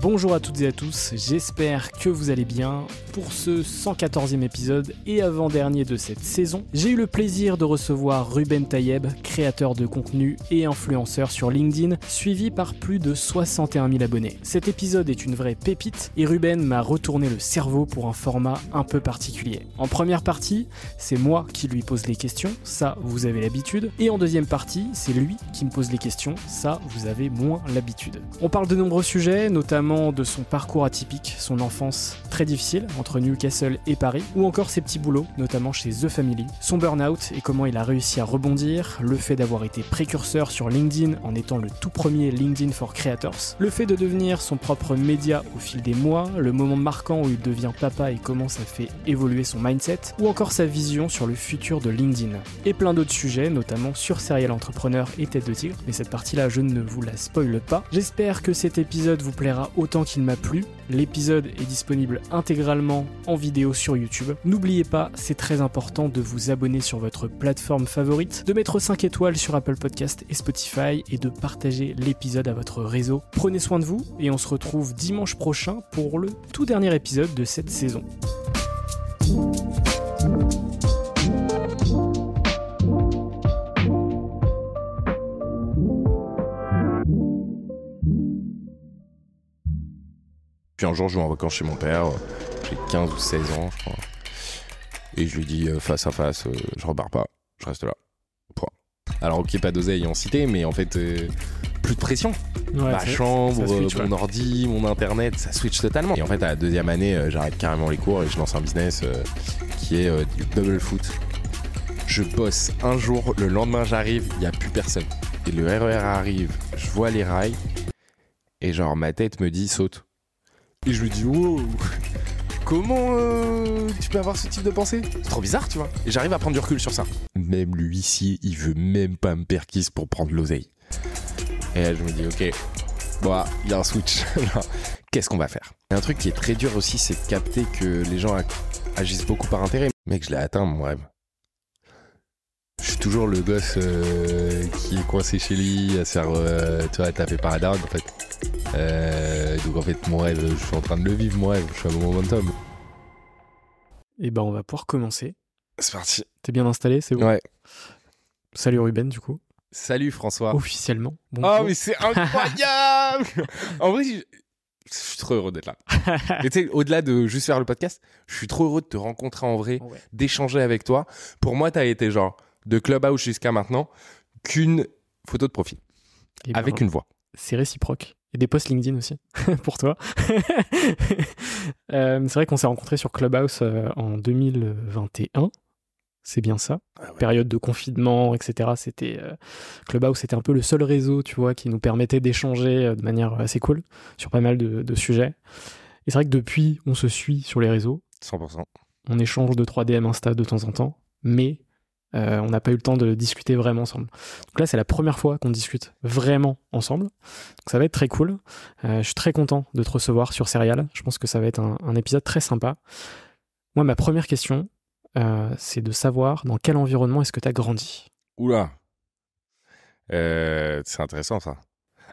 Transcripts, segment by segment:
Bonjour à toutes et à tous, j'espère que vous allez bien. Pour ce 114e épisode et avant-dernier de cette saison, j'ai eu le plaisir de recevoir Ruben Tayeb, créateur de contenu et influenceur sur LinkedIn, suivi par plus de 61 000 abonnés. Cet épisode est une vraie pépite et Ruben m'a retourné le cerveau pour un format un peu particulier. En première partie, c'est moi qui lui pose les questions, ça vous avez l'habitude, et en deuxième partie, c'est lui qui me pose les questions, ça vous avez moins l'habitude. On parle de nombreux sujets, notamment de son parcours atypique, son enfance très difficile entre Newcastle et Paris, ou encore ses petits boulots, notamment chez The Family, son burn-out et comment il a réussi à rebondir, le fait d'avoir été précurseur sur LinkedIn en étant le tout premier LinkedIn for Creators, le fait de devenir son propre média au fil des mois, le moment marquant où il devient papa et comment ça fait évoluer son mindset, ou encore sa vision sur le futur de LinkedIn. Et plein d'autres sujets, notamment sur Serial Entrepreneur et Tête de Tigre, mais cette partie-là je ne vous la spoile pas. J'espère que cet épisode vous plaira autant qu'il m'a plu. L'épisode est disponible intégralement en vidéo sur YouTube. N'oubliez pas, c'est très important de vous abonner sur votre plateforme favorite, de mettre 5 étoiles sur Apple Podcast et Spotify et de partager l'épisode à votre réseau. Prenez soin de vous et on se retrouve dimanche prochain pour le tout dernier épisode de cette saison. Puis un jour, je vais en vacances chez mon père. J'ai 15 ou 16 ans, je crois. Et je lui dis euh, face à face, euh, je repars pas, je reste là. Point. Alors, ok, pas d'oseille en cité, mais en fait, euh, plus de pression. Ouais, Ma chambre, switch, mon ouais. ordi, mon internet, ça switch totalement. Et en fait, à la deuxième année, euh, j'arrête carrément les cours et je lance un business euh, qui est euh, du bubble foot. Je bosse un jour, le lendemain j'arrive, il n'y a plus personne. Et le RER arrive, je vois les rails, et genre ma tête me dit saute. Et je lui dis wow, comment euh, tu peux avoir ce type de pensée? C'est trop bizarre, tu vois. Et j'arrive à prendre du recul sur ça. Même l'huissier, il veut même pas me perquise pour prendre l'oseille. Et là je me dis ok, bon, il y a un switch. Qu'est-ce qu'on va faire? Et Un truc qui est très dur aussi, c'est de capter que les gens ag- agissent beaucoup par intérêt. Mec, je l'ai atteint mon rêve. Je suis toujours le gosse euh, qui est coincé chez lui, à se faire, euh, tu vois, taper par la en fait. Euh, donc en fait, mon rêve, je suis en train de le vivre, mon rêve. Je suis à mon momentum. Et ben on va pouvoir commencer. C'est parti. T'es bien installé, c'est bon? Ouais. Salut Ruben du coup, Salut François. officiellement. Oh, Bonjour. mais c'est incroyable En vrai, je je suis trop heureux d'être là. Tu sais, au-delà de juste faire le podcast, je suis trop heureux de te rencontrer en vrai, Ouais. d'échanger avec toi. Pour moi, t'as été genre de Clubhouse jusqu'à maintenant qu'une photo de profil Et ben, avec une voix. C'est réciproque. Et des posts LinkedIn aussi, pour toi. Euh, c'est vrai qu'on s'est rencontrés sur Clubhouse euh, en 2021. C'est bien ça. Ah Période de confinement, etc. C'était euh, Clubhouse, c'était un peu le seul réseau, tu vois, qui nous permettait d'échanger euh, de manière assez cool sur pas mal de, de sujets. Et c'est vrai que depuis, on se suit sur les réseaux. 100%. On échange de 3DM Insta de temps en temps, mais euh, on n'a pas eu le temps de discuter vraiment ensemble. Donc là, c'est la première fois qu'on discute vraiment ensemble. Donc ça va être très cool. Euh, je suis très content de te recevoir sur Serial. Je pense que ça va être un, un épisode très sympa. Moi, ma première question, euh, c'est de savoir dans quel environnement est-ce que tu as grandi? Oula. C'est intéressant ça.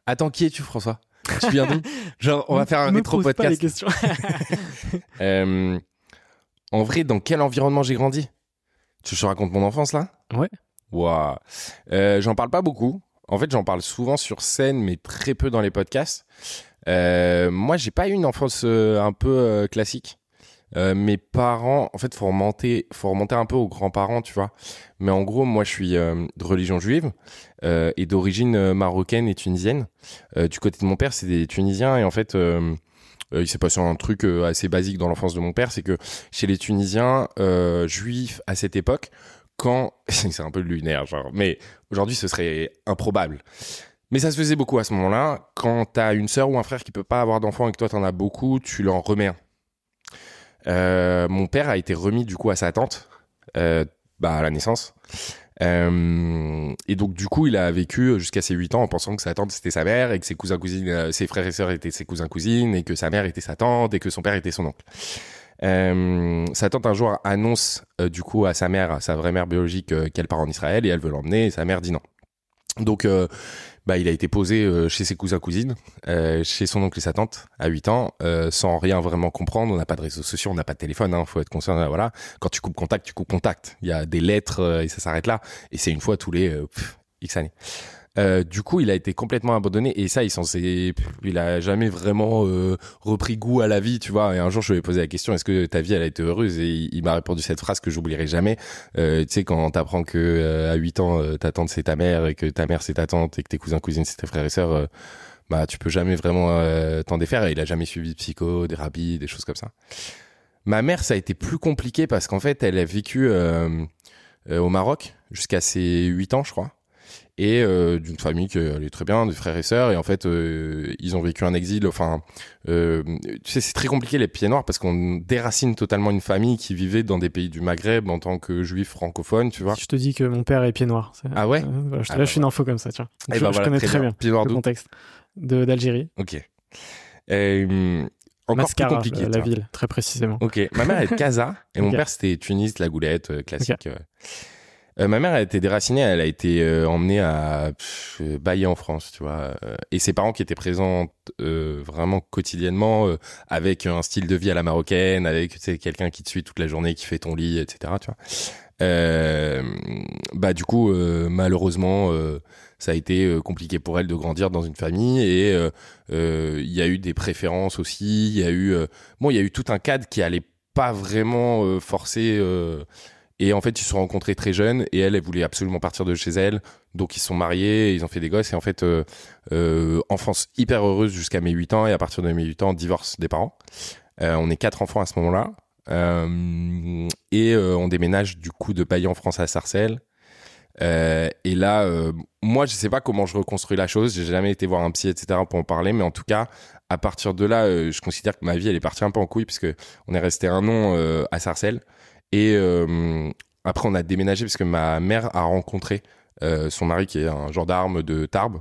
Attends, qui es-tu, François? Tu viens d'où? Genre, on va faire un Me rétro pose pas les podcast. questions. Euh, en vrai, dans quel environnement j'ai grandi? Tu te raconte mon enfance là? Ouais. Waouh. J'en parle pas beaucoup. En fait, j'en parle souvent sur scène, mais très peu dans les podcasts. Euh, moi, j'ai pas eu une enfance euh, un peu euh, classique. Euh, mes parents, en fait, faut remonter, faut remonter un peu aux grands-parents, tu vois. Mais en gros, moi, je suis de religion juive et d'origine marocaine et tunisienne. Du côté de mon père, c'est des Tunisiens et en fait, il s'est passé un truc euh, assez basique dans l'enfance de mon père, c'est que chez les Tunisiens euh, juifs à cette époque, quand c'est un peu lunaire, genre, mais aujourd'hui, ce serait improbable. Mais ça se faisait beaucoup à ce moment-là. Quand t'as une sœur ou un frère qui peut pas avoir d'enfant et que toi t'en as beaucoup, tu leur remets un. Euh, mon père a été remis du coup à sa tante euh, bah, à la naissance. Euh, et donc du coup, il a vécu jusqu'à ses 8 ans en pensant que sa tante c'était sa mère et que ses cousins cousines, euh, ses frères et sœurs étaient ses cousins cousines et que sa mère était sa tante et que son père était son oncle. Euh, sa tante un jour annonce du coup à sa mère, à sa vraie mère biologique, qu'elle part en Israël et elle veut l'emmener. Et sa mère dit non. Donc, bah, il a été posé euh, chez ses cousins cousines, euh, chez son oncle et sa tante à 8 ans, euh, sans rien vraiment comprendre. On n'a pas de réseaux sociaux, on n'a pas de téléphone. Hein, faut être conscient. Voilà, quand tu coupes contact, tu coupes contact. Il y a des lettres et ça s'arrête là. Et c'est une fois tous les x années. Euh, du coup, il a été complètement abandonné et ça, il s'en il a jamais vraiment euh, repris goût à la vie, tu vois. Et un jour, je lui ai posé la question est-ce que ta vie, elle a été heureuse? Et il, m'a répondu cette phrase que j'oublierai jamais. Euh, tu sais, quand t'apprends que euh, à 8 ans, euh, ta tante c'est ta mère et que ta mère c'est ta tante et que tes cousins cousines c'est tes frères et sœurs, euh, bah tu peux jamais vraiment t'en défaire. Et il a jamais suivi de psycho, des rapides, des choses comme ça. Ma mère, ça a été plus compliqué parce qu'en fait, elle a vécu au Maroc jusqu'à ses 8 ans, je crois et euh, d'une famille qui allait très bien, des frères et sœurs. Et en fait, euh, ils ont vécu un exil. Enfin, euh, tu sais, c'est très compliqué les pieds noirs parce qu'on déracine totalement une famille qui vivait dans des pays du Maghreb en tant que juif francophone, tu vois. Si je te dis que mon père est pied noir. c'est- Ah ouais? Euh, voilà, je te Ah lâche bah une info comme ça, tiens. Eh je, je voilà, connais très bien, Pieds noirs le contexte de d'Algérie. Ok. Euh, encore Mascara, plus compliqué. euh, la ville, très précisément. Ok. Ma mère est de Casa et mon père c'était Tunis, la goulette euh, classique. euh. Euh, ma mère a été déracinée, elle a été euh, emmenée à pff, euh, Bailly en France, tu vois. euh, et ses parents qui étaient présents euh, vraiment quotidiennement avec un style de vie à la marocaine, avec tu sais quelqu'un qui te suit toute la journée, qui fait ton lit, etc. Tu vois. Bah du coup malheureusement ça a été compliqué pour elle de grandir dans une famille et il y a eu des préférences aussi il y a eu bon il y a eu tout un cadre qui allait pas vraiment forcer et en fait ils se sont rencontrés très jeunes et elle elle voulait absolument partir de chez elle donc ils sont mariés ils ont fait des gosses et en fait euh, euh, enfance hyper heureuse jusqu'à mes 8 ans et à partir de mes 8 ans divorce des parents Euh, on est quatre enfants à ce moment-là euh, et euh, on déménage du coup de Paris en France à Sarcelles. Euh, et là, moi, je sais pas comment je reconstruis la chose. J'ai jamais été voir un psy, etc. pour en parler, mais en tout cas, à partir de là, je considère que ma vie, elle est partie un peu en couille puisque on est resté un an à Sarcelles. Et euh, après, on a déménagé parce que ma mère a rencontré euh, son mari qui est un gendarme de Tarbes.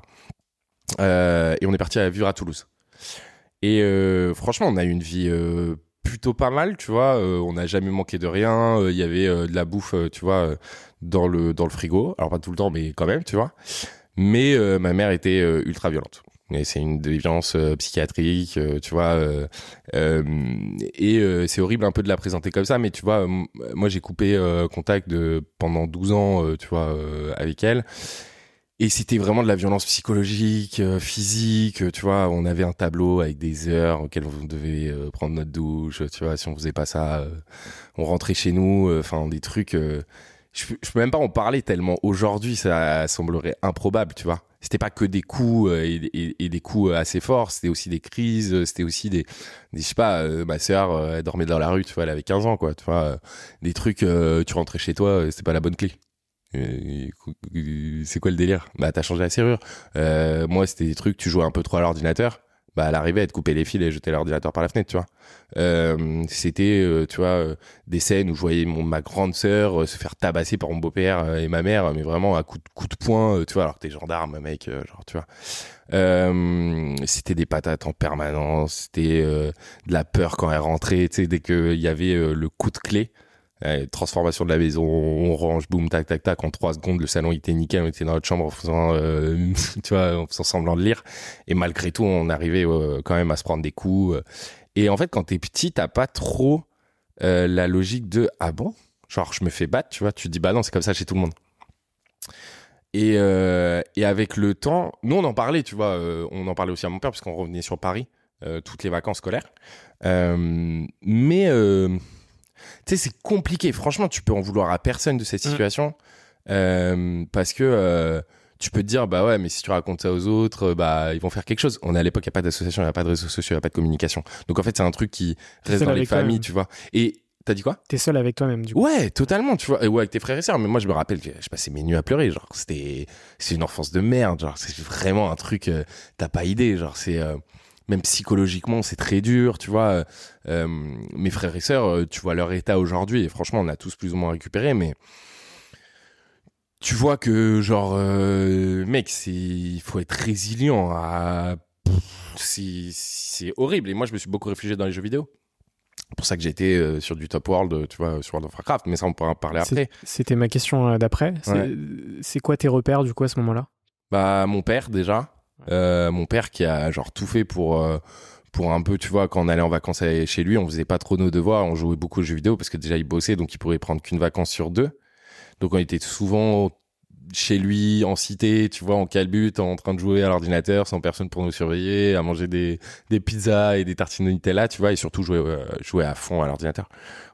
Euh, et on est parti à vivre à Toulouse. Et franchement, on a eu une vie plutôt pas mal, tu vois. On n'a jamais manqué de rien. Il y avait de la bouffe, tu vois, dans le dans le frigo. Alors pas tout le temps, mais quand même, tu vois. Mais ma mère était ultra violente. Et c'est une déviance euh, psychiatrique, euh, tu vois. euh, euh, et c'est horrible un peu de la présenter comme ça, mais tu vois, moi j'ai coupé contact de pendant 12 ans, tu vois, avec elle. Et c'était vraiment de la violence psychologique, physique, tu vois. On avait un tableau avec des heures auxquelles on devait prendre notre douche, tu vois. Si on faisait pas ça, on rentrait chez nous. Enfin, des trucs. je, je peux même pas en parler tellement aujourd'hui, ça semblerait improbable, tu vois. C'était pas que des coups euh, et, des coups euh, assez forts, c'était aussi des crises, euh, c'était aussi des, je sais pas, ma sœur, elle dormait dans la rue, tu vois, elle avait 15 ans, quoi, tu vois. des trucs, tu rentrais chez toi, c'était pas la bonne clé. C'est quoi le délire? Bah t'as changé la serrure. Moi c'était des trucs, tu jouais un peu trop à l'ordinateur. Bah, elle arrivait à te couper les fils et jeter l'ordinateur par la fenêtre, tu vois. Euh, c'était, euh, tu vois, euh, des scènes où je voyais mon, ma grande sœur se faire tabasser par mon beau-père et ma mère, mais vraiment à coup de, coup de poing, tu vois, alors que t'es gendarme, mec, genre, tu vois. C'était des patates en permanence, c'était de la peur quand elle rentrait, tu sais, dès qu'il y avait le coup de clé. Transformation de la maison, on range, boum, tac, tac, tac. En trois secondes, le salon était nickel. On était dans notre chambre en faisant, euh, tu vois, en faisant semblant de lire. Et malgré tout, on arrivait euh, quand même à se prendre des coups. euh. Et en fait, quand t'es petit, t'as pas trop la logique de ah bon, genre je me fais battre, tu vois. Tu te dis bah non, c'est comme ça chez tout le monde. Et, et avec le temps, nous on en parlait, tu vois, on en parlait aussi à mon père parce qu'on revenait sur Paris toutes les vacances scolaires. Mais tu sais, c'est compliqué. Franchement, tu peux en vouloir à personne de cette Mm. situation euh, parce que euh, tu peux te dire bah ouais, mais si tu racontes ça aux autres, euh, bah ils vont faire quelque chose. On est à l'époque, il y a pas d'association, il y a pas de réseaux sociaux, il y a pas de communication. Donc en fait, c'est un truc qui reste dans les familles, tu vois. Et t'as dit quoi? T'es seul avec toi-même, du coup. Ouais, totalement, tu vois. Et ouais, avec tes frères et sœurs. Mais moi, je me rappelle que je passais mes nuits à pleurer. Genre, c'était, c'est une enfance de merde. Genre, c'est vraiment un truc, euh, t'as pas idée. Genre, c'est, euh, même psychologiquement, c'est très dur, tu vois. Euh, euh, mes frères et sœurs, euh, tu vois leur état aujourd'hui. Et franchement, on a tous plus ou moins récupéré, mais tu vois que, genre, euh, mec, il faut être résilient à, c'est, horrible. Et moi, je me suis beaucoup réfugié dans les jeux vidéo. C'est pour ça que j'ai été euh, sur du Top World, tu vois, sur World of Warcraft, mais ça on pourra en parler après. C'était ma question d'après. C'est Ouais. c'est quoi tes repères, du coup, à ce moment-là? Bah mon père déjà, Euh, mon père qui a genre tout fait pour euh, pour un peu, tu vois, quand on allait en vacances chez lui, on faisait pas trop nos devoirs, on jouait beaucoup aux jeux vidéo parce que déjà il bossait, donc il pourrait prendre qu'une vacance sur deux. Donc on était souvent chez lui en cité, tu vois, en calbute, en train de jouer à l'ordinateur sans personne pour nous surveiller, à manger des, des pizzas et des tartines de Nutella, tu vois, et surtout jouer, euh, jouer à fond à l'ordinateur.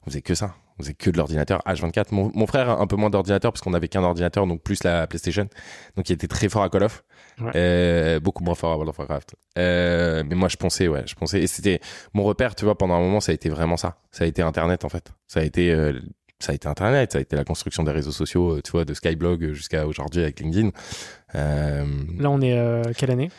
On faisait que ça. On faisait que de l'ordinateur H24. Mon, mon frère, un peu moins d'ordinateur parce qu'on avait qu'un ordinateur, donc plus la PlayStation. Donc il était très fort à Call of. Ouais. Euh, beaucoup moins fort à World of Warcraft. Euh, mais moi je pensais, ouais, je pensais. Et c'était mon repère, tu vois, pendant un moment, ça a été vraiment ça. Ça a été Internet en fait. Ça a été euh, ça a été Internet, ça a été la construction des réseaux sociaux, tu vois, de Skyblog jusqu'à aujourd'hui avec LinkedIn. Là, on est quelle année?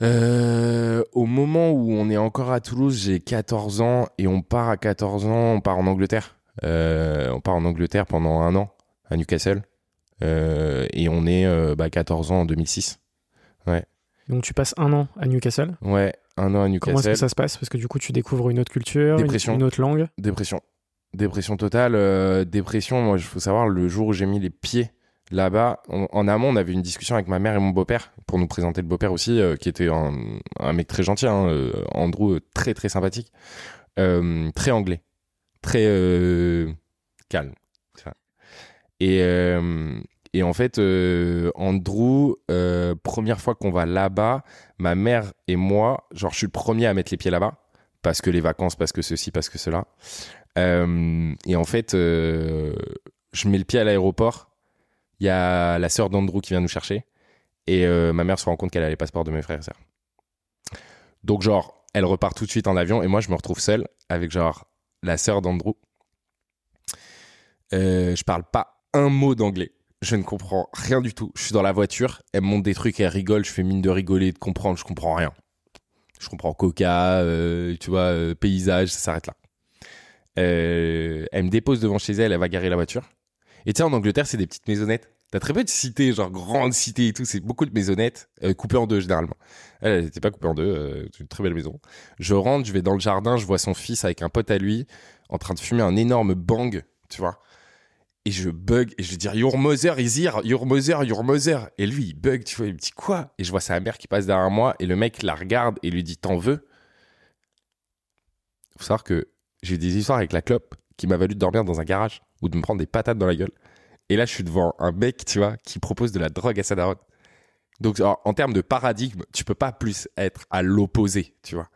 Euh, au moment où on est encore à Toulouse, j'ai 14 ans et on part à 14 ans, on part en Angleterre. Euh, on part en Angleterre pendant un an à Newcastle. Euh, et on est bah, 14 ans en 2006. Donc, tu passes un an à Newcastle. Ouais, un an à Comment est-ce Newcastle. que ça se passe? Parce que du coup, tu découvres une autre culture, une, Dépression. une autre langue. Dépression. Dépression totale. euh, dépression, moi, il faut savoir, le jour où j'ai mis les pieds là-bas, en, amont, on avait une discussion avec ma mère et mon beau-père pour nous présenter le beau-père aussi, euh, qui était un, un mec très gentil, hein, euh, Andrew, très très sympathique, très anglais, très calme. Et, et en fait, euh, Andrew, euh, première fois qu'on va là-bas, ma mère et moi, genre, je suis le premier à mettre les pieds là-bas parce que les vacances, parce que ceci, parce que cela. Euh, et en fait, je mets le pied à l'aéroport. Il y a la sœur d'Andrew qui vient nous chercher. Et ma mère se rend compte qu'elle a les passeports de mes frères et sœurs. Donc, genre, elle repart tout de suite en avion. Et moi, je me retrouve seul avec, genre, la sœur d'Andrew. Je parle pas un mot d'anglais. Je ne comprends rien du tout. Je suis dans la voiture. Elle me montre des trucs, elle rigole. Je fais mine de rigoler, de comprendre. Je comprends rien. Je comprends coca, euh, tu vois, euh, paysage, ça s'arrête là. Euh, elle me dépose devant chez elle, elle va garer la voiture. Et tu sais, en Angleterre, c'est des petites maisonnettes. T'as très peu de cités, genre grandes cités et tout. C'est beaucoup de maisonnettes, coupées en deux généralement. Elle, elle était pas coupée en deux. c'est une très belle maison. Je rentre, je vais dans le jardin, je vois son fils avec un pote à lui en train de fumer un énorme bang, tu vois. Et je bug et je lui dis Your mother is your mother, your mother. Et lui, il bug, tu vois, il me dit quoi? Et je vois sa mère qui passe derrière moi et le mec la regarde et lui dit T'en veux? Faut savoir que j'ai eu des histoires avec la clope qui m'a valu de dormir dans un garage ou de me prendre des patates dans la gueule. Et là, je suis devant un mec, tu vois, qui propose de la drogue à sa daronne. Donc, en termes de paradigme, tu peux pas plus être à l'opposé, tu vois.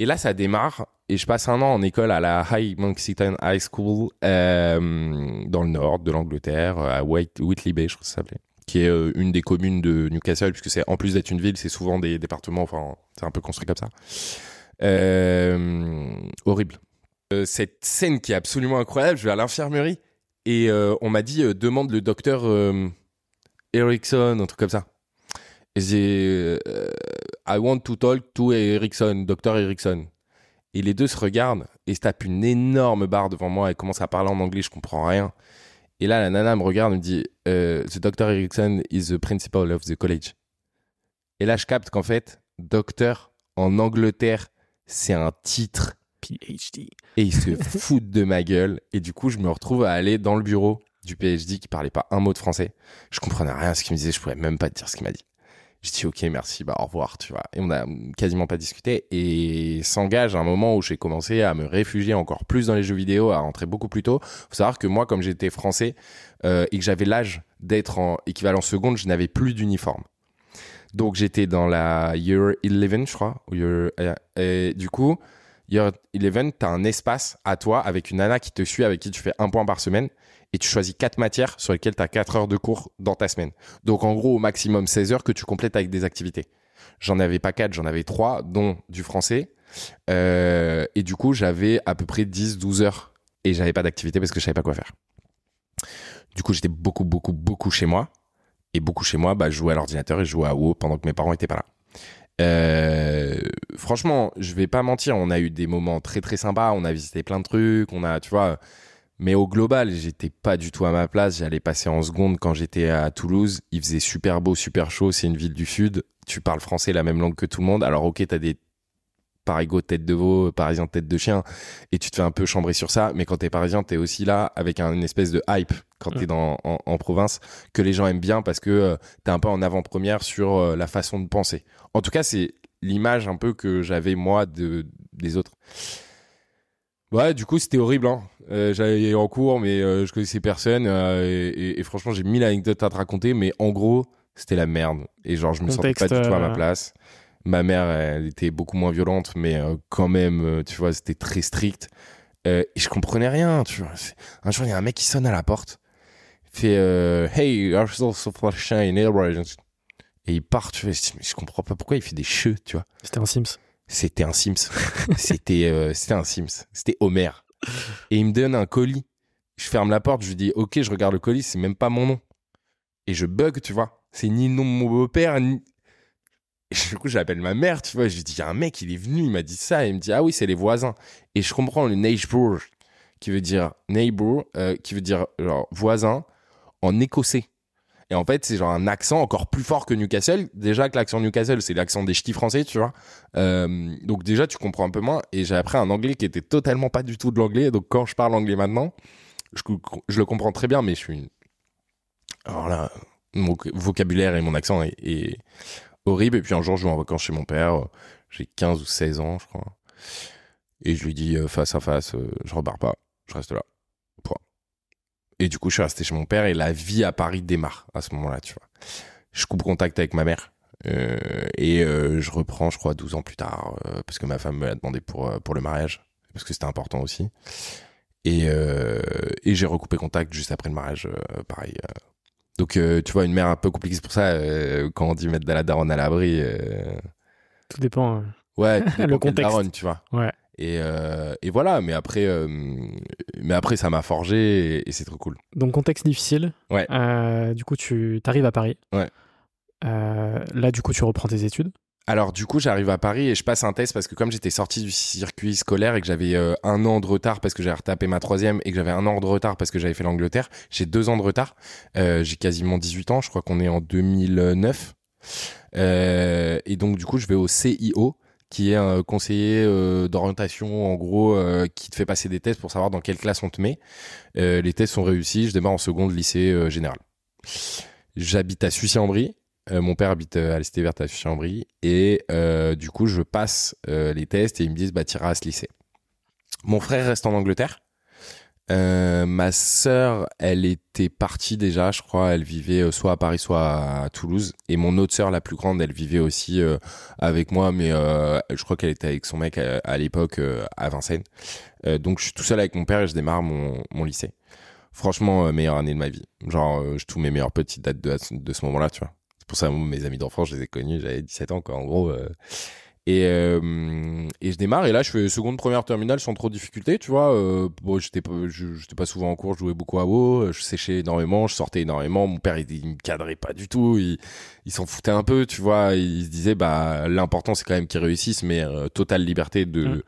Et là, ça démarre, et je passe un an en école à la High Monkston High School, euh, dans le nord de l'Angleterre, à Whitley Bay, je crois que ça s'appelait, qui est euh, une des communes de Newcastle, puisque c'est en plus d'être une ville, c'est souvent des départements, enfin, c'est un peu construit comme ça. Euh, horrible. Cette scène qui est absolument incroyable, je vais à l'infirmerie, et on m'a dit, demande le docteur Erickson, un truc comme ça. Et j'ai, I want to talk to Erickson, Dr. Erickson. Et les deux se regardent et se tapent une énorme barre devant moi et commencent à parler en anglais, je comprends rien. Et là, la nana me regarde et me dit euh, The Dr. Erickson is the principal of the college. Et là, je capte qu'en fait, docteur en Angleterre, c'est un titre. PhD. Et ils se foutent de ma gueule. Et du coup, je me retrouve à aller dans le bureau du PhD qui parlait pas un mot de français. Je comprenais rien à ce qu'il me disait, je pouvais même pas te dire ce qu'il m'a dit. Je dis ok merci bah au revoir tu vois. Et on a quasiment pas discuté. Et s'engage un moment où j'ai commencé à me réfugier encore plus dans les jeux vidéo à rentrer beaucoup plus tôt. Faut savoir que moi comme j'étais français euh, et que j'avais l'âge d'être en équivalent seconde je n'avais plus d'uniforme. Donc j'étais dans la year 11 je crois euh, et du coup year 11 t'as un espace à toi avec une nana qui te suit avec qui tu fais un point par semaine et tu choisis quatre matières sur lesquelles tu as 4 heures de cours dans ta semaine. Donc en gros, au maximum 16 heures que tu complètes avec des activités. J'en avais pas 4, j'en avais 3, dont du français. Euh, et du coup, j'avais à peu près 10-12 heures et j'avais pas d'activité parce que je savais pas quoi faire. Du coup, j'étais beaucoup, beaucoup, beaucoup chez moi. Et beaucoup chez moi, bah, je jouais à l'ordinateur et je jouais à WoW pendant que mes parents étaient pas là. Euh, franchement, je vais pas mentir, on a eu des moments très très sympas, on a visité plein de trucs, on a, tu vois, mais au global, j'étais pas du tout à ma place. J'allais passer en seconde quand j'étais à Toulouse. Il faisait super beau, super chaud. C'est une ville du sud. Tu parles français, la même langue que tout le monde. Alors ok, t'as des parigots tête de veau, parisiens tête de chien, et tu te fais un peu chambrer sur ça. Mais quand t'es parisien, t'es aussi là avec un- une espèce de hype quand t'es dans en, en province que les gens aiment bien parce que euh, t'es un peu en avant-première sur euh, la façon de penser. En tout cas, c'est l'image un peu que j'avais moi de des autres. Ouais, du coup, c'était horrible. Hein. Euh, J'allais en cours, mais euh, je connaissais personne. euh, et, et- et franchement, j'ai mille anecdotes à te raconter, mais en gros, c'était la merde. Et genre, je me sentais pas du tout à ma place. Ma mère, elle était beaucoup moins violente, mais euh, quand même, tu vois, c'était très strict. Et je comprenais rien, tu vois. Un jour, il y a un mec qui sonne à la porte. Il fait Hey, Et il part, tu vois. Je, mais je comprends pas pourquoi il fait des cheux, tu vois. C'était un Sims. C'était un Sims. c'était euh, c'était un Sims. C'était Homer. Et il me donne un colis. Je ferme la porte, je lui dis OK, je regarde le colis, c'est même pas mon nom. Et je bug, tu vois. C'est ni le nom de mon beau-père, ni. Du coup, j'appelle ma mère, tu vois. Je lui dis, il y a un mec, il est venu, il m'a dit ça. Il me dit, ah oui, c'est les voisins. Et je comprends le neighbor, qui veut dire neighbor, euh, qui veut dire genre voisin en écossais. Et en fait, c'est genre un accent encore plus fort que Newcastle. Déjà que l'accent Newcastle, c'est l'accent des ch'tis français, tu vois. Euh, donc déjà, tu comprends un peu moins. Et j'ai appris un anglais qui était totalement pas du tout de l'anglais. Donc quand je parle anglais maintenant, je, le comprends très bien, mais je suis. Alors là, mon vocabulaire et mon accent est, est horrible. Et puis un jour, je vais en vacances chez mon père. J'ai 15 ou 16 ans, je crois. Et je lui dis euh, face à face, euh, je repars pas, je reste là. Et du coup, je suis resté chez mon père et la vie à Paris démarre à ce moment-là, tu vois. Je coupe contact avec ma mère. euh, et euh, je reprends, je crois, 12 ans plus tard, euh, parce que ma femme me l'a demandé pour, pour le mariage, parce que c'était important aussi. Et, et j'ai recoupé contact juste après le mariage, pareil. Donc, tu vois, une mère un peu compliquée, c'est pour ça, quand on dit mettre de la daronne à l'abri, Tout dépend. euh. ouais, tout dépend Le contexte. daronne, tu vois. Ouais. Et, euh, et voilà, mais après, euh, mais après ça m'a forgé et, et c'est trop cool. Donc, contexte difficile. Ouais. Euh, du coup, tu arrives à Paris. Ouais. Là, du coup, tu reprends tes études. Alors du coup, j'arrive à Paris et je passe un test parce que comme j'étais sorti du circuit scolaire et que j'avais un an de retard parce que j'avais retapé ma troisième et que j'avais un an de retard parce que j'avais fait l'Angleterre, j'ai deux ans de retard. J'ai quasiment 18 ans, je crois qu'on est en 2009. Euh, et donc du coup, je vais au CIO qui est un conseiller euh, d'orientation en gros euh, qui te fait passer des tests pour savoir dans quelle classe on te met. Euh, les tests sont réussis, je démarre en seconde lycée euh, général. J'habite à Sucy-en-Brie. Euh, mon père habite euh, à l'Cité Verte à Sucy-en-Brie. Et du coup, je passe les tests et ils me disent, bah, t'iras à ce lycée. Mon frère reste en Angleterre. Euh, ma sœur, elle était partie déjà, je crois. Elle vivait euh, soit à Paris, soit à Toulouse. Et mon autre sœur, la plus grande, elle vivait aussi euh, avec moi, mais euh, je crois qu'elle était avec son mec à, à l'époque euh, à Vincennes. Euh, donc, je suis tout seul avec mon père et je démarre mon, mon lycée. Franchement, euh, meilleure année de ma vie. Genre, euh, je tous mes meilleurs petits datent de, de ce moment-là, tu vois. C'est pour ça, mes amis d'enfance, je les ai connus, j'avais 17 ans, quoi. En gros, euh, Et, euh, et je démarre et là je fais seconde première terminale sans trop de difficulté tu vois euh, bon j'étais pas j'étais pas souvent en cours je jouais beaucoup à WoW je séchais énormément je sortais énormément mon père il, il me cadrait pas du tout il, il s'en foutait un peu tu vois il se disait bah l'important c'est quand même qu'il réussisse mais euh, totale liberté de Mm.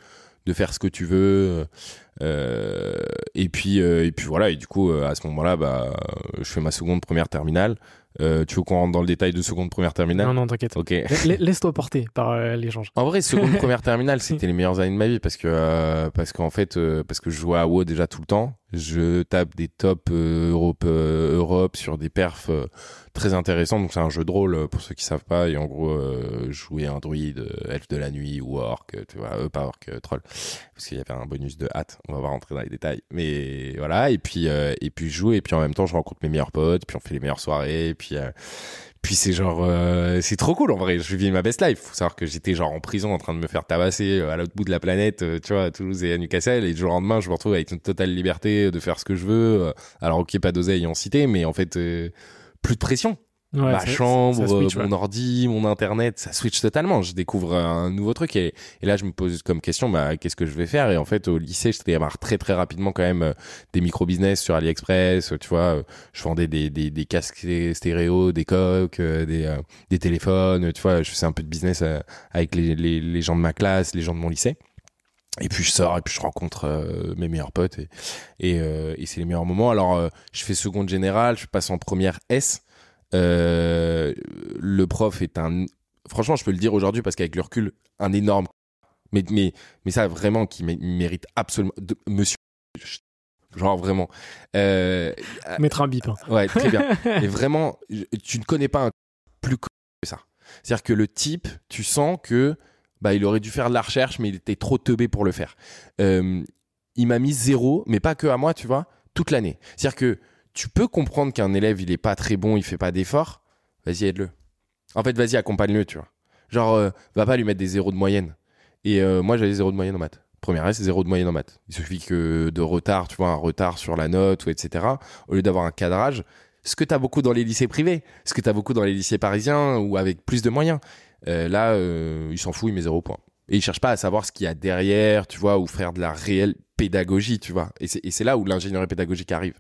de faire ce que tu veux euh, et puis euh, et puis voilà et du coup euh, à ce moment-là bah je fais ma seconde première terminale Euh, tu veux qu'on rentre dans le détail de seconde première terminale Non, non, t'inquiète. ok La- Laisse-toi porter par euh, l'échange. en vrai, seconde première terminale, c'était les meilleures années de ma vie parce que euh, parce qu'en fait euh, parce que je jouais à WoW déjà tout le temps. Je tape des tops euh, Europe euh, Europe sur des perfs euh, très intéressants. Donc c'est un jeu de rôle pour ceux qui savent pas. Et en gros, jouais un druide, elfe de la nuit ou orc, tu vois, pas orc, troll, parce qu'il y avait un bonus de hâte. On va pas rentrer dans les détails, mais voilà. Et puis et puis je joue et puis en même temps je rencontre mes meilleurs potes. Puis on fait les meilleures soirées. Puis puis c'est genre, euh, c'est trop cool en vrai. Je vis ma best life. Faut savoir que j'étais genre en prison en train de me faire tabasser euh, à l'autre bout de la planète, euh, tu vois, à Toulouse et à Newcastle. Et du jour au lendemain, je me retrouve avec une totale liberté de faire ce que je veux. Alors, ok, pas d'oseille en cité, mais en fait, plus de pression. Ouais, ma chambre, switch, mon ouais. ordi, mon internet, ça switch totalement. Je découvre un nouveau truc et, et là je me pose comme question, bah qu'est-ce que je vais faire? Et en fait au lycée, je démarre très très rapidement quand même euh, des micro business sur AliExpress. euh, Tu vois, euh, je vendais des des, des casques stéréo, des coques, euh, des euh, des téléphones. euh, Tu vois, je faisais un peu de business euh, avec les, les les gens de ma classe, les gens de mon lycée. Et puis je sors et puis je rencontre euh, mes meilleurs potes et et, euh, et c'est les meilleurs moments. Alors euh, je fais seconde générale, je passe en première S. Euh, le prof est un franchement je peux le dire aujourd'hui parce qu'avec le recul un énorme mais mais mais ça vraiment qui mé- mérite absolument de, monsieur genre vraiment euh, Mettre un bip. hein. ouais très bien mais vraiment tu ne connais pas un plus que ça c'est à dire que le type tu sens que bah il aurait dû faire de la recherche mais il était trop teubé pour le faire Euh, il m'a mis zéro mais pas que à moi tu vois toute l'année c'est à dire que tu peux comprendre qu'un élève il est pas très bon il fait pas d'efforts vas-y aide-le en fait vas-y accompagne-le tu vois genre euh, va pas lui mettre des zéros de moyenne et euh, moi j'avais zéro de moyenne en maths première S, c'est zéro de moyenne en maths. Il suffit que de retard, tu vois, un retard sur la note ou etc. Au lieu d'avoir un cadrage, ce que tu as beaucoup dans les lycées privés, ce que tu as beaucoup dans les lycées parisiens ou avec plus de moyens. Euh, là, il s'en fout, il met zéro point. Et il cherche pas à savoir ce qu'il y a derrière, tu vois, ou faire de la réelle pédagogie, tu vois. Et c'est là où l'ingénierie pédagogique arrive.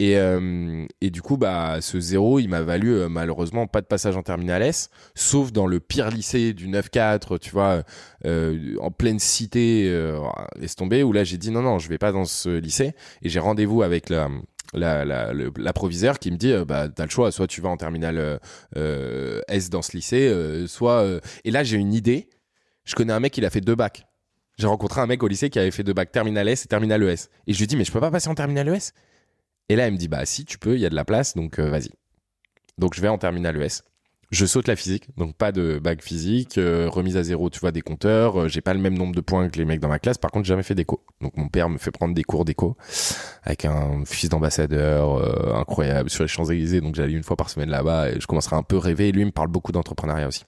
Et, euh, et du coup, bah, ce zéro, il m'a valu euh, malheureusement pas de passage en terminale S, sauf dans le pire lycée du 9-4, tu vois, euh, en pleine cité, laisse tomber, où là j'ai dit non, non, je vais pas dans ce lycée. Et j'ai rendez-vous avec la, qui me dit bah, t'as le choix, soit tu vas en terminale S dans ce lycée, soit. Et là j'ai une idée, je connais un mec, il a fait deux bacs. J'ai rencontré un mec au lycée qui avait fait deux bacs terminale S et terminale ES. Et je lui dis mais je peux pas passer en terminale ES et là, elle me dit, bah si, tu peux, il y a de la place, donc euh, vas-y. Donc je vais en terminale ES. Je saute la physique, donc pas de bac physique, euh, remise à zéro, tu vois, des compteurs. euh, j'ai pas le même nombre de points que les mecs dans ma classe. Par contre, j'ai jamais fait d'éco. Donc mon père me fait prendre des cours d'éco avec un fils d'ambassadeur incroyable sur les Champs-Élysées. Donc j'allais une fois par semaine là-bas et je commencerai un peu rêver. Et lui il me parle beaucoup d'entrepreneuriat aussi.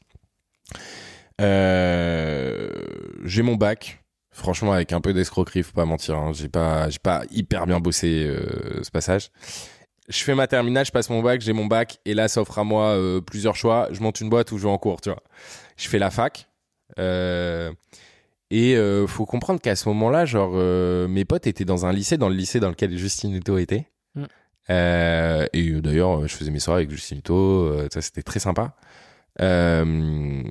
J'ai mon bac. Franchement, avec un peu d'escroquerie, faut pas mentir. hein. J'ai pas, j'ai pas hyper bien bossé euh, ce passage. Je fais ma terminale, je passe mon bac, j'ai mon bac, et là, ça offre à moi euh, plusieurs choix. Je monte une boîte ou je vais en cours, tu vois. Je fais la fac. Euh, et euh, faut comprendre qu'à ce moment-là, genre, mes potes étaient dans un lycée, dans le lycée dans lequel Justine Hutto était. Mm. Et d'ailleurs, je faisais mes soirées avec Justine euh, ça c'était très sympa. Euh,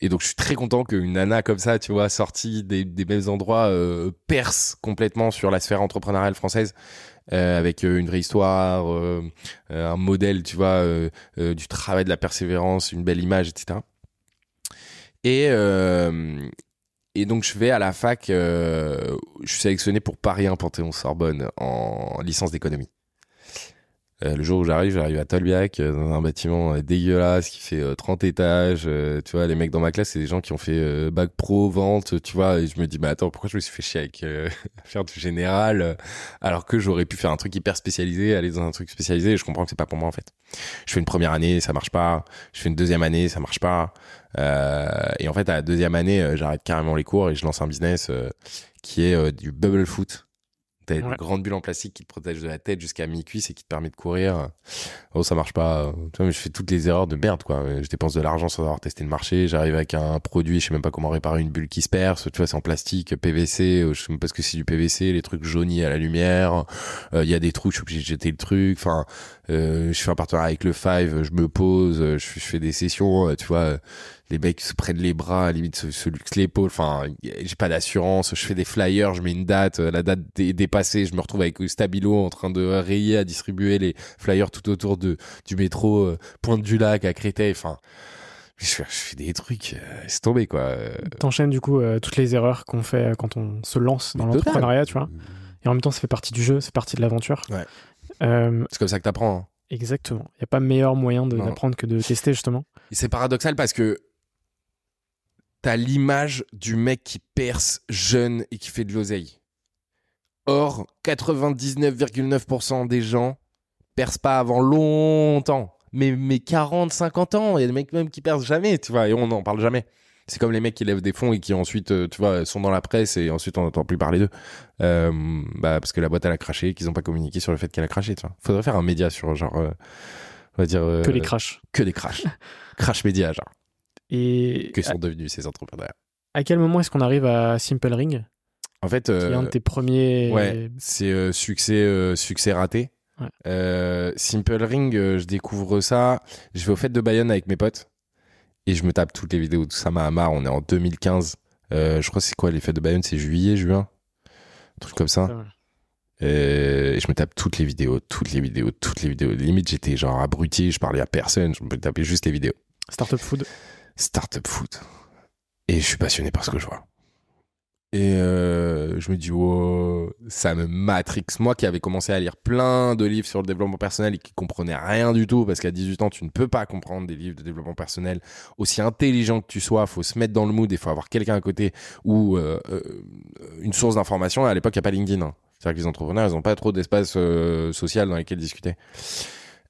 et donc je suis très content qu'une nana comme ça, tu vois, sortie des, des mêmes endroits, euh, perce complètement sur la sphère entrepreneuriale française, euh, avec euh, une vraie histoire, euh, euh, un modèle, tu vois, euh, du travail, de la persévérance, une belle image, etc. Et, et donc je vais à la fac, je suis sélectionné pour Paris 1 Panthéon-Sorbonne en licence d'économie. Euh, le jour où j'arrive, j'arrive à Tolbiac, euh, dans un bâtiment euh, dégueulasse qui fait euh, 30 étages. euh, tu vois, les mecs dans ma classe, c'est des gens qui ont fait euh, bac pro, vente, tu vois. Et je me dis, bah attends, pourquoi je me suis fait chier avec euh, faire du général euh, alors que j'aurais pu faire un truc hyper spécialisé, aller dans un truc spécialisé. Je comprends que c'est pas pour moi en fait. Je fais une première année, ça marche pas. Je fais une deuxième année, ça marche pas. Euh, et en fait, à la deuxième année, euh, j'arrête carrément les cours et je lance un business euh, qui est euh, du bubble foot T'as Ouais. des grandes bulles en plastique qui te protègent de la tête jusqu'à mi-cuisse et qui te permettent de courir. Oh, ça marche pas. Tu vois, mais je fais toutes les erreurs de merde, quoi. Je dépense de l'argent sans avoir testé le marché. J'arrive avec un produit, je sais même pas comment réparer une bulle qui se perce. Tu vois, c'est en plastique, PVC. euh, Je sais même pas ce que c'est du PVC. Les trucs jaunis à la lumière. Euh, Il y a des trous, je suis obligé de jeter le truc. Enfin, euh, je fais un partenariat avec le Five. Je me pose, je, fais- je fais des sessions. Tu vois, les mecs se prennent les bras, limite se, se luxent l'épaule. Enfin, j'ai pas d'assurance. Je fais des flyers, je mets une date. euh, La date est dépassée. Je me retrouve avec Stabilo en train de rayer à distribuer les flyers tout autour de du métro euh, Pointe du Lac à Créteil. Enfin, je, fais- je fais des trucs. Euh, c'est tombé quoi. Euh, T'enchaînes du coup euh, toutes les erreurs qu'on fait euh, quand on se lance dans l'entrepreneuriat, tu vois. Et en même temps, ça fait partie du jeu, c'est partie de l'aventure. Ouais. Euh, C'est comme ça que t'apprends. hein. exactement. Il n'y a pas meilleur moyen d'apprendre que de tester, justement. C'est paradoxal parce que t'as l'image du mec qui perce jeune et qui fait de l'oseille. Or, 99,9% des gens percent pas avant longtemps. Mais, mais 40, 50 ans, il y a des mecs même qui percent jamais, tu vois, et on n'en parle jamais. C'est comme les mecs qui lèvent des fonds et qui ensuite, euh, tu vois, sont dans la presse et ensuite on n'entend plus parler d'eux. Euh, bah, parce que la boîte elle a craché, qu'ils n'ont pas communiqué sur le fait qu'elle a craché, tu vois. Faudrait faire un média sur genre, euh, on va dire. euh, Que les crashs. que des crashs. Crash média, genre. Et Que à, sont devenus ces entrepreneurs. à quel moment est-ce qu'on arrive à Simple Ring, En fait, qui est un euh, de tes premiers. ouais, c'est euh, succès, euh, succès raté. Ouais. Euh, Simple Ring, euh, je découvre ça. Je vais au fête de Bayonne avec mes potes et je me tape toutes les vidéos de Sama Hamar. On est en 2015. Euh, je crois que c'est quoi les fêtes de Bayonne? C'est juillet, juin? Un truc comme ça. Ouais. Euh, et je me tape toutes les vidéos, toutes les vidéos, toutes les vidéos. Limite, j'étais genre abruti, je parlais à personne, je me tapais juste les vidéos. Startup Food. Startup foot. Et je suis passionné par ce que je vois. Et euh, je me dis, wow, ça me matrix. Moi qui avais commencé à lire plein de livres sur le développement personnel et qui comprenais rien du tout, parce qu'à 18 ans, tu ne peux pas comprendre des livres de développement personnel. Aussi intelligent que tu sois, faut se mettre dans le mood et faut avoir quelqu'un à côté ou euh, euh, une source d'information. À l'époque, il n'y a pas LinkedIn. hein. C'est-à-dire que les entrepreneurs, ils n'ont pas trop d'espace social dans lequel discuter.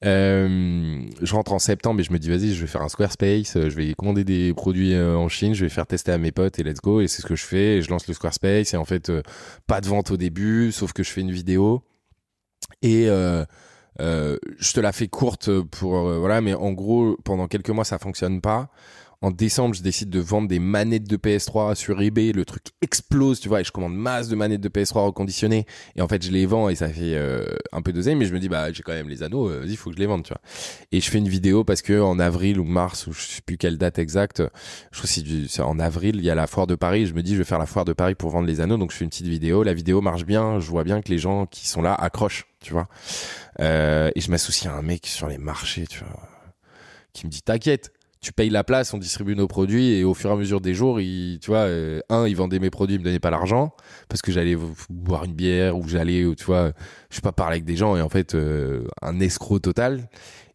Euh, je rentre en septembre et je me dis vas-y je vais faire un Squarespace euh, je vais commander des produits euh, en Chine je vais faire tester à mes potes et let's go. Et c'est ce que je fais et je lance le Squarespace. Et en fait pas de vente au début sauf que je fais une vidéo. Et euh, euh, je te la fais courte pour voilà mais en gros pendant quelques mois ça fonctionne pas en décembre, je décide de vendre des manettes de PS3 sur eBay. Le truc explose, tu vois, et je commande masse de manettes de PS3 reconditionnées. Et en fait, je les vends et ça fait euh, un peu d'oseille, mais je me dis, bah, j'ai quand même les anneaux, euh, vas-y, faut que je les vende, tu vois. Et je fais une vidéo parce que en avril ou mars, ou je sais plus quelle date exacte, je crois que c'est en avril, il y a la foire de Paris. Je me dis, je vais faire la foire de Paris pour vendre les anneaux. Donc, je fais une petite vidéo. La vidéo marche bien. Je vois bien que les gens qui sont là accrochent, tu vois. Euh, et je m'associe à un mec sur les marchés, tu vois, qui me dit, t'inquiète tu payes la place, on distribue nos produits et au fur et à mesure des jours, tu vois, euh, un, il vendait mes produits, il me donnait pas l'argent parce que j'allais boire une bière ou j'allais, tu vois, je sais pas parler avec des gens et en fait euh, un escroc total.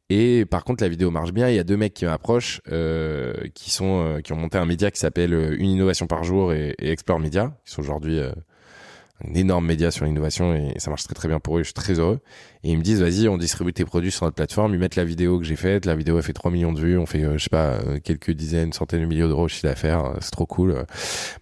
Et par contre, la vidéo marche bien. Il y a deux mecs qui m'approchent, euh, qui sont, euh, qui ont monté un média qui s'appelle euh, Une innovation par jour et, et Explore Media, qui sont aujourd'hui énorme média sur l'innovation et ça marche très très bien pour eux. Je suis très heureux. Et ils me disent, vas-y, on distribue tes produits sur notre plateforme. Ils mettent la vidéo que j'ai faite. La vidéo a fait 3 millions de vues. On fait, euh, je sais pas, euh, quelques dizaines, centaines de millions d'euros de chiffre d'affaires. Euh, C'est trop cool.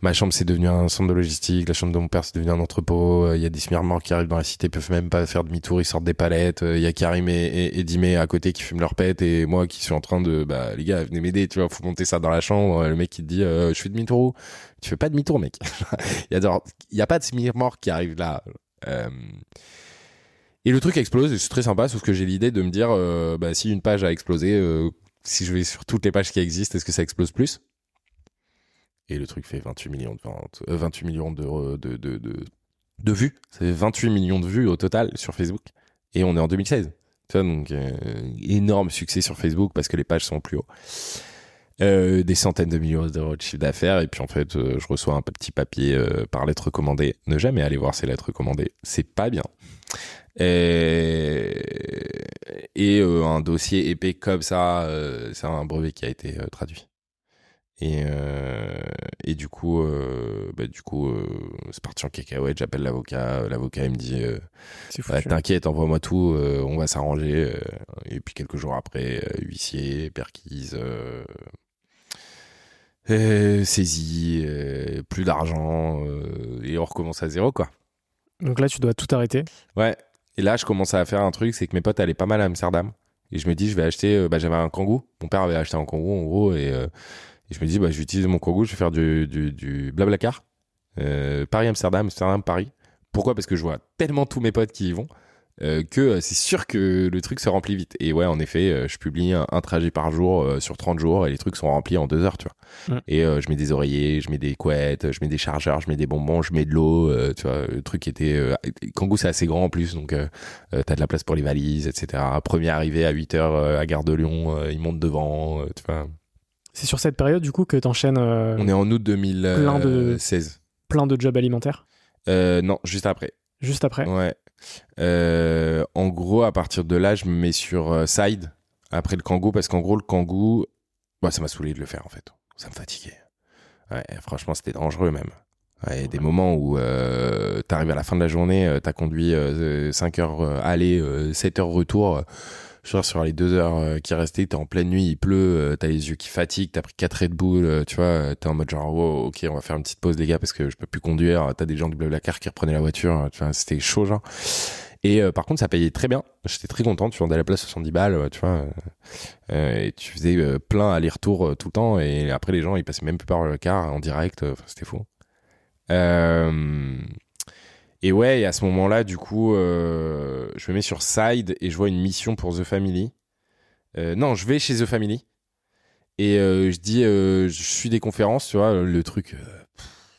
Ma chambre, c'est devenu un centre de logistique. La chambre de mon père, c'est devenu un entrepôt. Il y a des smirmors qui arrivent dans la cité, peuvent même pas faire demi-tour. Ils sortent des palettes. Il y a Karim et, et, Dimé à côté qui fument leur pète et moi qui suis en train de, bah, les gars, venez m'aider. Tu vois, faut monter ça dans la chambre. Le mec qui te dit, euh, je fais demi-tour Tu fais pas demi-tour, mec. Il y a, pas de smirmor qui arrive là. Euh, et le truc explose et c'est très sympa, sauf que j'ai l'idée de me dire, euh, bah, si une page a explosé, euh, si je vais sur toutes les pages qui existent, est-ce que ça explose plus? Et le truc fait 28 millions de ventes, euh, 28 millions de, de, de, de, de vues. Fait 28 millions de vues au total sur Facebook. Et on est en 2016. Tu vois, donc énorme succès sur Facebook parce que les pages sont plus haut. Euh, des centaines de millions d'euros de chiffre d'affaires. Et puis en fait euh, je reçois un petit papier euh, par lettre recommandée. Ne jamais aller voir ces lettres recommandées. C'est pas bien. Et, et un dossier épais comme ça c'est un brevet qui a été traduit et, euh, et du coup euh, bah, du coup euh, c'est parti en cacahuète j'appelle l'avocat l'avocat il me dit bah, t'inquiète, envoie-moi tout, on va s'arranger. et puis quelques jours après, huissier, perquise, saisie, plus d'argent, et on recommence à zéro, quoi. Donc là, tu dois tout arrêter. Ouais. Et là, je commençais à faire un truc, c'est que mes potes allaient pas mal à Amsterdam. Et je me dis, je vais acheter. bah, j'avais un kangou. Mon père avait acheté un kangou, en gros. Et, et je me dis, bah, je vais utiliser mon kangou, je vais faire du, du, du blablacar. Euh, Paris-Amsterdam, Amsterdam-Paris. Pourquoi? Parce que je vois tellement tous mes potes qui y vont euh, que euh, c'est sûr que le truc se remplit vite. Et ouais, en effet, je publie un, un trajet par jour euh, sur 30 jours et les trucs sont remplis en deux heures, tu vois. Mm. Et je mets des oreillers, je mets des couettes, je mets des chargeurs, je mets des bonbons, je mets de l'eau, tu vois. Le truc était... Kangoo, c'est assez grand en plus, donc t'as de la place pour les valises, etc. Premier arrivé à 8 heures euh, à Gare de Lyon, il monte devant, tu vois. C'est sur cette période, du coup, que t'enchaînes euh, On est en août Plein de- 2016. plein de jobs alimentaires? Euh, non, juste après. Juste après? Ouais. Euh, en gros, à partir de là, je me mets sur euh, Side après le Kangoo parce qu'en gros, le Kangoo, bah, ça m'a saoulé de le faire en fait. Ça me fatiguait. Ouais, franchement, c'était dangereux même. Ouais, il y a des moments où t'arrives à la fin de la journée, t'as conduit 5 heures aller, euh, 7 heures retour. Sur les 2 heures euh, qui restaient, t'es en pleine nuit, il pleut, euh, t'as les yeux qui fatiguent, t'as pris 4 Red Bull, euh, tu vois, t'es en mode genre, wow, ok, on va faire une petite pause les gars parce que je peux plus conduire, t'as des gens du Blablacar qui reprenaient la voiture, tu vois, c'était chaud genre. Et par contre, ça payait très bien. J'étais très content. Tu vendais la place 70 balles, tu vois. et tu faisais plein aller-retour tout le temps. Et après, les gens, ils passaient même plus par le car en direct. c'était fou. Et ouais, à ce moment-là, du coup, euh, je me mets sur Side et je vois une mission pour The Family. Euh, non, je vais chez The Family. Et euh, je dis, je suis des conférences, tu vois, le truc.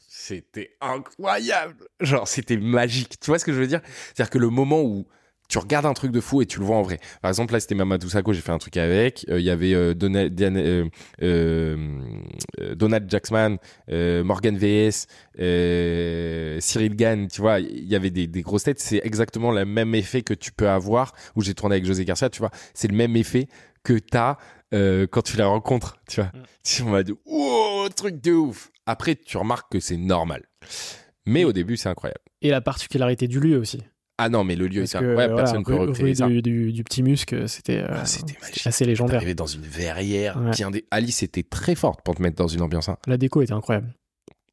c'était incroyable. Genre, c'était magique. Tu vois ce que je veux dire? C'est-à-dire que le moment où tu regardes un truc de fou et tu le vois en vrai. Par exemple, là, c'était Mamadou Sakho, j'ai fait un truc avec. Euh, Il y avait euh, Diane- euh, euh, Donald Jacksman, Morgan VS, Cyril Gann, tu vois, il y avait des, des grosses têtes. C'est exactement le même effet que tu peux avoir, où j'ai tourné avec José Garcia, tu vois. C'est le même effet que t'as euh, quand tu la rencontres, tu vois. Mm. Tu wow, truc de ouf. Après, tu remarques que c'est normal. Mais au début, c'est incroyable. Et la particularité du lieu aussi. Ah non, mais le lieu est incroyable, voilà, personne ne peut recréer ça. du, du, du petit muscle, c'était euh, Ah, c'était magique. assez légendaire. T'arrivais dans une verrière, Ouais. bien des... Alice était très forte pour te mettre dans une ambiance. hein. La déco était incroyable.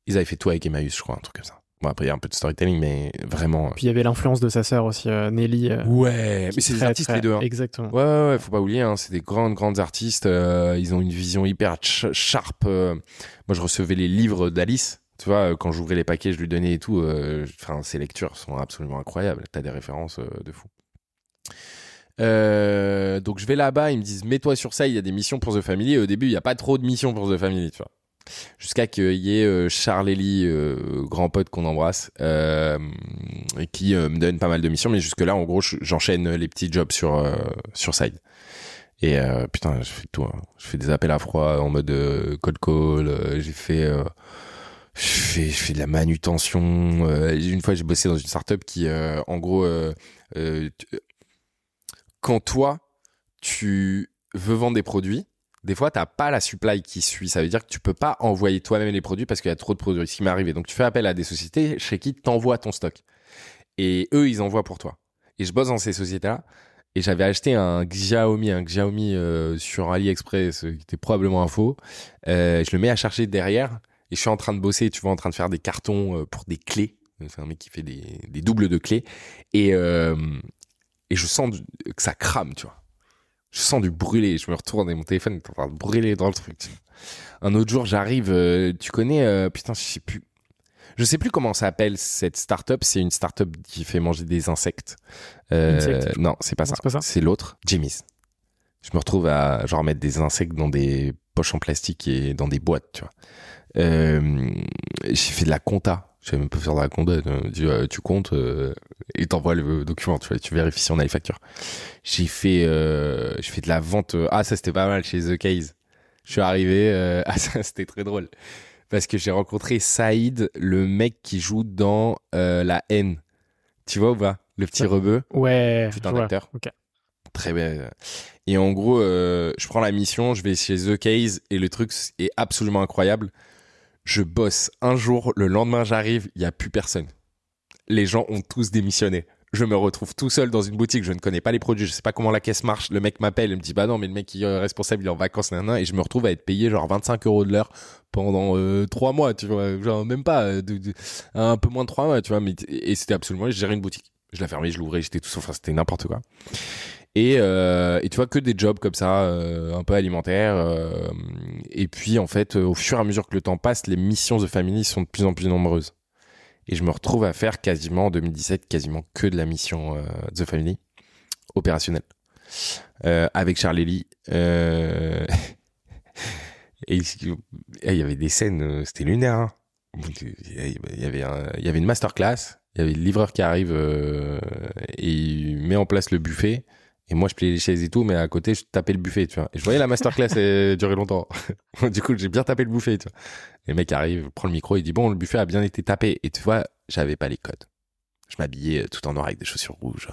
Ils avaient fait tout avec Emmaüs, je crois, un truc comme ça. Bon, après, il y a un peu de storytelling, mais vraiment. euh, Puis il y avait l'influence de sa sœur aussi, euh, Nelly. euh, Ouais, mais c'est des artistes très- les deux. hein. Exactement. Ouais, ouais, ouais, faut pas oublier, hein, c'est des grandes, grandes artistes. euh, ils ont une vision hyper ch- sharp. euh. moi, je recevais les livres d'Alice. Tu vois, euh, quand j'ouvrais les paquets, je lui donnais et tout. euh, Enfin, ses lectures sont absolument incroyables. T'as des références euh, de fou. Euh, donc je vais là-bas, ils me disent mets-toi sur ça, il y a des missions pour The Family. Et au début, il n'y a pas trop de missions pour The Family, tu vois. Jusqu'à qu'il y ait Charles Ellie, grand pote qu'on embrasse, et qui me donne pas mal de missions. Mais jusque-là, en gros, je- j'enchaîne les petits jobs sur, sur Side. Et putain, je fais tout. hein. Je fais des appels à froid en mode cold call. j'ai fait, je fais, je fais de la manutention. euh, une fois, j'ai bossé dans une startup qui, euh, en gros, euh, euh, tu- quand toi, tu veux vendre des produits, des fois, t'as pas la supply qui suit. Ça veut dire que tu peux pas envoyer toi-même les produits parce qu'il y a trop de produits. Ce qui arrivé. Donc, tu fais appel à des sociétés chez qui t'envoient ton stock. Et eux, ils envoient pour toi. Et je bosse dans ces sociétés-là. Et j'avais acheté un Xiaomi, un Xiaomi euh, sur AliExpress, euh, qui était probablement un faux. Euh, je le mets à charger derrière. Et je suis en train de bosser, tu vois, en train de faire des cartons euh, pour des clés. C'est un mec qui fait des, des doubles de clés. Et, euh, et je sens du- que ça crame, tu vois. Je sens du brûler. Je me retourne et mon téléphone est en train de brûler dans le truc. tu vois. Un autre jour, j'arrive, euh, tu connais, euh, putain, je sais plus. Je sais plus comment ça s'appelle cette startup. C'est une startup qui fait manger des insectes. Non, c'est pas pas ça. C'est l'autre, Jimmy's. Je me retrouve à genre mettre des insectes dans des poches en plastique et dans des boîtes, tu vois. Euh, j'ai fait de la compta. Je savais même pas faire de la compta. Euh, Tu, euh, tu comptes euh, et t'envoies le document. Tu, vois, tu vérifies si on a les factures. J'ai fait, euh, j'ai fait de la vente. ah, ça c'était pas mal chez The Case. Je suis arrivé. ah, ça c'était très drôle parce que j'ai rencontré Saïd, le mec qui joue dans La haine. Tu vois ou pas Le petit Ouais. rebeu? Ouais, Putain d'acteur. Ok. Très bien. Et en gros, je prends la mission, je vais chez The Case et le truc est absolument incroyable. Je bosse. Un jour, le lendemain j'arrive, il y a plus personne. Les gens ont tous démissionné. Je me retrouve tout seul dans une boutique, je ne connais pas les produits, je sais pas comment la caisse marche. Le mec m'appelle, il me dit bah non, mais le mec qui est responsable, il est en vacances, et je me retrouve à être payé genre 25 euros de l'heure pendant euh, trois mois, tu vois, genre même pas, euh, un peu moins de trois mois, tu vois, mais et c'était absolument, je gérais une boutique, je la fermais, je l'ouvrais, j'étais tout, enfin c'était n'importe quoi. Et, euh, et, tu vois que des jobs comme ça, euh, un peu alimentaires. Euh, et puis en fait, au fur et à mesure que le temps passe, les missions de Family sont de plus en plus nombreuses. Et je me retrouve à faire quasiment en 2017 quasiment que de la mission The Family opérationnelle avec Charlie Lee. et il y avait des scènes, c'était lunaire. Hein. Il y avait il y avait une masterclass. Il y avait le livreur qui arrive et il met en place le buffet. Et moi, je pliais les chaises et tout, mais à côté, je tapais le buffet, tu vois. Et je voyais la masterclass et durer longtemps. du coup, j'ai bien tapé le buffet, tu vois. Et le mec arrive, prend le micro, il dit bon, le buffet a bien été tapé. Et tu vois, j'avais pas les codes. Je m'habillais tout en noir avec des chaussures rouges.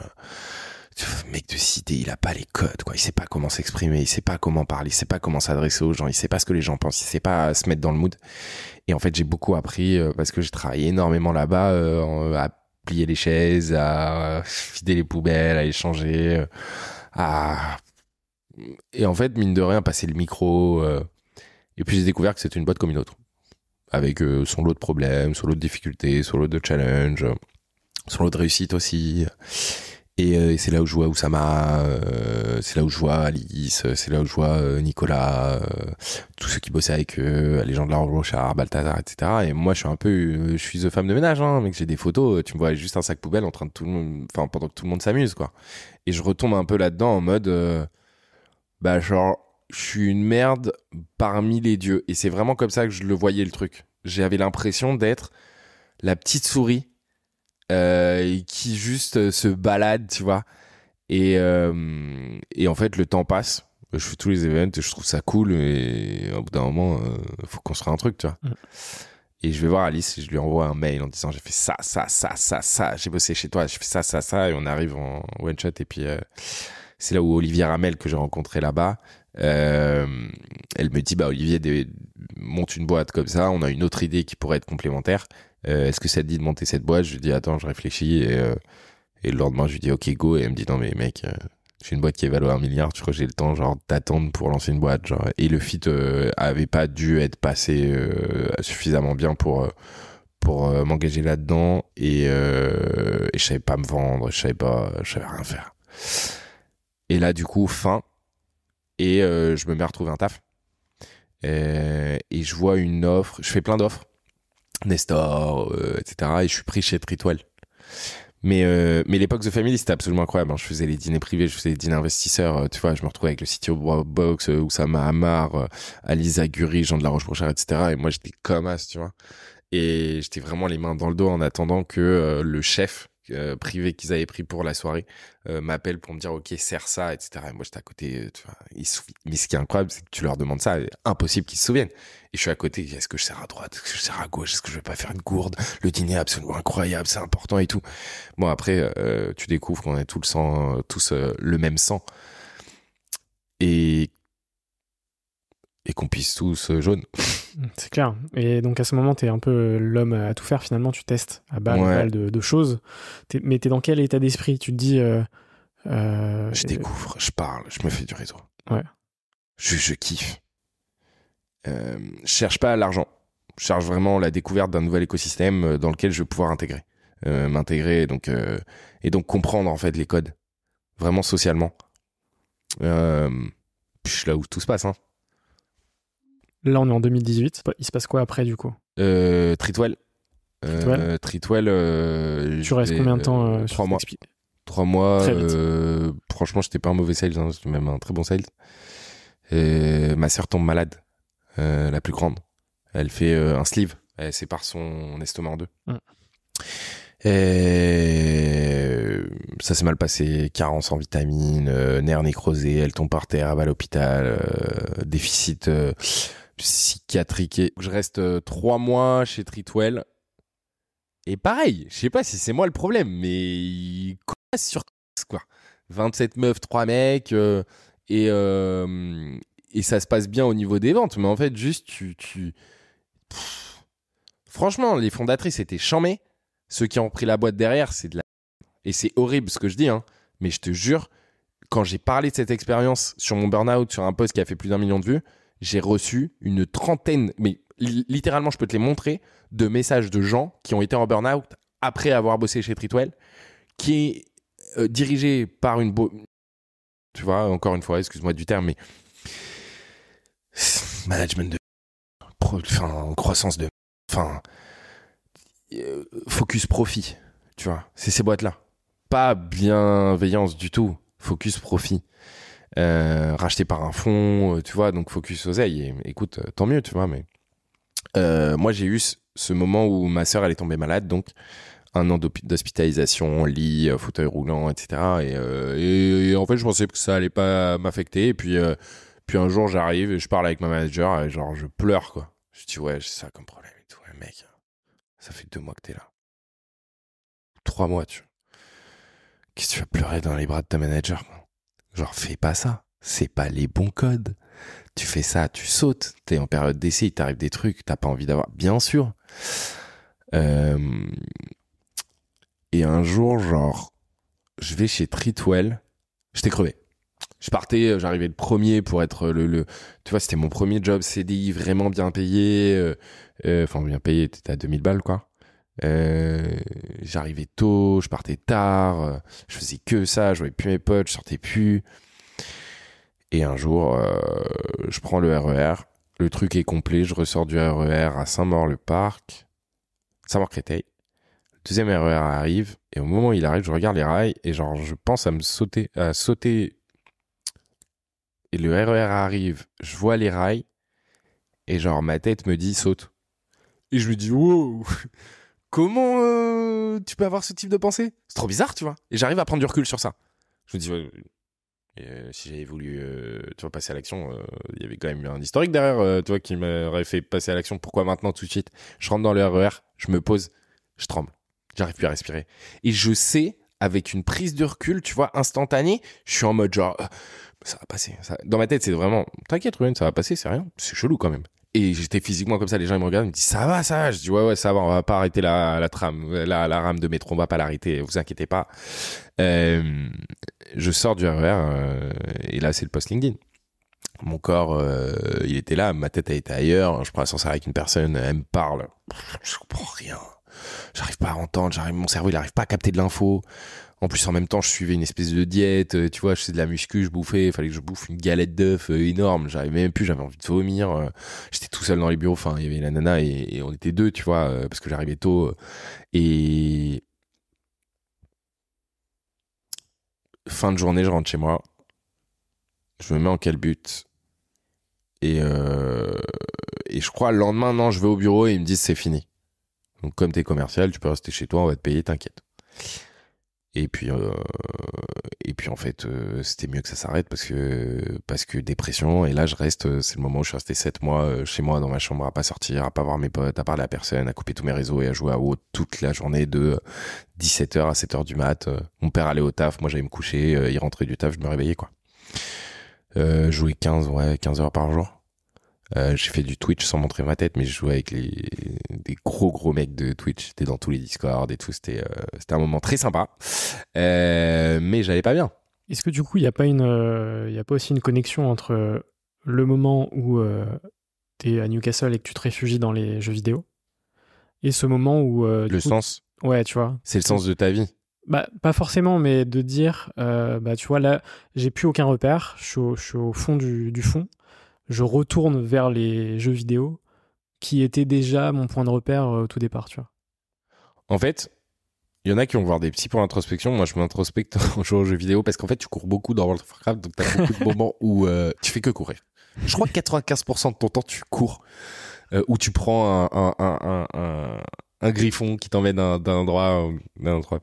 Le mec de cité, il a pas les codes, quoi. Il sait pas comment s'exprimer, il sait pas comment parler, il sait pas comment s'adresser aux gens, il sait pas ce que les gens pensent, il sait pas se mettre dans le mood. Et en fait, j'ai beaucoup appris euh, parce que j'ai travaillé énormément là-bas euh, à plier les chaises, à vider les poubelles, à échanger, euh, à et en fait mine de rien passer le micro. Euh, et puis j'ai découvert que c'était une boîte comme une autre, avec euh, son lot de problèmes, son lot de difficultés, son lot de challenges, son lot de réussite aussi. Euh, et, c'est là où je vois Oussama, euh, c'est là où je vois Alice, c'est là où je vois euh, Nicolas, tous ceux qui bossaient avec eux, les gens de la Rochard, Balthazar, etc. Et moi, je suis un peu, je suis the femme de ménage, hein, mec, j'ai des photos, tu me vois juste un sac poubelle en train de tout enfin, pendant que tout le monde s'amuse, quoi. Et je retombe un peu là-dedans en mode, bah, genre, je suis une merde parmi les dieux. Et c'est vraiment comme ça que je le voyais le truc. J'avais l'impression d'être la petite souris euh, qui juste euh, se balade, tu vois. Et, euh, et en fait, le temps passe. Je fais tous les événements et je trouve ça cool. Et au bout d'un moment, il faut construire un truc, tu vois. Mm. Et je vais voir Alice et je lui envoie un mail en disant j'ai fait ça, ça, ça, ça, ça. J'ai bossé chez toi, j'ai fait ça, ça, ça. Et on arrive en one shot. Et puis, c'est là où Olivier Ramel, que j'ai rencontré là-bas, elle me dit bah Olivier monte une boîte comme ça on a une autre idée qui pourrait être complémentaire euh, est-ce que ça te dit de monter cette boîte? Je lui dis attends, je réfléchis. Et, euh, et le lendemain je lui dis ok go. Et elle me dit non mais mec, euh, j'ai une boîte qui est value un milliard, tu crois que j'ai le temps genre d'attendre pour lancer une boîte genre. Et le fit avait pas dû être passé suffisamment bien pour pour m'engager là-dedans. Et, et je savais pas me vendre, je savais pas, je savais rien faire. Et là du coup fin. Et je me mets à retrouver un taf. et je vois une offre, je fais plein d'offres Nestor, euh, etc. Et je suis pris chez Tritwell. Mais, euh, mais l'époque The Family, c'était absolument incroyable. Hein. Je faisais les dîners privés, je faisais les dîners investisseurs. Euh, tu vois, je me retrouvais avec le CTO Box, Oussama Hamar, Alisa Guri, Jean de la Roche-Brochard, etc. Et moi, j'étais comme as, tu vois. Et j'étais vraiment les mains dans le dos en attendant que le chef euh, privé qu'ils avaient pris pour la soirée euh, m'appellent pour me dire ok serre ça etc et moi j'étais à côté euh, vois mais ce qui est incroyable c'est que tu leur demandes ça impossible qu'ils se souviennent. Et je suis à côté est-ce que je sers à droite? Est-ce que je sers à gauche? Est-ce que je vais pas faire une gourde? Le dîner est absolument incroyable c'est important et tout. Bon après tu découvres qu'on est tout le sang tous le même sang. Et et qu'on puisse tous euh, jaune. C'est clair. Et donc à ce moment, tu es un peu l'homme à tout faire. Finalement, tu testes à balle, de, choses. mais tu es dans quel état d'esprit? Tu te dis. Euh, euh, je découvre, je parle, je me fais du réseau. Ouais. Je, je kiffe. je cherche pas l'argent. Je cherche vraiment la découverte d'un nouvel écosystème dans lequel je vais pouvoir intégrer. M'intégrer donc, et donc comprendre en fait les codes. Vraiment socialement. Euh, là où tout se passe. Hein. Là, on est en 2018. Il se passe quoi après, du coup? Euh, Tritwell. Euh, Tritwell. Euh, tu restes combien de temps euh, Trois mois. Trois mois. Franchement, j'étais pas un mauvais sales, hein, j'étais même un très bon sales. Et ma sœur tombe malade, la plus grande. Elle fait un sleeve. Elle sépare son estomac en deux. Hum. Et ça s'est mal passé, carence en vitamines, nerfs nécrosés, elle tombe par terre, elle va à l'hôpital, déficit psychiatrique. Je reste euh, trois mois chez Tritwell. Et pareil, je sais pas si c'est moi le problème, mais quoi sur quoi 27 meufs, 3 mecs, euh, et, euh, et ça se passe bien au niveau des ventes. Mais en fait, juste, tu. tu... Franchement, les fondatrices étaient chamées. Ceux qui ont pris la boîte derrière, c'est de la. Et c'est horrible ce que je dis, hein, mais je te jure, quand j'ai parlé de cette expérience sur mon burn-out, sur un post qui a fait plus d'un million de vues, j'ai reçu une trentaine, mais littéralement, je peux te les montrer, de messages de gens qui ont été en burn-out après avoir bossé chez Tritwell, qui est euh, dirigé par une... Tu vois, encore une fois, excuse-moi du terme, mais... Management de... Enfin, croissance de... Enfin... Euh, focus profit, tu vois. C'est ces boîtes-là. Pas bienveillance du tout. Focus profit. Euh, racheté par un fonds, tu vois, donc focus oseille. Et, écoute, tant mieux, tu vois, mais moi j'ai eu ce moment où ma sœur elle est tombée malade, donc un an d'hospitalisation, lit, euh, fauteuil roulant, etc. Euh, et, en fait, je pensais que ça allait pas m'affecter. Et puis, euh, puis un jour, j'arrive et je parle avec ma manager et genre, je pleure, quoi. Je dis, ouais, j'ai ça comme problème et tout. mec, ça fait deux mois que t'es là. Trois mois, tu Qu'est-ce que tu vas pleurer dans les bras de ta manager, Genre, fais pas ça. C'est pas les bons codes. Tu fais ça, tu sautes. T'es en période d'essai, il t'arrive des trucs, t'as pas envie d'avoir. Bien sûr. Euh, et un jour, genre, je vais chez Tritwell. J'étais crevé. Je partais, euh, j'arrivais le premier pour être le, tu vois, c'était mon premier job CDI vraiment bien payé. Euh, enfin, bien payé, t'étais à 2000 balles, quoi. J'arrivais tôt, je partais tard, je faisais que ça, je voyais plus mes potes, je sortais plus. Et un jour, je prends le RER, e le truc est complet, je ressors du RER e à Saint-Maur-le-Parc, Saint-Maur-Créteil deuxième RER arrive, et au moment où il arrive, je regarde les rails, et genre, je pense à me sauter, à sauter. Et le RER arrive, je vois les rails, et genre, ma tête me dit saute. Et je me dis, wow, comment euh, tu peux avoir ce type de pensée? C'est trop bizarre, tu vois. Et j'arrive à prendre du recul sur ça. Je me dis, euh, si j'avais voulu euh, tu vois, passer à l'action, il y avait quand même un historique derrière, tu qui m'aurait fait passer à l'action. Pourquoi maintenant tout de suite? Je rentre dans le RER, je me pose, je tremble. J'arrive plus à respirer. Et je sais, avec une prise de recul, tu vois, instantanée, je suis en mode genre, euh, ça va passer. Dans ma tête, c'est vraiment, t'inquiète, Ruben, ça va passer, c'est rien. C'est chelou quand même. Et j'étais physiquement comme ça, les gens me regardent, ils me disent ça va, ça va. Je dis ouais, ouais, ça va, on va pas arrêter la, la tram, la, rame de métro, on va pas l'arrêter, vous inquiétez pas. Euh, je sors du RER euh, et là c'est le post LinkedIn. Mon corps, il était là, ma tête a été ailleurs. Je prends l'ascenseur avec une personne, elle me parle, je comprends rien j'arrive pas à entendre, mon cerveau il arrive pas à capter de l'info. En plus, en même temps, je suivais une espèce de diète, euh, tu vois, je faisais de la muscu, je bouffais, il fallait que je bouffe une galette d'œuf euh, énorme, j'arrivais même plus, j'avais envie de vomir, euh, j'étais tout seul dans les bureaux, enfin, il y avait la nana et, on était deux, tu vois, parce que j'arrivais tôt. et fin de journée, je rentre chez moi, je me mets en quel but et, et je crois le lendemain, non, je vais au bureau et ils me disent c'est fini. Donc comme tu es commercial, tu peux rester chez toi, on va te payer, t'inquiète. Et puis, euh, et puis en fait, euh, c'était mieux que ça s'arrête parce que, parce que dépression. Et là, je reste, euh, c'est le moment où je suis resté 7 mois chez moi dans ma chambre à pas sortir, à pas voir mes potes, à parler à personne, à couper tous mes réseaux et à jouer à haut toute la journée de 17h à 7h du mat. Mon père allait au taf, moi j'allais me coucher, il rentrait du taf, je me réveillais quoi. jouer 15, ouais, 15 heures par jour. Euh, j'ai fait du Twitch sans montrer ma tête, mais je jouais avec les, des gros gros mecs de Twitch. J'étais dans tous les Discord et tout. C'était euh, c'était un moment très sympa. Euh, mais j'allais pas bien. Est-ce que du coup, il n'y a, pas une, il y a pas aussi une connexion entre le moment où tu es à Newcastle et que tu te réfugies dans les jeux vidéo et ce moment où. le sens Ouais, tu vois. C'est le sens de ta vie bah, pas forcément, mais de dire, bah, tu vois, là, j'ai plus aucun repère, je suis au, je suis au fond du, du fond je retourne vers les jeux vidéo qui étaient déjà mon point de repère euh, au tout départ, tu vois. En fait, il y en a qui vont voir des petits points d'introspection. Moi, je m'introspecte en jouant aux jeux vidéo parce qu'en fait, tu cours beaucoup dans World of Warcraft, donc t'as beaucoup de moments où euh, tu fais que courir. Je crois que 95% de ton temps, tu cours. Euh, où tu prends un, un, un, un griffon qui t'emmène d'un endroit d'un endroit.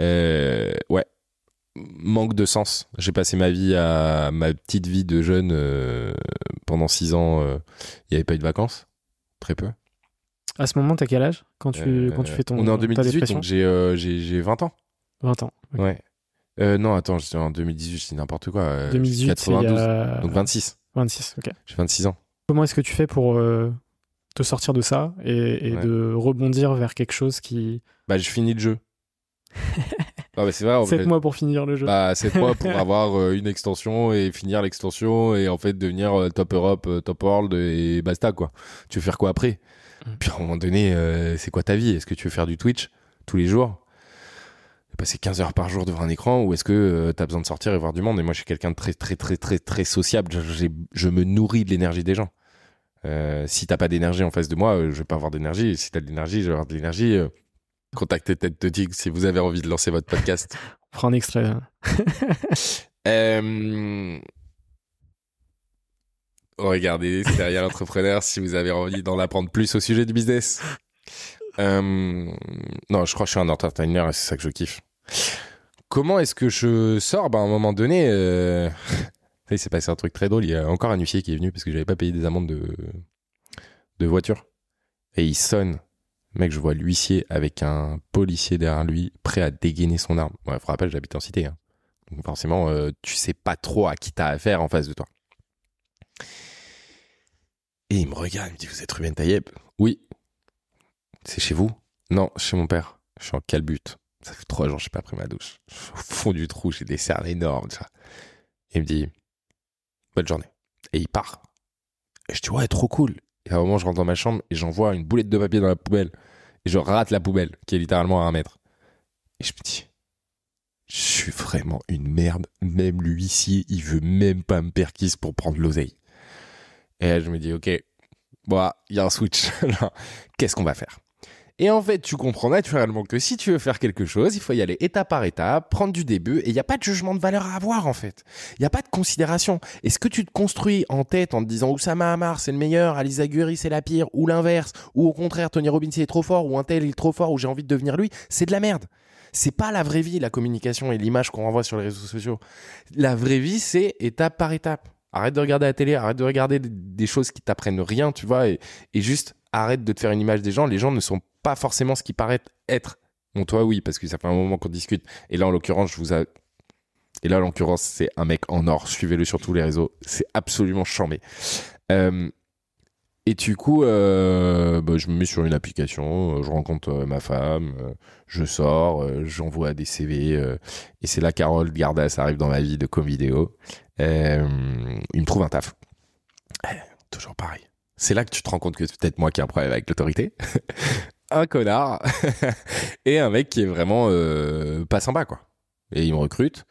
Euh, ouais, manque de sens. J'ai passé ma vie à ma petite vie de jeune euh, pendant six ans. Il euh, n'y avait pas eu de vacances, très peu. À ce moment, t'as quel âge quand tu, quand tu fais ton On est en 2018, donc j'ai euh, j'ai 20 ans. 20 ans. Ouais. non, attends, en 2018, c'est n'importe quoi. 2018, 92, donc 26. 26, ok. J'ai 26 ans. Comment est-ce que tu fais pour te sortir de ça et, de rebondir vers quelque chose qui... Bah, je finis le jeu. Non, mais c'est vrai, en fait. 7 mois pour finir le jeu. Bah, 7 mois pour avoir euh, une extension et finir l'extension et en fait devenir euh, top Europe, euh, top world et basta quoi. Tu veux faire quoi après? Mm. Puis à un moment donné, euh, c'est quoi ta vie? Est-ce que tu veux faire du Twitch tous les jours? Passer 15 heures par jour devant un écran ou est-ce que tu as besoin de sortir et voir du monde? Et moi, je suis quelqu'un de très, très, très, très, très sociable. Je, je me nourris de l'énergie des gens. Euh, si t'as pas d'énergie en face de moi, euh, je vais pas avoir d'énergie. Si t'as de l'énergie, je vais avoir de l'énergie. Contactez Tête de Tigre si vous avez envie de lancer votre podcast. On fera un extrait. Euh... Regardez, c'est derrière l'entrepreneur si vous avez envie d'en apprendre plus au sujet du business. Euh, Non, je crois que je suis un entertainer et c'est ça que je kiffe. Comment est-ce que je sors? Bah, À un moment donné, euh... il s'est passé un truc très drôle. Il y a encore un huissier qui est venu parce que j'avais pas payé des amendes de, de voiture. Et il sonne. Mec, je vois l'huissier avec un policier derrière lui, prêt à dégainer son arme. Ouais, faut rappel, j'habite en cité. Hein. Donc forcément, euh, tu sais pas trop à qui t'as affaire en face de toi. Et il me regarde, il me dit Vous êtes Ruben Tayeb Oui. C'est chez vous? Non, chez mon père. Je suis en calbute. Ça fait trois jours que je n'ai pas pris ma douche. Je suis au fond du trou, j'ai des cernes énormes. tu vois. Et il me dit Bonne journée. Et il part. Et je dis Ouais, trop cool. Et à un moment, je rentre dans ma chambre et j'envoie une boulette de papier dans la poubelle. Et je rate la poubelle, qui est littéralement à un mètre. Et je me dis je suis vraiment une merde. Même l'huissier, il veut même pas me perquise pour prendre l'oseille. Et je me dis, ok, bon, il y a un switch. Qu'est-ce qu'on va faire? Et en fait, tu comprends naturellement que si tu veux faire quelque chose, il faut y aller étape par étape, prendre du début, et il n'y a pas de jugement de valeur à avoir, en fait. Il n'y a pas de considération. Est-ce que tu te construis en tête en te disant Oussama Hamar, c'est le meilleur, Alice Guri, c'est la pire, ou l'inverse, ou au contraire, Tony Robbins, il est trop fort, ou un tel, il est trop fort, ou j'ai envie de devenir lui, c'est de la merde. C'est pas la vraie vie, la communication et l'image qu'on renvoie sur les réseaux sociaux. La vraie vie, c'est étape par étape. Arrête de regarder la télé, arrête de regarder des- choses qui t'apprennent rien, tu vois, et, et juste arrête de te faire une image des gens. Les gens ne sont pas forcément ce qu'ils paraissent être. Bon, toi, oui, parce que ça fait un moment qu'on discute. Et là, en l'occurrence, je vous a... Et là, en l'occurrence, c'est un mec en or. Suivez-le sur tous les réseaux. C'est absolument chambé. Euh, et du coup, euh, bah, je me mets sur une application, euh, je rencontre ma femme, je sors, j'envoie des CV, et c'est là Carole Gardas arrive dans ma vie de com vidéo. Il me trouve un taf. Toujours pareil. C'est là que tu te rends compte que c'est peut-être moi qui ai un problème avec l'autorité. un connard et un mec qui est vraiment euh, pas sympa, quoi. Et il me recrute.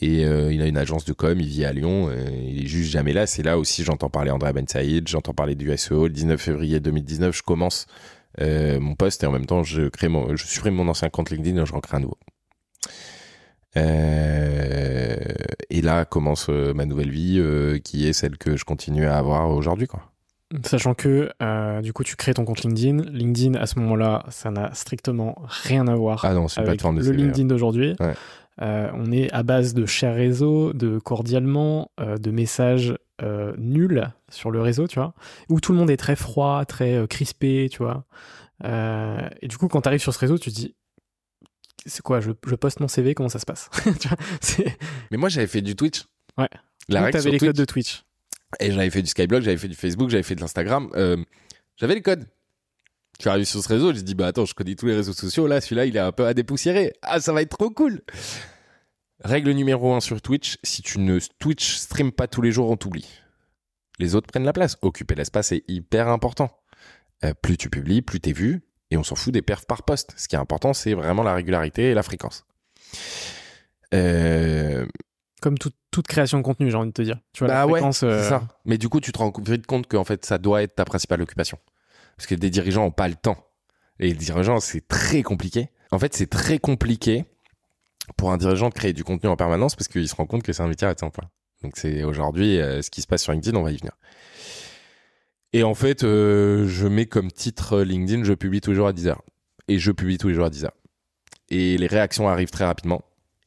Et euh, il a une agence de com, il vit à Lyon, il est juste jamais là. C'est là aussi j'entends parler André Ben Saïd, j'entends parler du SEO. Le 19 février 2019, je commence euh, mon poste et en même temps je crée mon, je supprime mon ancien compte LinkedIn et je recrée un nouveau. Et là commence ma nouvelle vie, qui est celle que je continue à avoir aujourd'hui, quoi. Sachant que euh, du coup tu crées ton compte LinkedIn. LinkedIn à ce moment-là, ça n'a strictement rien à voir Ah non, avec plateforme le hein. LinkedIn d'aujourd'hui. Ouais. Euh, on est à base de cher réseau, de cordialement, euh, de messages nuls sur le réseau, tu vois, où tout le monde est très froid, très crispé, tu vois. Et du coup, quand tu arrives sur ce réseau, tu te dis, c'est quoi, je, je poste mon CV, comment ça se passe? Tu vois, c'est- Mais moi j'avais fait du Twitch. Ouais. La Donc, règle t'avais sur les Twitch, codes de Twitch. Et j'avais fait du Skyblog, j'avais fait du Facebook, j'avais fait de l'Instagram. Euh, j'avais les codes. Je suis arrivé sur ce réseau, j'ai dit, bah attends, je connais tous les réseaux sociaux. Là, celui-là, il est un peu à dépoussiérer. Ah, ça va être trop cool. Règle numéro un sur Twitch, si tu ne Twitch stream pas tous les jours, on t'oublie. Les autres prennent la place. Occuper l'espace est hyper important. Euh, plus tu publies, plus t'es vu. Et on s'en fout des perfs par poste. Ce qui est important, c'est vraiment la régularité et la fréquence. Euh, Comme toute- toute création de contenu, j'ai envie de te dire. Tu vois, bah la ouais, euh, ça. Mais du coup, tu te rends vite compte qu'en fait, ça doit être ta principale occupation. Parce que des dirigeants ont pas le temps. Et les dirigeants, c'est très compliqué. En fait, c'est très compliqué pour un dirigeant de créer du contenu en permanence parce qu'il se rend compte que c'est un métier à temps plein. Donc c'est aujourd'hui euh, ce qui se passe sur LinkedIn, on va y venir. Et en fait, euh, je mets comme titre LinkedIn, je publie tous les jours à 10h. Et je publie tous les jours à 10h. Et les réactions arrivent très rapidement.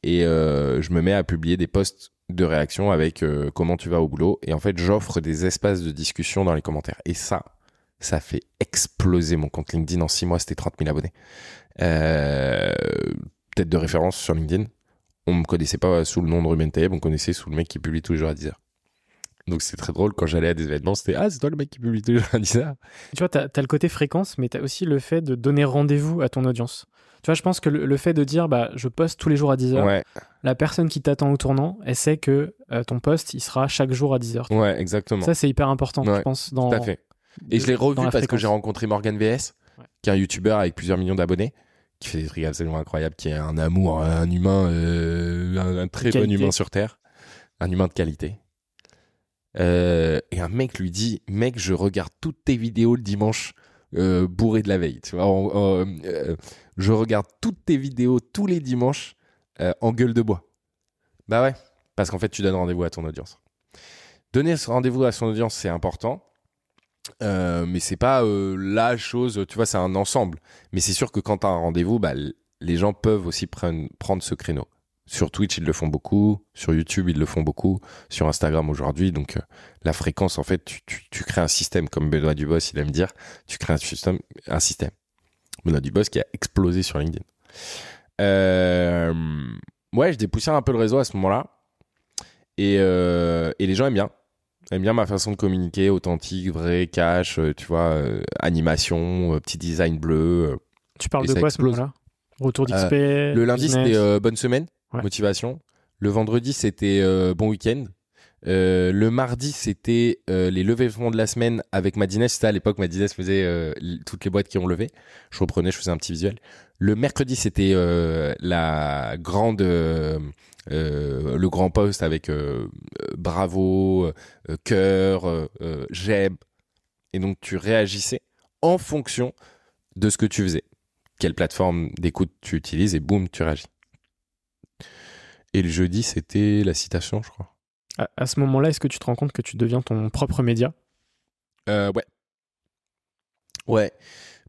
Et euh, je me mets à publier des posts de réaction avec euh, comment tu vas au boulot. Et en fait, j'offre des espaces de discussion dans les commentaires. Et ça, ça fait exploser mon compte LinkedIn. En 6 mois, c'était 30 000 abonnés. Euh, tête de référence sur LinkedIn. On me connaissait pas sous le nom de Ruben Tayeb, on me connaissait sous le mec qui publie tous les jours à 10h. Donc c'est très drôle quand j'allais à des événements, c'était ah c'est toi le mec qui publie tous les jours à 10h. Tu vois, tu as, le côté fréquence, mais tu as aussi le fait de donner rendez-vous à ton audience. Tu vois, je pense que le, fait de dire bah, je poste tous les jours à 10h, Ouais, la personne qui t'attend au tournant, elle sait que euh, ton post, il sera chaque jour à 10h. ouais, exactement. Ça, c'est hyper important, je pense. Dans, Tout à fait. Et je l'ai revu parce que j'ai rencontré Morgan VS, Ouais. qui est un youtubeur avec plusieurs millions d'abonnés, qui fait des trucs absolument incroyables, qui est un amour, un humain, euh, un, un très bon humain sur Terre, un humain de qualité. Euh, et un mec lui dit, mec, je regarde toutes tes vidéos le dimanche euh, bourré de la veille. Tu vois, euh, je regarde toutes tes vidéos tous les dimanches euh, en gueule de bois. Bah ouais, parce qu'en fait, tu donnes rendez-vous à ton audience. Donner ce rendez-vous à son audience, c'est important. Mais c'est pas la chose, tu vois, c'est un ensemble. Mais c'est sûr que quand tu as un rendez-vous, bah, les gens peuvent aussi prendre ce créneau. Sur Twitch, ils le font beaucoup. Sur YouTube, ils le font beaucoup. Sur Instagram aujourd'hui. Donc, euh, la fréquence, en fait, tu, tu- tu crées un système, comme Benoît Dubos, il aime dire. Tu crées un système. Un système. Benoît Dubos qui a explosé sur LinkedIn. Euh, ouais, je dépoussière un peu le réseau à ce moment-là. Et, euh, et les gens aiment bien. Aiment bien ma façon de communiquer, authentique, vrai, cash, euh, tu vois, euh, animation, petit design bleu. Tu parles Et de quoi ce moment-là? Retour d'XP Le lundi, c'était euh, bonne semaine, Motivation. Le vendredi, c'était euh, bon week-end. Euh, le mardi, c'était euh, les levées de fonds de la semaine avec Madines. C'était à l'époque, Madines faisait toutes les boîtes qui ont levé. Je reprenais, je faisais un petit visuel. Le mercredi, c'était la grande, le grand post avec bravo, cœur, j'aime. Et donc, tu réagissais en fonction de ce que tu faisais. Quelle plateforme d'écoute tu utilises et boum, tu réagis. Et le jeudi, c'était la citation, je crois. À, à ce moment-là, est-ce que tu te rends compte que tu deviens ton propre média? Euh, ouais. Ouais.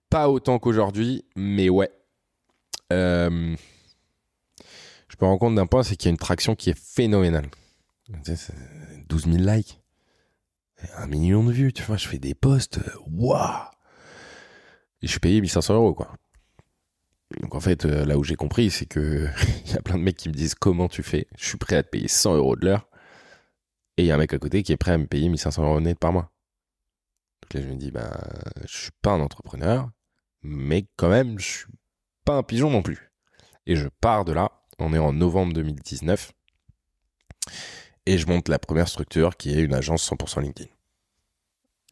Pas autant qu'aujourd'hui, mais ouais. Euh, je me rends compte d'un point, c'est qu'il y a une traction qui est phénoménale. Tu sais, c'est 12 000 likes. Un million de vues, tu vois, je fais des posts. euh, Waouh! Et je suis payé 1500 euros, quoi. Donc en fait, euh, là où j'ai compris, c'est que il y a plein de mecs qui me disent comment tu fais? Je suis prêt à te payer 100 euros de l'heure. Et il y a un mec à côté qui est prêt à me payer 1500 euros net par mois. Donc là, je me dis, ben, je suis pas un entrepreneur, mais quand même, je suis pas un pigeon non plus. Et je pars de là. On est en novembre 2019. Et je monte la première structure qui est une agence 100% LinkedIn.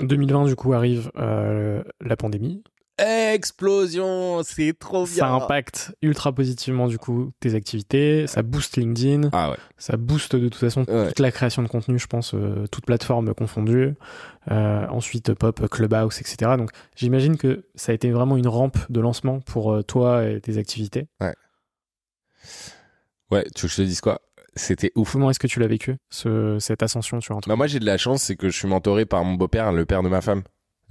2020, du coup, arrive euh, la pandémie. Explosion, c'est trop Ça impacte ultra positivement, du coup, tes activités. Ça booste LinkedIn. Ah ouais. Ça booste de toute façon Ouais. toute la création de contenu, je pense, euh, toute plateforme confondue. Euh, ensuite, Pop, Clubhouse, etc. Donc, j'imagine que ça a été vraiment une rampe de lancement pour euh, toi et tes activités. Ouais, tu veux que je te dise quoi? C'était ouf. Comment est-ce que tu l'as vécu, ce- cette ascension tu vois, entre- Bah moi j'ai de la chance, c'est que je suis mentoré par mon beau-père, le père de ma femme,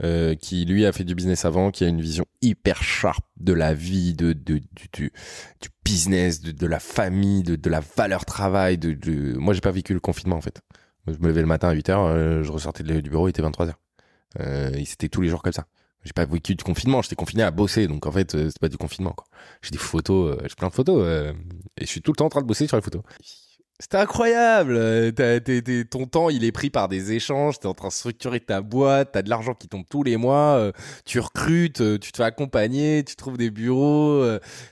euh, qui lui a fait du business avant, qui a une vision hyper sharp de la vie, de, de du, du, du business, de, de la famille, de, de la valeur travail. De, de... Moi j'ai pas vécu le confinement en fait. Je me levais le matin à 8h, je ressortais du bureau, il était 23h. Euh, et c'était tous les jours comme ça. J'ai pas vécu du confinement, j'étais confiné à bosser, donc en fait euh, c'est pas du confinement. J'ai des photos, euh, j'ai plein de photos, euh, et je suis tout le temps en train de bosser sur les photos. C'était incroyable. euh, ton temps, il est pris par des échanges. T'es en train de structurer ta boîte. T'as de l'argent qui tombe tous les mois. euh, tu recrutes, euh, tu te fais accompagner, tu trouves des bureaux.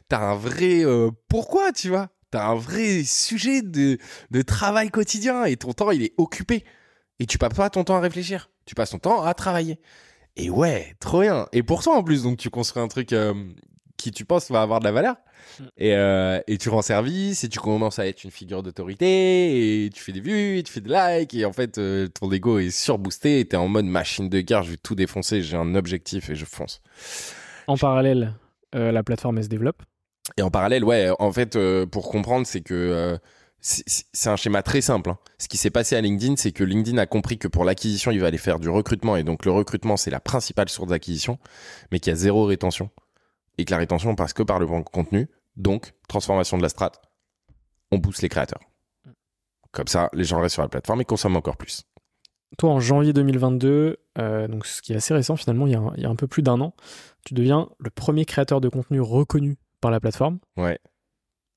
t'as un vrai pourquoi, tu vois? T'as un vrai sujet de, de travail quotidien et ton temps, il est occupé. Et tu passes pas ton temps à réfléchir. Tu passes ton temps à travailler. Et ouais, trop bien. Et pour toi en plus, donc tu construis un truc qui tu penses va avoir de la valeur. Mm. Et, euh, et tu rends service et tu commences à être une figure d'autorité et tu fais des vues et tu fais des likes et en fait euh, ton ego est surboosté et t'es en mode machine de guerre, je vais tout défoncer, j'ai un objectif et je fonce. En parallèle, euh, la plateforme elle se développe. Et en parallèle, ouais, en fait, pour comprendre, c'est que c'est c'est un schéma très simple. hein. Ce qui s'est passé à LinkedIn, c'est que LinkedIn a compris que pour l'acquisition, il va aller faire du recrutement et donc le recrutement, c'est la principale source d'acquisition, mais qu'il y a zéro rétention et que la rétention passe que par le contenu. Donc, transformation de la strat, on booste les créateurs. Comme ça, les gens restent sur la plateforme et consomment encore plus. Toi, en janvier 2022, euh, donc ce qui est assez récent finalement, il y a un, il y a un peu plus d'un an, tu deviens le premier créateur de contenu reconnu par la plateforme. Ouais.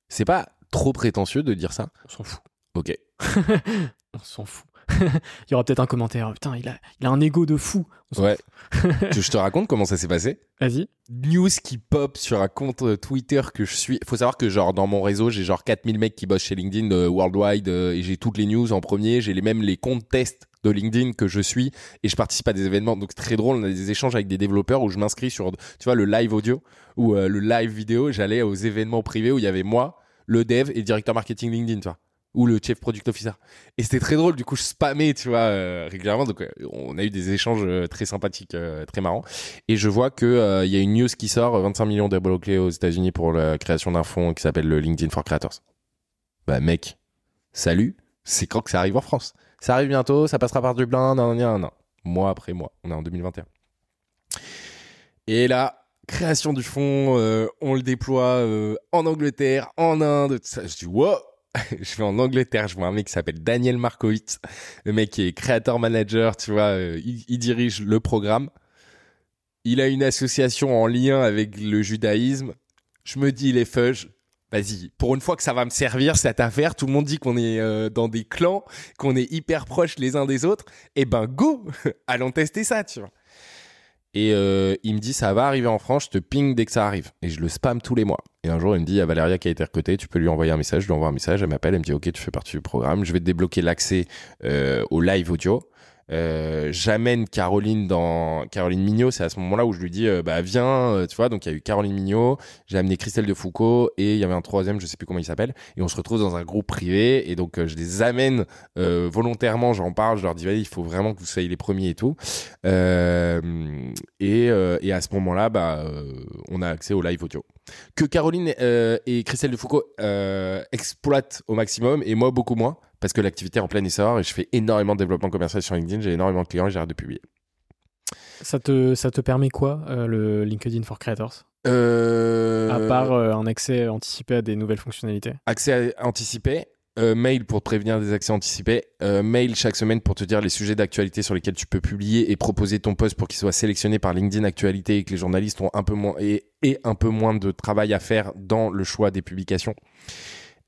C'est pas trop prétentieux de dire ça On s'en fout. Ok. On s'en fout. il y aura peut-être un commentaire. Putain, il a, il a un ego de fou. Ouais. Je te raconte comment ça s'est passé? Vas-y. News qui pop sur un compte euh, Twitter que je suis. Faut savoir que genre dans mon réseau, j'ai genre 4000 mecs qui bossent chez LinkedIn euh, worldwide euh, et j'ai toutes les news en premier. J'ai les mêmes les comptes tests de LinkedIn que je suis et je participe à des événements. Donc c'est très drôle. On a des échanges avec des développeurs où je m'inscris sur, tu vois, le live audio ou euh, le live vidéo. J'allais aux événements privés où il y avait moi, le dev et le directeur marketing LinkedIn, tu vois ou le chief product officer. Et c'était très drôle, du coup je spammais, tu vois, euh, régulièrement. Donc euh, on a eu des échanges euh, très sympathiques, très marrants. Et je vois que il y a une news qui sort, euh, 25 millions débloqués aux États-Unis pour la création d'un fonds qui s'appelle le LinkedIn for Creators. Bah mec, salut, c'est quand que ça arrive en France? Ça arrive bientôt, ça passera par Dublin, non, non, non. Mois après mois, on est en 2021. Et là, création du fonds, on le déploie en Angleterre, en Inde, ça. Je dis wow je vais en Angleterre, je vois un mec qui s'appelle Daniel Markowitz, le mec qui est créateur manager, tu vois, euh, il, dirige le programme. Il a une association en lien avec le judaïsme. Je me dis, les fudge, vas-y, pour une fois que ça va me servir cette affaire, tout le monde dit qu'on est euh, dans des clans, qu'on est hyper proches les uns des autres, et ben go, allons tester ça, tu vois. Et euh, il me dit, ça va arriver en France, je te ping dès que ça arrive. Et je le spam tous les mois. Et un jour, il me dit, il y a Valéria qui a été recrutée, tu peux lui envoyer un message, je lui envoie un message, elle m'appelle, elle me dit, ok, tu fais partie du programme, je vais te débloquer l'accès euh, au live audio. Euh, j'amène Caroline dans Caroline Mignot c'est à ce moment-là où je lui dis euh, bah viens euh, tu vois. Donc il y a eu Caroline Mignot j'ai amené Christelle de Foucault et il y avait un troisième je sais plus comment il s'appelle. Et on se retrouve dans un groupe privé et donc euh, je les amène volontairement j'en parle je leur dis vas-y il faut vraiment que vous soyez les premiers et tout. Et, et à ce moment-là bah on a accès au live audio que Caroline et Christelle de Foucault exploitent au maximum et moi beaucoup moins parce que l'activité est en plein essor et je fais énormément de développement commercial sur LinkedIn, j'ai énormément de clients et j'arrête de publier. Ça te, ça te permet quoi, euh, le LinkedIn for Creators? Euh, À part euh, un accès anticipé à des nouvelles fonctionnalités. accès à- anticipé, mail pour te prévenir des accès anticipés, mail chaque semaine pour te dire les sujets d'actualité sur lesquels tu peux publier et proposer ton post pour qu'il soit sélectionné par LinkedIn Actualité et que les journalistes ont un peu moins et, et un peu moins de travail à faire dans le choix des publications.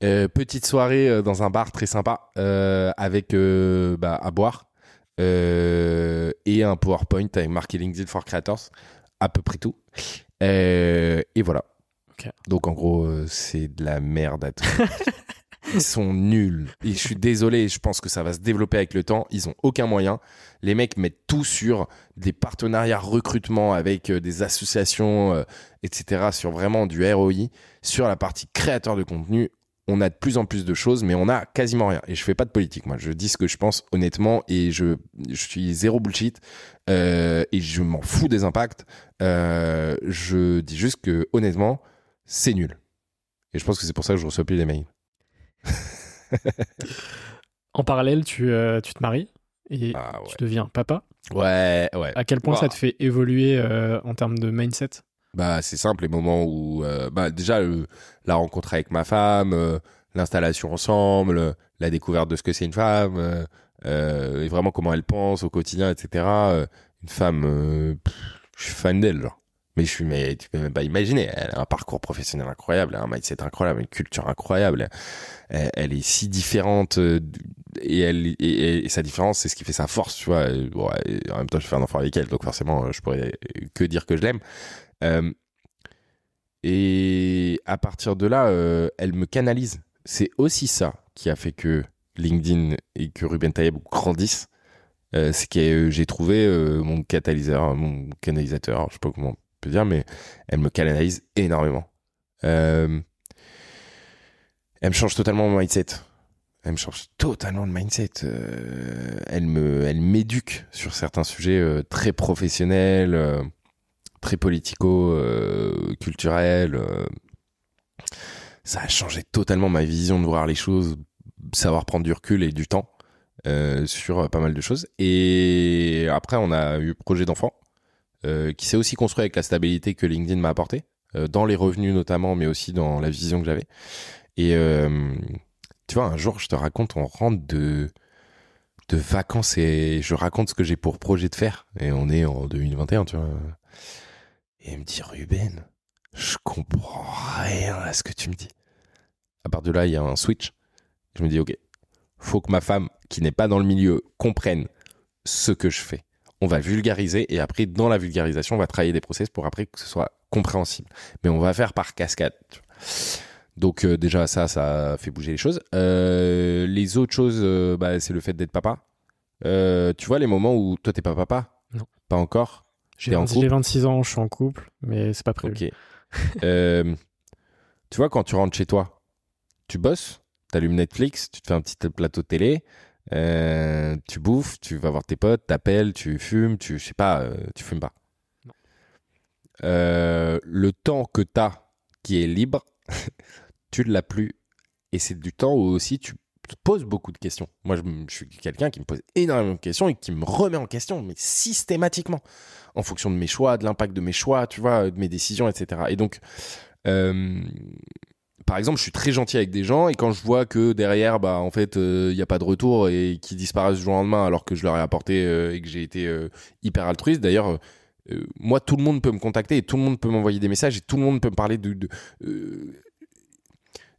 Euh, petite soirée euh, dans un bar très sympa euh, avec bah, à boire et un PowerPoint avec marqué LinkedIn for Creators, à peu près tout. Et voilà. Donc en gros, c'est de la merde à tout. Ils sont nuls. Et je suis désolé, je pense que ça va se développer avec le temps. Ils ont aucun moyen. Les mecs mettent tout sur des partenariats recrutement avec des associations, euh, etc. Sur vraiment du ROI. Sur la partie créateur de contenu, on a de plus en plus de choses, mais on a quasiment rien. Et je fais pas de politique, moi. Je dis ce que je pense honnêtement et je, je suis zéro bullshit euh, et je m'en fous des impacts. Euh, je dis juste que honnêtement, c'est nul. Et je pense que c'est pour ça que je reçois plus les mails. En parallèle, tu, euh, tu te maries et Ah tu deviens papa. ouais. Ouais. À quel point ça te fait évoluer en termes de mindset? Bah, c'est simple, les moments où, euh, bah, déjà, la rencontre avec ma femme, euh, l'installation ensemble, la découverte de ce que c'est une femme, euh, et vraiment comment elle pense au quotidien, etc. Une femme, je suis fan d'elle, genre. Mais je suis, mais tu peux même pas imaginer. Elle a un parcours professionnel incroyable, un mindset incroyable, une culture incroyable. Elle, est si différente et elle et, sa différence, c'est ce qui fait sa force, tu vois. Bon, en même temps, je fais un enfant avec elle, donc forcément, je pourrais que dire que je l'aime. Euh, et à partir de là, euh, elle me canalise. C'est aussi ça qui a fait que LinkedIn et que Ruben Tayeb grandissent. Euh, c'est que euh, j'ai trouvé mon catalyseur, mon canalisateur, je sais pas comment on peut dire, mais elle me canalise énormément. Elle me change totalement mon mindset. Elle me change totalement le mindset. Elle me, elle m'éduque sur certains sujets très professionnels, très politico-culturels. euh. ça a changé totalement ma vision de voir les choses, savoir prendre du recul et du temps euh, sur euh, pas mal de choses. Et après, on a eu projet d'enfant euh, qui s'est aussi construit avec la stabilité que LinkedIn m'a apporté, euh, dans les revenus notamment, mais aussi dans la vision que j'avais. Et euh, tu vois, un jour, je te raconte, on rentre de de vacances et je raconte ce que j'ai pour projet de faire. Et on est en 2021, tu vois. Et elle me dit, Ruben, je comprends rien à ce que tu me dis. À part de là, il y a un switch. Je me dis, ok, faut que ma femme, qui n'est pas dans le milieu, comprenne ce que je fais. On va vulgariser et après, dans la vulgarisation, on va travailler des process pour après que ce soit compréhensible. Mais on va faire par cascade. Donc euh, déjà ça, ça fait bouger les choses. Euh, les autres choses, euh, bah, c'est le fait d'être papa. tu vois les moments où toi t'es pas papa? Non. Pas encore? J'ai 26 ans, je suis en couple, mais c'est pas prévu. Ok. tu vois quand tu rentres chez toi, tu bosses, t'allumes Netflix, tu te fais un petit plateau de télé, tu bouffes, tu vas voir tes potes, t'appelles, tu fumes, tu je sais pas, tu fumes pas. le temps que t'as qui est libre, tu ne l'as plus. Et c'est du temps où aussi tu te poses beaucoup de questions. Moi, je, suis quelqu'un qui me pose énormément de questions et qui me remet en question, mais systématiquement, en fonction de mes choix, de l'impact de mes choix, tu vois, de mes décisions, etc. Et donc, euh, par exemple, je suis très gentil avec des gens et quand je vois que derrière, bah, en fait, il euh, n'y a pas de retour et qu'ils disparaissent du jour au lendemain alors que je leur ai apporté euh, et que j'ai été hyper altruiste. D'ailleurs, moi, tout le monde peut me contacter et tout le monde peut m'envoyer des messages et tout le monde peut me parler de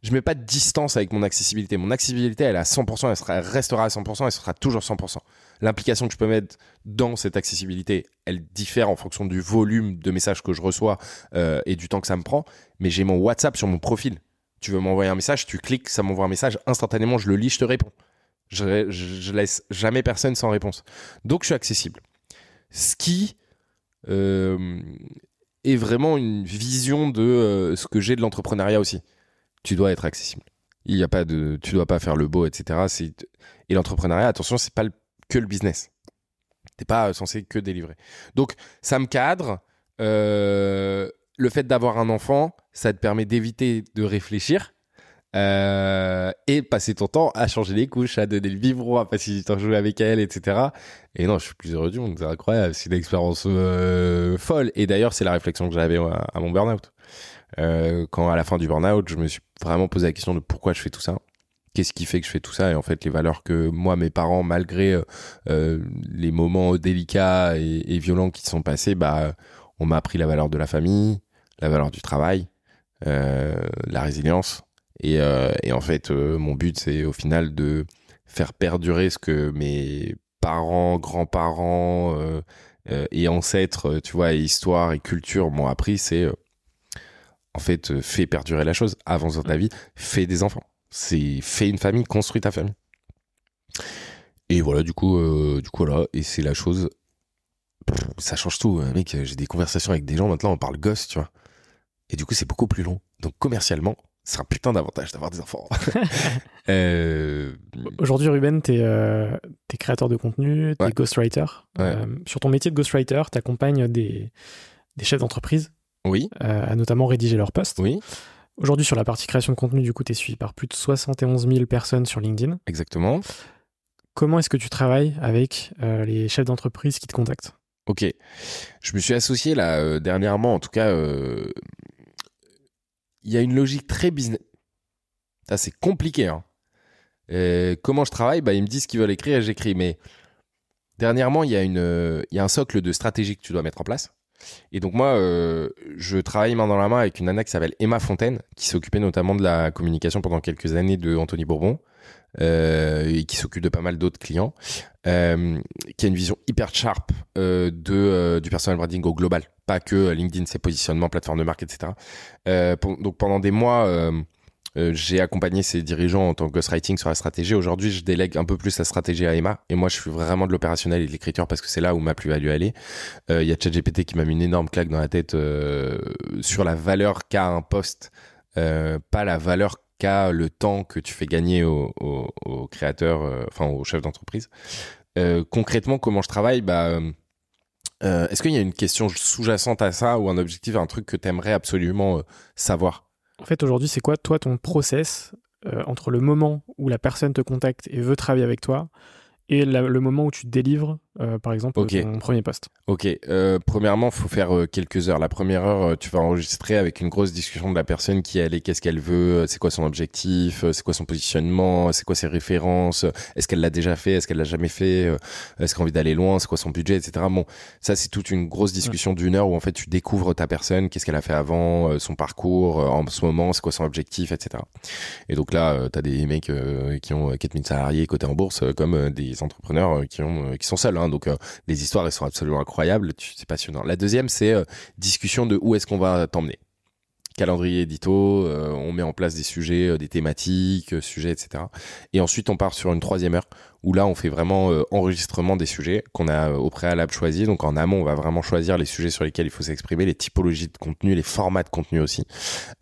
je mets pas de distance avec mon accessibilité. Mon accessibilité, elle est à 100%, elle, restera à 100%, elle sera toujours 100%. L'implication que je peux mettre dans cette accessibilité, elle diffère en fonction du volume de messages que je reçois euh, et du temps que ça me prend. Mais j'ai mon WhatsApp sur mon profil. Tu veux m'envoyer un message, tu cliques, ça m'envoie un message instantanément, je le lis, je te réponds. Je, je, laisse jamais personne sans réponse. Donc je suis accessible. Ce qui euh, est vraiment une vision de euh, ce que j'ai de l'entrepreneuriat aussi tu dois être accessible. Il y a pas de, tu dois pas faire le beau, etc. Et l'entrepreneuriat, attention, c'est pas que le business. T'es pas censé que délivrer. Donc, ça me cadre. Euh, le fait d'avoir un enfant, ça te permet d'éviter de réfléchir euh, et passer ton temps à changer les couches, à donner le biberon, à passer du temps à jouer avec elle, etc. Et non, je suis plus heureux du monde, c'est incroyable, c'est une expérience euh, folle. Et d'ailleurs, c'est la réflexion que j'avais à mon burn-out. Euh, quand à la fin du burn-out, je me suis vraiment posé la question de pourquoi je fais tout ça. Qu'est-ce qui fait que je fais tout ça? Et en fait, les valeurs que moi, mes parents, malgré euh, euh, les moments délicats et, violents qui sont passés, bah, on m'a appris la valeur de la famille, la valeur du travail, la résilience. Et, et en fait, mon but, c'est au final de faire perdurer ce que mes parents, grands-parents et ancêtres, tu vois, histoire et culture m'ont appris, c'est en fait, euh, fais perdurer la chose, avance dans ta vie, fais des enfants. C'est fais une famille, construis ta famille. Et voilà, du coup, euh, du coup là, et c'est la chose. ça change tout, hein, mec. J'ai des conversations avec des gens maintenant, on parle gosse, tu vois. Et du coup, c'est beaucoup plus long. Donc commercialement, c'est un putain d'avantage d'avoir des enfants. Euh, Aujourd'hui, Ruben, tu es, créateur de contenu, tu es ghostwriter. sur ton métier de ghostwriter, tu accompagnes des, des chefs d'entreprise oui. Euh, à notamment rédiger leurs posts. Oui. Aujourd'hui, sur la partie création de contenu, du coup, tu es suivi par plus de 71 000 personnes sur LinkedIn. Exactement. Comment est-ce que tu travailles avec euh, les chefs d'entreprise qui te contactent? Ok. Je me suis associé là euh, dernièrement, en tout cas, il y a une logique très business. Ça, c'est compliqué. Hein. comment je travaille? Bah, Ils me disent ce qu'ils veulent écrire et j'écris. Mais dernièrement, il y, a une, y a un socle de stratégie que tu dois mettre en place. Et donc moi, euh, je travaille main dans la main avec une nana qui s'appelle Emma Fontaine, qui s'occupait notamment de la communication pendant quelques années de Anthony Bourbon. Euh, et qui s'occupe de pas mal d'autres clients, euh, qui a une vision hyper sharp de du personal branding au global, pas que LinkedIn, ses positionnements, plateforme de marque, etc. Donc pendant des mois, euh, j'ai accompagné ces dirigeants en tant que ghostwriting sur la stratégie. Aujourd'hui, je délègue un peu plus la stratégie à Emma. Et moi, je suis vraiment de l'opérationnel et de l'écriture parce que c'est là où ma plus-value est. Il euh, y a ChatGPT qui m'a mis une énorme claque dans la tête euh, sur la valeur qu'a un poste, pas la valeur qu'a le temps que tu fais gagner aux au, créateurs, enfin aux chefs d'entreprise. concrètement, comment je travaille? Bah, Est-ce qu'il y a une question sous-jacente à ça ou un objectif, un truc que tu aimerais absolument savoir? En fait, aujourd'hui, c'est quoi, toi, ton process euh, entre le moment où la personne te contacte et veut travailler avec toi et le moment où tu délivres, euh, par exemple, Ok. ton premier poste. Ok, euh, premièrement, faut faire euh, quelques heures. La première heure, tu vas enregistrer avec une grosse discussion de la personne qui elle est, qu'est-ce qu'elle veut, c'est quoi son objectif, c'est quoi son positionnement, c'est quoi ses références, est-ce qu'elle l'a déjà fait, est-ce qu'elle l'a jamais fait, est-ce qu'elle a envie d'aller loin, c'est quoi son budget, etc. Bon, ça c'est toute une grosse discussion d'une heure où en fait tu découvres ta personne, qu'est-ce qu'elle a fait avant, son parcours, en ce moment, c'est quoi son objectif, etc. Et donc là, euh, t'as des mecs qui ont euh, 4000 salariés cotés en bourse, comme euh, entrepreneurs euh, qui ont euh, qui sont seuls. Hein, donc euh, les histoires elles sont absolument incroyables, c'est passionnant. La deuxième c'est discussion de où est-ce qu'on va t'emmener. Calendrier édito, on met en place des sujets, des thématiques, sujets, etc. Et ensuite on part sur une troisième heure où là on fait vraiment euh, enregistrement des sujets qu'on a euh, au préalable choisis. Donc en amont on va vraiment choisir les sujets sur lesquels il faut s'exprimer, les typologies de contenu, les formats de contenu aussi.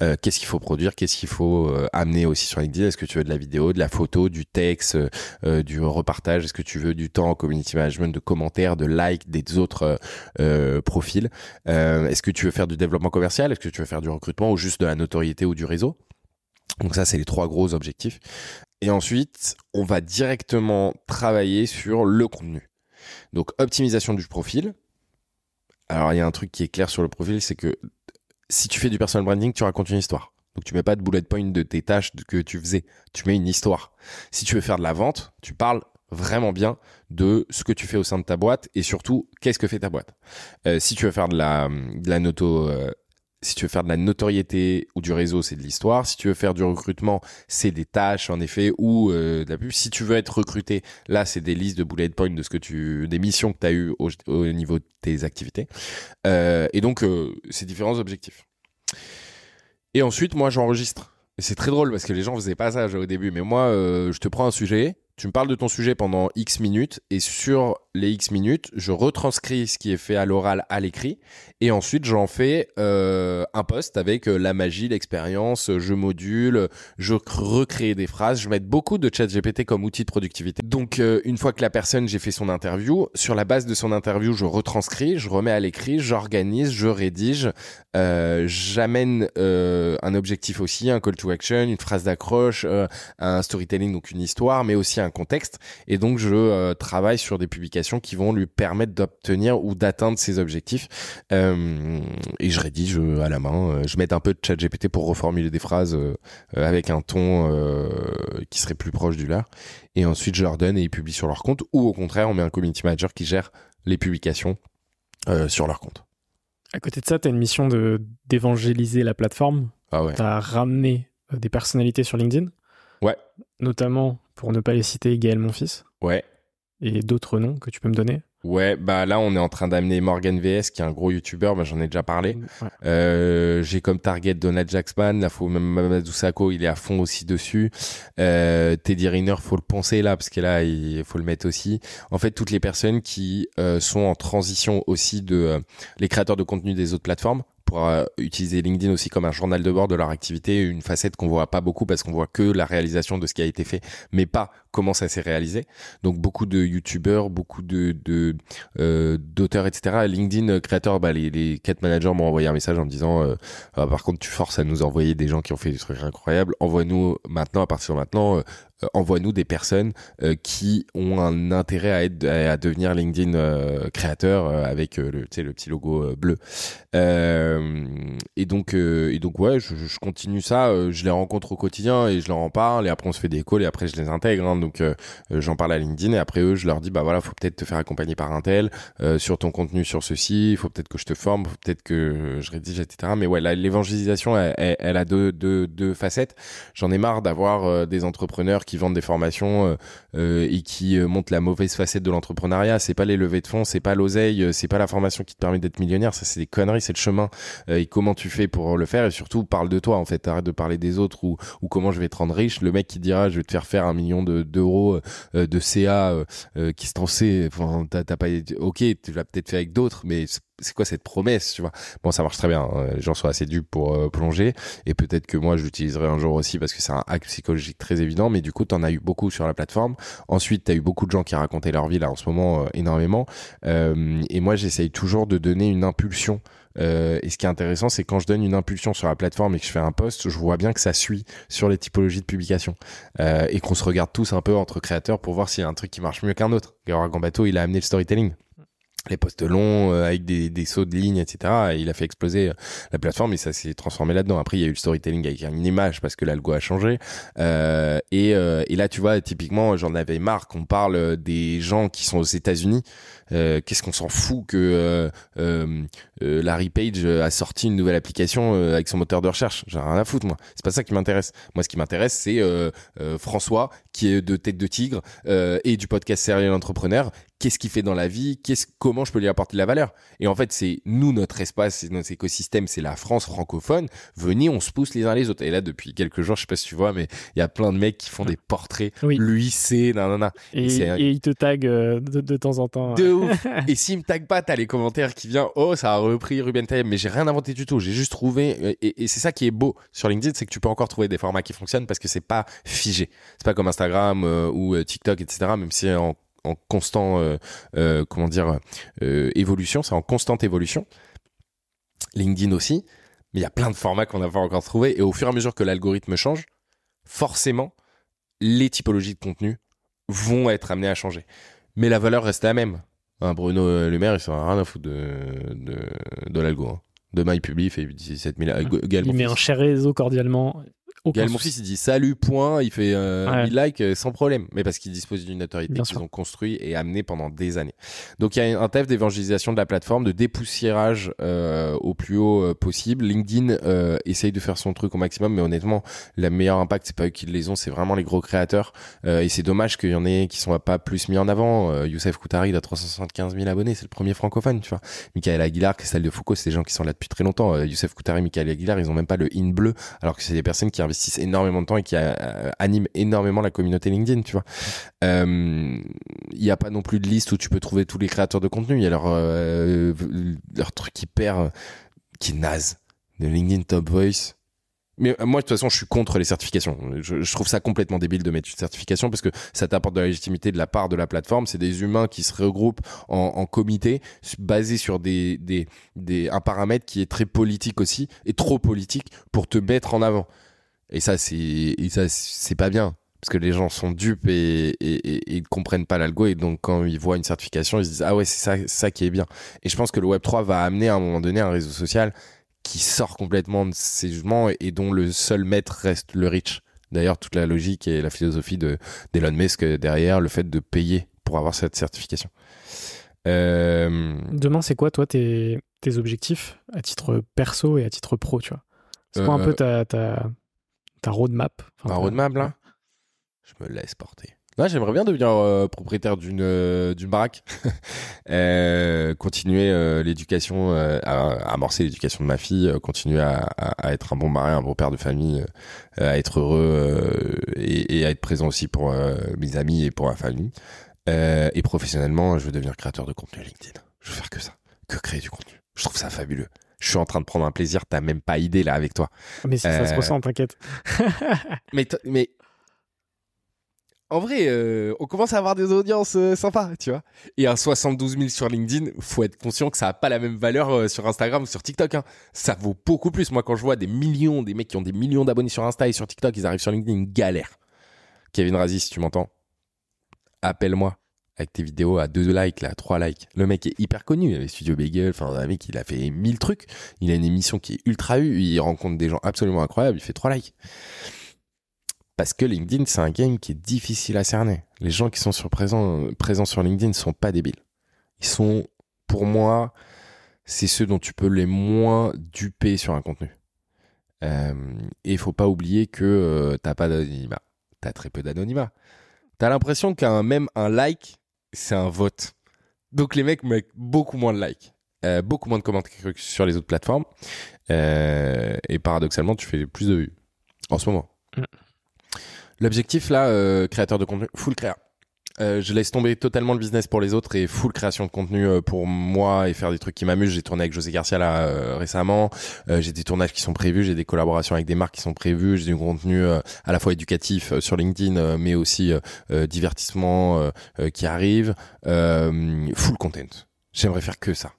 Euh, qu'est-ce qu'il faut produire, qu'est-ce qu'il faut amener aussi sur LinkedIn. Est-ce que tu veux de la vidéo, de la photo, du texte, du repartage? Est-ce que tu veux du temps en community management, de commentaires, de likes des autres profils? Est-ce que tu veux faire du développement commercial? Est-ce que tu veux faire du recrutement ou juste de la notoriété ou du réseau? Donc ça, c'est les trois gros objectifs. Et ensuite, on va directement travailler sur le contenu. Donc optimisation du profil. Alors il y a un truc qui est clair sur le profil, c'est que si tu fais du personal branding, tu racontes une histoire. Donc tu mets pas de bullet point de tes tâches que tu faisais, tu mets une histoire. Si tu veux faire de la vente, tu parles vraiment bien de ce que tu fais au sein de ta boîte et surtout qu'est-ce que fait ta boîte. Euh, si tu veux faire de la, de la noto, euh, si tu veux faire de la notoriété ou du réseau, c'est de l'histoire. Si tu veux faire du recrutement, c'est des tâches en effet ou euh, de la pub. Si tu veux être recruté, là c'est des listes de bullet points de ce que tu, des missions que tu as eues au, au niveau de tes activités. Euh, et donc euh, c'est différents objectifs. Et ensuite, moi j'enregistre. C'est très drôle parce que les gens faisaient pas ça au début. Mais moi, euh, je te prends un sujet, tu me parles de ton sujet pendant X minutes, et sur les X minutes, je retranscris ce qui est fait à l'oral à l'écrit, et ensuite j'en fais euh, un post avec euh, la magie, l'expérience, je module, je cr- recrée des phrases, je mets beaucoup de chat GPT comme outil de productivité. Donc euh, une fois que la personne, j'ai fait son interview, sur la base de son interview, je retranscris, je remets à l'écrit, j'organise, je rédige, euh, j'amène euh, un objectif aussi, un call to action, une phrase d'accroche, euh, un storytelling, donc une histoire, mais aussi un contexte. Et donc, je euh, travaille sur des publications qui vont lui permettre d'obtenir ou d'atteindre ses objectifs. Euh, et je rédige euh, à la main. Euh, je mets un peu de chat GPT pour reformuler des phrases avec un ton qui serait plus proche du leur. Et ensuite, je leur donne et ils publient sur leur compte. Ou au contraire, on met un community manager qui gère les publications sur leur compte. À côté de ça, tu as une mission d'évangéliser la plateforme. Ah ouais. Tu as ramené des personnalités sur LinkedIn. Ouais. Notamment, pour ne pas les citer, Gaël Monfils Ouais. Et d'autres noms que tu peux me donner? Ouais, bah là on est en train d'amener Morgan VS qui est un gros youtubeur, bah, j'en ai déjà parlé. Ouais. Euh, j'ai comme target Donald Jackson, là faut même Mamadou il est à fond aussi dessus. Euh, Teddy Riner, faut le penser là parce que là il faut le mettre aussi. En fait, toutes les personnes qui euh, sont en transition aussi de euh, les créateurs de contenu des autres plateformes pour euh, utiliser LinkedIn aussi comme un journal de bord de leur activité, une facette qu'on voit pas beaucoup parce qu'on voit que la réalisation de ce qui a été fait, mais pas comment ça s'est réalisé. Donc beaucoup de youtubeurs, beaucoup de euh, d'auteurs, etc. LinkedIn euh, créateurs, bah, les, les managers m'ont envoyé un message en me disant euh, Ah, par contre tu forces à nous envoyer des gens qui ont fait des trucs incroyables. Envoie-nous maintenant, à partir de maintenant, euh, envoie-nous des personnes euh, qui ont un intérêt à être à devenir LinkedIn euh, créateur euh, avec euh, le le petit logo euh, bleu. Et donc et donc ouais, je, je continue ça. je les rencontre au quotidien et je leur en parle et après on se fait des calls et après je les intègre. hein. donc j'en parle à LinkedIn et après eux je leur dis bah voilà faut peut-être te faire accompagner par un tel sur ton contenu sur ceci. Il faut peut-être que je te forme, faut peut-être que je rédige etc. Mais ouais l'évangélisation elle, elle- a deux, deux, deux facettes. J'en ai marre d'avoir des entrepreneurs qui vendent des formations euh, euh, et qui euh, montrent la mauvaise facette de l'entrepreneuriat. C'est pas les levées de fonds, c'est pas l'oseille, euh, c'est pas la formation qui te permet d'être millionnaire. Ça, c'est des conneries, c'est le chemin. Et comment tu fais pour le faire et surtout parle de toi en fait. Arrête de parler des autres ou, ou comment je vais te rendre riche. Le mec qui dira je vais te faire faire un million de- d'euros euh, de CA qui se pensait. Enfin, t'as pas. Ok, tu l'as peut-être fait avec d'autres, mais c'est- quoi cette promesse, tu vois? Bon, ça marche très bien. hein. Les gens sont assez dupes pour euh, plonger et peut-être que moi je l'utiliserai un jour aussi parce que c'est un hack psychologique très évident. Mais du coup, t'en as eu beaucoup sur la plateforme. Ensuite, t'as eu beaucoup de gens qui racontaient leur vie là en ce moment euh, énormément. Euh, et moi, j'essaye toujours de donner une impulsion Euh, et ce qui est intéressant, c'est quand je donne une impulsion sur la plateforme et que je fais un post, je vois bien que ça suit sur les typologies de publication et qu'on se regarde tous un peu entre créateurs pour voir s'il y a un truc qui marche mieux qu'un autre. Grégoire Gambato, il a amené le storytelling les postes longs euh, avec des, des, sauts de ligne, etc. Et il a fait exploser euh, la plateforme et ça s'est transformé là-dedans. Après, il y a eu le storytelling avec une image parce que l'algo a changé. Euh, et, euh, et, là, tu vois, typiquement, j'en avais marre qu'on parle des gens qui sont aux États-Unis. Qu'est-ce qu'on s'en fout que Larry Page a sorti une nouvelle application avec son moteur de recherche? J'ai rien à foutre, moi. C'est pas ça qui m'intéresse. Moi, ce qui m'intéresse, c'est François qui est de Tête de Tigre et du podcast Serial Entrepreneur qu'est-ce qu'il fait dans la vie, qu'est-ce, comment je peux lui apporter de la valeur. Et en fait, c'est nous, notre espace, c'est notre écosystème, c'est la France francophone. Venez, on se pousse les uns les autres. Et là, depuis quelques jours, je sais pas si tu vois, mais il y a plein de mecs qui font des portraits. Oui. Lui, c'est, nanana. Et, et, il te tag euh, de, de, temps en temps. De ouf. et s'il me tag pas, t'as les commentaires qui viennent, oh, ça a repris Ruben Tayeb, mais j'ai rien inventé du tout. J'ai juste trouvé, euh, et, et c'est ça qui est beau sur LinkedIn, c'est que tu peux encore trouver des formats qui fonctionnent parce que c'est pas figé. C'est pas comme Instagram euh, ou euh, TikTok, etc. Même si en en constant euh, euh, comment dire euh, évolution, c'est en constante évolution. LinkedIn aussi, mais il y a plein de formats qu'on n'a pas encore trouvé et au fur et à mesure que l'algorithme change, forcément les typologies de contenu vont être amenées à changer. Mais la valeur reste la même. Hein, Bruno Le Maire, il sera rien à foutre de, de, de l'algo. Hein. Demain, il publie, il fait 17 000. il met un cher réseau cordialement. Gaël, mon fils, il dit salut, point, il fait euh, ouais. il like euh, sans problème, mais parce qu'il dispose d'une notoriété qu'ils ont construit et amené pendant des années. Donc il y a un taf d'évangélisation de la plateforme, de dépoussiérage euh, au plus haut euh, possible. LinkedIn euh, essaye de faire son truc au maximum, mais honnêtement, le meilleur impact, c'est pas eux qui les ont, c'est vraiment les gros créateurs. Euh, et c'est dommage qu'il y en ait qui sont pas plus mis en avant. Youssef Koutari, il a 375 000 abonnés, c'est le premier francophone, tu vois. Michael Aguilar, Christelle de Foucault, c'est des gens qui sont là depuis très longtemps. Youssef Koutari, Michael Aguilar, ils ont même pas le in bleu, alors que c'est des personnes qui investissent énormément de temps et qui euh, animent énormément la communauté LinkedIn, tu vois. Il euh, n'y a pas non plus de liste où tu peux trouver tous les créateurs de contenu. Il y a leur, euh, leur truc hyper qui est naze. De LinkedIn Top Voice. Mais moi, de toute façon, je suis contre les certifications. Je, trouve ça complètement débile de mettre une certification parce que ça t'apporte de la légitimité de la part de la plateforme. C'est des humains qui se regroupent en, en comité basé sur des, un paramètre qui est très politique aussi et trop politique pour te mettre en avant. Et ça, c'est, pas bien. Parce que les gens sont dupes et, et, et, ils comprennent pas l'algo. Et donc, quand ils voient une certification, ils se disent, ah ouais, c'est ça, ça qui est bien. Et je pense que le Web3 va amener à un moment donné un réseau social qui sort complètement de ces jugements et, dont le seul maître reste le rich. D'ailleurs, toute la logique et la philosophie de, d'Elon Musk derrière le fait de payer pour avoir cette certification. Euh... Demain, c'est quoi, toi, tes, tes objectifs à titre perso et à titre pro, tu vois? C'est quoi euh... un peu ta, ta, ta roadmap enfin, Ma roadmap, là Je me laisse porter. Là, j'aimerais bien devenir euh, propriétaire d'une euh, d'une baraque, euh, continuer l'éducation, à, à, amorcer l'éducation de ma fille, continuer à, à, à, être un bon mari, un bon père de famille, à être heureux et, et, à être présent aussi pour mes amis et pour ma famille. et professionnellement, je veux devenir créateur de contenu LinkedIn. Je veux faire que ça, que créer du contenu. Je trouve ça fabuleux je suis en train de prendre un plaisir, t'as même pas idée là avec toi. Mais ça, euh... ça se ressent, t'inquiète. mais, mais en vrai, euh, on commence à avoir des audiences euh, sympas, tu vois. Et un 72 000 sur LinkedIn, faut être conscient que ça a pas la même valeur euh, sur Instagram ou sur TikTok. Hein. Ça vaut beaucoup plus. Moi, quand je vois des millions, des mecs qui ont des millions d'abonnés sur Insta et sur TikTok, ils arrivent sur LinkedIn, galère. Kevin Razi, si tu m'entends, appelle-moi avec tes vidéos à 2 likes, là, 3 likes. Le mec est hyper connu, il avait Studio Bagel, enfin, un mec, il a fait 1000 trucs. Il a une émission qui est ultra vue, il rencontre des gens absolument incroyables, il fait 3 likes. Parce que LinkedIn, c'est un game qui est difficile à cerner. Les gens qui sont sur présent, présents sur LinkedIn ne sont pas débiles. Ils sont, pour moi, c'est ceux dont tu peux les moins duper sur un contenu. Euh, et il faut pas oublier que euh, t'as pas d'anonymat. T'as très peu d'anonymat. T'as l'impression qu'un même un like, c'est un vote. Donc les mecs mettent beaucoup moins de likes, euh, beaucoup moins de commentaires que sur les autres plateformes. Euh, et paradoxalement, tu fais plus de vues en ce moment. Mm. L'objectif là, euh, créateur de contenu, full créa. Euh, je laisse tomber totalement le business pour les autres et full création de contenu euh, pour moi et faire des trucs qui m'amusent. J'ai tourné avec José Garcia là euh, récemment. Euh, j'ai des tournages qui sont prévus, j'ai des collaborations avec des marques qui sont prévues. J'ai du contenu à la fois éducatif sur LinkedIn, mais aussi divertissement qui arrive. full content. J'aimerais faire que ça,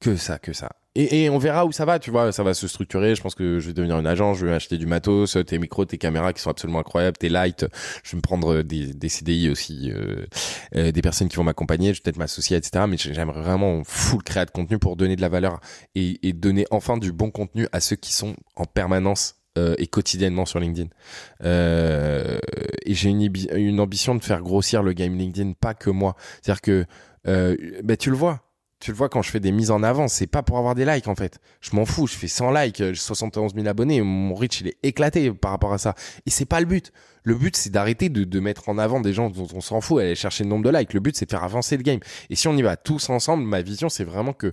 que ça, que ça. Et, et on verra où ça va, tu vois, ça va se structurer. Je pense que je vais devenir une agence, je vais acheter du matos, tes micros, tes caméras qui sont absolument incroyables, tes lights. Je vais me prendre des, des CDI aussi, euh, euh, des personnes qui vont m'accompagner, je vais peut-être m'associer, etc. Mais j'aimerais vraiment full créer de contenu pour donner de la valeur et, et donner enfin du bon contenu à ceux qui sont en permanence euh, et quotidiennement sur LinkedIn. Euh, et j'ai une, une ambition de faire grossir le game LinkedIn, pas que moi. C'est-à-dire que, euh, bah, tu le vois, tu le vois quand je fais des mises en avant, c'est pas pour avoir des likes en fait. Je m'en fous, je fais 100 likes, j'ai 71 000 abonnés, mon reach il est éclaté par rapport à ça. Et c'est pas le but. Le but c'est d'arrêter de, mettre en avant des gens dont on s'en fout, aller chercher le nombre de likes. Le but c'est de faire avancer le game. Et si on y va tous ensemble, ma vision c'est vraiment que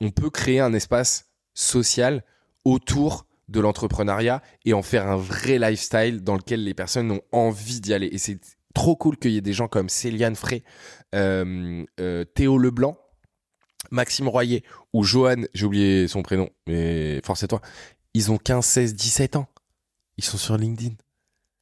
on peut créer un espace social autour de l'entrepreneuriat et en faire un vrai lifestyle dans lequel les personnes ont envie d'y aller. Et c'est trop cool qu'il y ait des gens comme Céliane Frey, euh, euh, Théo Leblanc, Maxime Royer ou Johan, j'ai oublié son prénom, mais force à toi, ils ont 15, 16, 17 ans. Ils sont sur LinkedIn.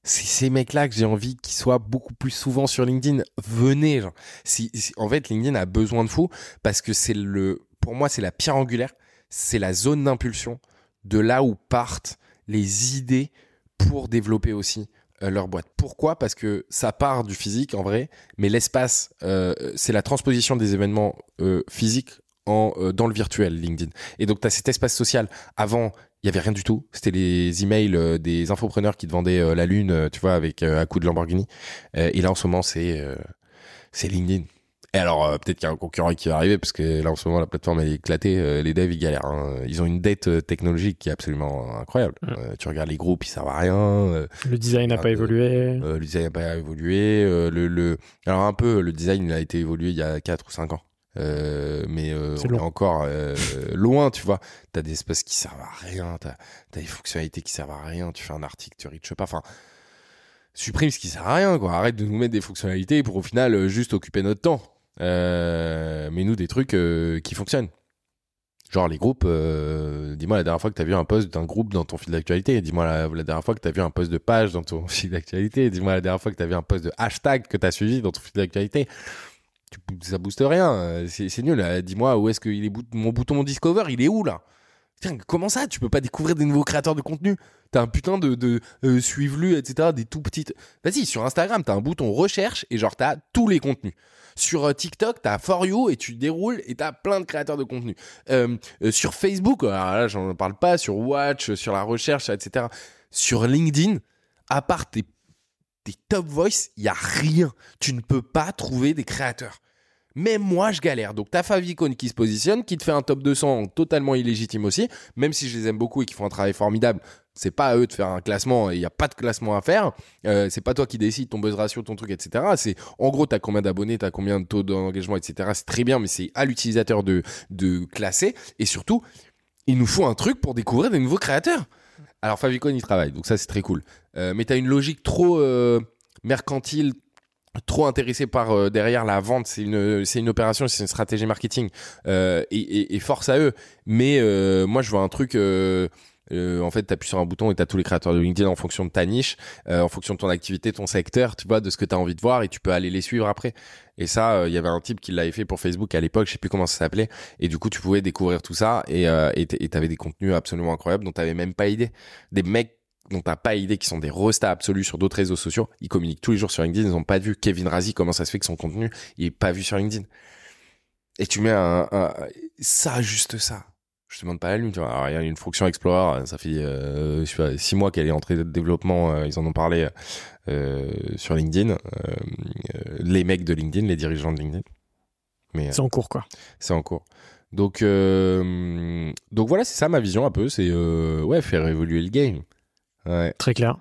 C'est ces mecs-là que j'ai envie qu'ils soient beaucoup plus souvent sur LinkedIn. Venez. Si, en fait, LinkedIn a besoin de fous parce que c'est le, pour moi, c'est la pierre angulaire. C'est la zone d'impulsion de là où partent les idées pour développer aussi leur boîte. Pourquoi? Parce que ça part du physique en vrai, mais l'espace, euh, c'est la transposition des événements euh, physiques en, euh, dans le virtuel, LinkedIn. Et donc, tu as cet espace social. Avant, il y avait rien du tout. C'était les emails euh, des infopreneurs qui te vendaient euh, la lune, tu vois, avec un coup de Lamborghini. et là, en ce moment, c'est c'est LinkedIn. Et alors, euh, peut-être qu'il y a un concurrent qui va arriver, parce que là, en ce moment, la plateforme est éclatée. Euh, les devs, ils galèrent. Hein. Ils ont une dette euh, technologique qui est absolument incroyable. Mm. tu regardes les groupes, ils servent à rien. le design n'a pas évolué. le design n'a pas évolué. le, le... Alors, un peu, le design il a été évolué il y a 4 ou 5 ans. mais on long. est encore loin, tu vois. T'as des espaces qui servent à rien, t'as as des fonctionnalités qui servent à rien. Tu fais un article, tu reaches pas. Enfin, supprime ce qui sert à rien, quoi. Arrête de nous mettre des fonctionnalités pour au final juste occuper notre temps. Euh, mais nous des trucs euh, qui fonctionnent. Genre les groupes, euh, dis-moi la dernière fois que tu as vu un post d'un groupe dans ton fil d'actualité, dis-moi la, dernière fois que tu as vu un post de page dans ton fil d'actualité, dis-moi la dernière fois que tu as vu un post de hashtag que tu as suivi dans ton fil d'actualité. Ça booste rien, c'est nul. Dis-moi où est-ce que il est mon bouton Discover, il est où là? Comment ça Tu peux pas découvrir des nouveaux créateurs de contenu? T'as un putain de, de euh, suivre-lu, etc. Des tout petites. Vas-y, sur Instagram, t'as un bouton recherche et genre t'as tous les contenus. Sur euh, TikTok, t'as For You et tu déroules et t'as plein de créateurs de contenu. Euh, sur Facebook, alors là, j'en parle pas. Sur Watch, sur la recherche, etc. Sur LinkedIn, à part tes, tes top voice, il y a rien. Tu ne peux pas trouver des créateurs. Même moi, je galère. Donc, t'as Favicon qui se positionne, qui te fait un top 200 totalement illégitime aussi, même si je les aime beaucoup et qui font un travail formidable. C'est pas à eux de faire un classement, il n'y a pas de classement à faire. Euh, c'est pas toi qui décides ton buzz ratio, ton truc, etc. C'est en gros, t'as combien d'abonnés, t'as combien de taux d'engagement, etc. C'est très bien, mais c'est à l'utilisateur de, de classer. Et surtout, il nous faut un truc pour découvrir des nouveaux créateurs. Alors, Favicon, il travaille, donc ça, c'est très cool. Euh, mais t'as une logique trop euh, mercantile, trop intéressé par euh, derrière la vente c'est une c'est une opération c'est une stratégie marketing euh, et, et, et, force à eux mais euh, moi je vois un truc en fait, tu appuies sur un bouton et tu tous les créateurs de LinkedIn en fonction de ta niche, en fonction de ton activité, ton secteur, tu vois, de ce que tu as envie de voir et tu peux aller les suivre après. Et ça, il y avait un type qui l'avait fait pour Facebook à l'époque, je sais plus comment ça s'appelait. Et du coup, tu pouvais découvrir tout ça et tu avais des contenus absolument incroyables dont tu même pas idée. Des mecs dont t'as pas idée qui sont des restats absolus sur d'autres réseaux sociaux. Ils communiquent tous les jours sur LinkedIn. Ils ont pas vu Kevin Razi comment ça se fait que son contenu il est pas vu sur LinkedIn. Et tu mets un, un ça juste ça. Je te demande pas la lune, tu vois. Alors, il y a une fonction Explorer, ça fait euh, je sais pas, six mois qu'elle est entrée de développement. Euh, ils en ont parlé euh, sur LinkedIn. Euh, les mecs de LinkedIn, les dirigeants de LinkedIn. Mais c'est en cours quoi. C'est en cours. Donc donc voilà, c'est ça ma vision un peu. C'est ouais faire évoluer le game. Ouais. Très clair.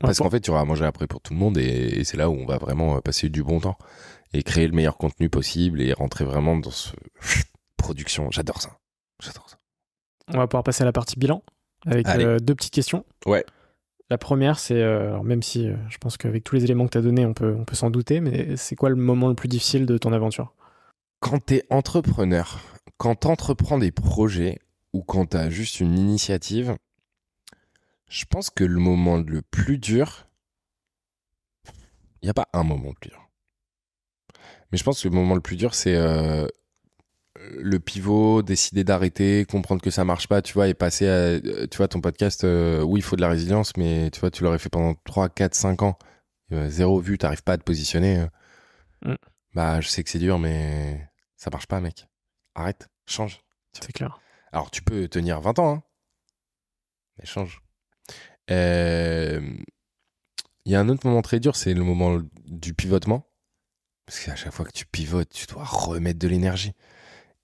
Parce qu'en fait, tu auras à manger après pour tout le monde et, et c'est là où on va vraiment passer du bon temps et créer le meilleur contenu possible et rentrer vraiment dans ce production. J'adore ça. J'adore ça. On va pouvoir passer à la partie bilan avec euh, deux petites questions. Ouais. La première, c'est, euh, même si euh, je pense qu'avec tous les éléments que tu as donnés, on peut, on peut s'en douter, mais c'est quoi le moment le plus difficile de ton aventure? Quand tu es entrepreneur, quand tu entreprends des projets ou quand tu as juste une initiative, je pense que le moment le plus dur, il n'y a pas un moment le plus dur. Mais je pense que le moment le plus dur, c'est euh, le pivot, décider d'arrêter, comprendre que ça marche pas, tu vois, et passer à, euh, tu vois, ton podcast, euh, oui, il faut de la résilience, mais tu vois, tu l'aurais fait pendant 3, 4, 5 ans, euh, zéro vue, t'arrives pas à te positionner. Mm. Bah, je sais que c'est dur, mais ça marche pas, mec. Arrête, change. C'est clair. Alors, tu peux tenir 20 ans, hein, mais change. Euh, Il y a un autre moment très dur, c'est le moment du pivotement. Parce qu'à chaque fois que tu pivotes, tu dois remettre de l'énergie.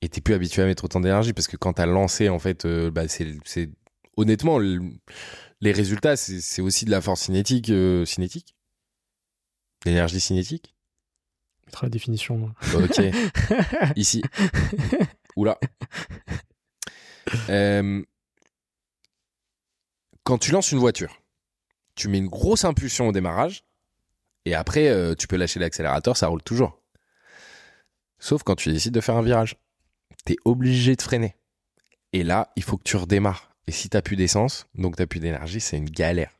Et t'es plus habitué à mettre autant d'énergie parce que quand t'as lancé, en fait, euh, bah, c'est, honnêtement, le- les résultats, c'est, aussi de la force cinétique. euh, cinétique L'énergie cinétique la définition. moi. Ok. Ici. Oula. Euh, quand tu lances une voiture, tu mets une grosse impulsion au démarrage et après euh, tu peux lâcher l'accélérateur, ça roule toujours. Sauf quand tu décides de faire un virage. T'es obligé de freiner. Et là, il faut que tu redémarres. Et si t'as plus d'essence, donc t'as plus d'énergie, c'est une galère.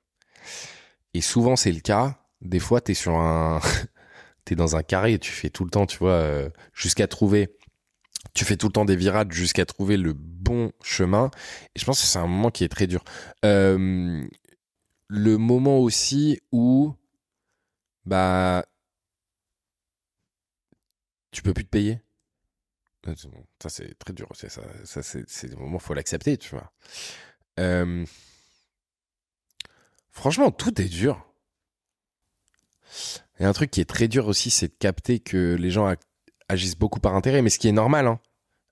Et souvent, c'est le cas. Des fois, t'es sur un, t'es dans un carré et tu fais tout le temps, tu vois, euh, jusqu'à trouver. Tu fais tout le temps des virages jusqu'à trouver le bon chemin. Et je pense que c'est un moment qui est très dur. Euh, le moment aussi où, bah, tu peux plus te payer. Euh, Ça, c'est très dur. Ça, c'est, des moments, faut l'accepter, tu vois. Euh, franchement, tout est dur. Et un truc qui est très dur aussi, c'est de capter que les gens agissent beaucoup par intérêt, mais ce qui est normal. Hein.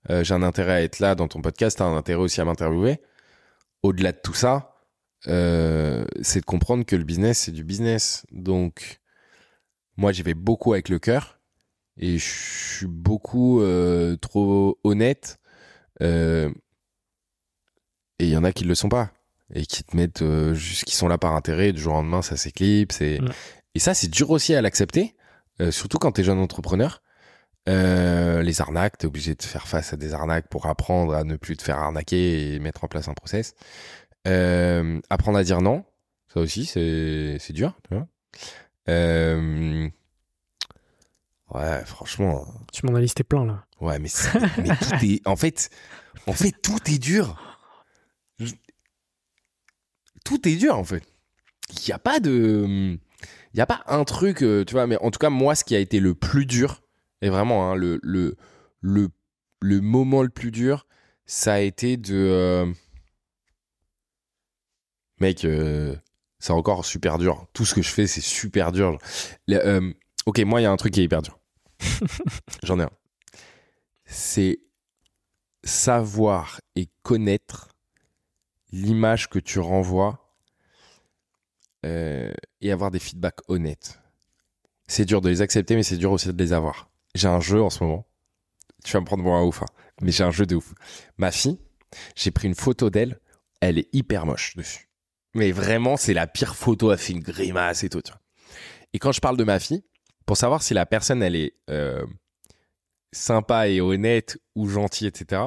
Euh, j'ai un intérêt à être là dans ton podcast, t'as un intérêt aussi à m'interviewer. Au-delà de tout ça, euh, c'est de comprendre que le business, c'est du business. Donc, moi, j'y vais beaucoup avec le cœur et je suis beaucoup euh, trop honnête. Et il y en a qui ne le sont pas et qui te mettent juste qui sont là par intérêt. et Du jour au lendemain, ça s'éclipse. Et, Ouais. et ça, c'est dur aussi à l'accepter, surtout quand tu es jeune entrepreneur. Euh, les arnaques, t'es obligé de faire face à des arnaques pour apprendre à ne plus te faire arnaquer et mettre en place un process. Euh, apprendre à dire non, ça aussi c'est dur, tu vois. Euh, ouais, franchement, Tu m'en as listé plein là. ouais, mais, tout est, en fait, en fait tout est dur. Tout est dur en fait. Il y a pas de, il y a pas un truc, tu vois. Mais en tout cas, moi, ce qui a été le plus dur, et vraiment hein, le le le le moment le plus dur, ça a été de euh, mec, euh, c'est encore super dur. Tout ce que je fais, c'est super dur. Le- euh, ok, moi, il y a un truc qui est hyper dur. J'en ai un. C'est savoir et connaître l'image que tu renvoies et avoir des feedbacks honnêtes. C'est dur de les accepter, mais c'est dur aussi de les avoir. J'ai un jeu en ce moment. Tu vas me prendre pour un ouf, hein. mais j'ai un jeu de ouf. Ma fille, j'ai pris une photo d'elle, elle est hyper moche dessus. Mais vraiment, c'est la pire photo, elle fait une grimace et tout. tu vois. Et quand je parle de ma fille, pour savoir si la personne, elle est euh, sympa et honnête ou gentille, etc.,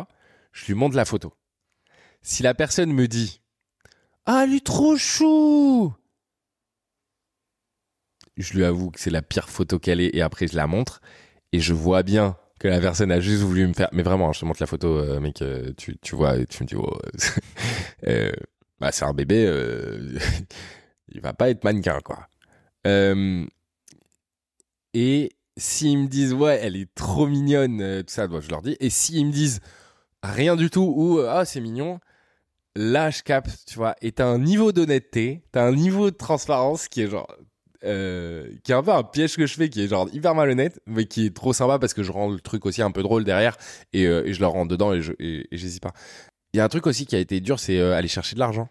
je lui montre la photo. Si la personne me dit Ah, elle est trop chou Je lui avoue que c'est la pire photo qu'elle est et après je la montre et je vois bien que la personne a juste voulu me faire. Mais vraiment, je te montre la photo, euh, mec, euh, tu, tu vois tu me dis Oh, euh, bah, c'est un bébé, il va pas être mannequin, quoi. Et s'ils me disent ouais, elle est trop mignonne, tout ça, je leur dis. Et s'ils me disent rien du tout ou ah c'est mignon, là je capte, tu vois. Et t'as un niveau d'honnêteté, t'as un niveau de transparence qui est genre. Euh, qui est un peu un piège que je fais, qui est genre hyper malhonnête, mais qui est trop sympa parce que je rends le truc aussi un peu drôle derrière et, euh, je leur rentre dedans et j'hésite pas. Il y a un truc aussi qui a été dur, c'est euh, aller chercher de l'argent.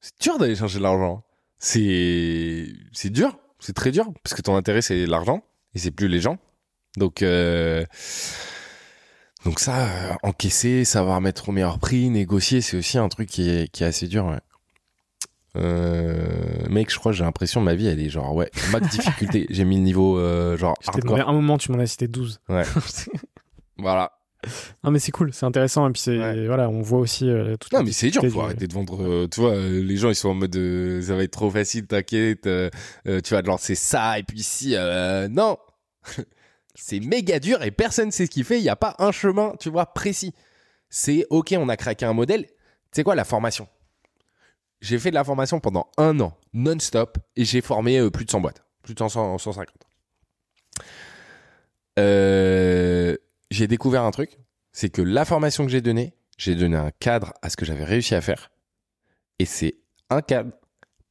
C'est dur d'aller chercher de l'argent. C'est dur, c'est très dur parce que ton intérêt c'est l'argent et c'est plus les gens. Donc ça, encaisser, savoir mettre au meilleur prix, négocier, c'est aussi un truc qui est, assez dur. Euh, mec, je crois que j'ai l'impression ma vie elle est genre ouais max difficulté. j'ai mis le niveau euh, genre hardcore. un moment, tu m'en as cité 12. Ouais. Voilà. non, mais c'est cool, c'est intéressant. Et puis, c'est, Ouais. voilà, on voit aussi euh, toute Non mais c'est dur, faut du- arrêter de vendre. euh, tu vois, euh, les gens ils sont en mode ça va être trop facile, t'inquiète. euh, euh, tu vas te lancer ça et puis euh, non. C'est méga dur et personne sait ce qu'il fait. Il n'y a pas un chemin, tu vois, précis. C'est OK, on a craqué un modèle. Tu sais quoi, la formation? J'ai fait de la formation pendant un an, non-stop, et j'ai formé euh, plus de 100 boîtes. Plus de 100, 150. Euh, j'ai découvert un truc, c'est que la formation que j'ai donnée, j'ai donné un cadre à ce que j'avais réussi à faire. Et c'est un cadre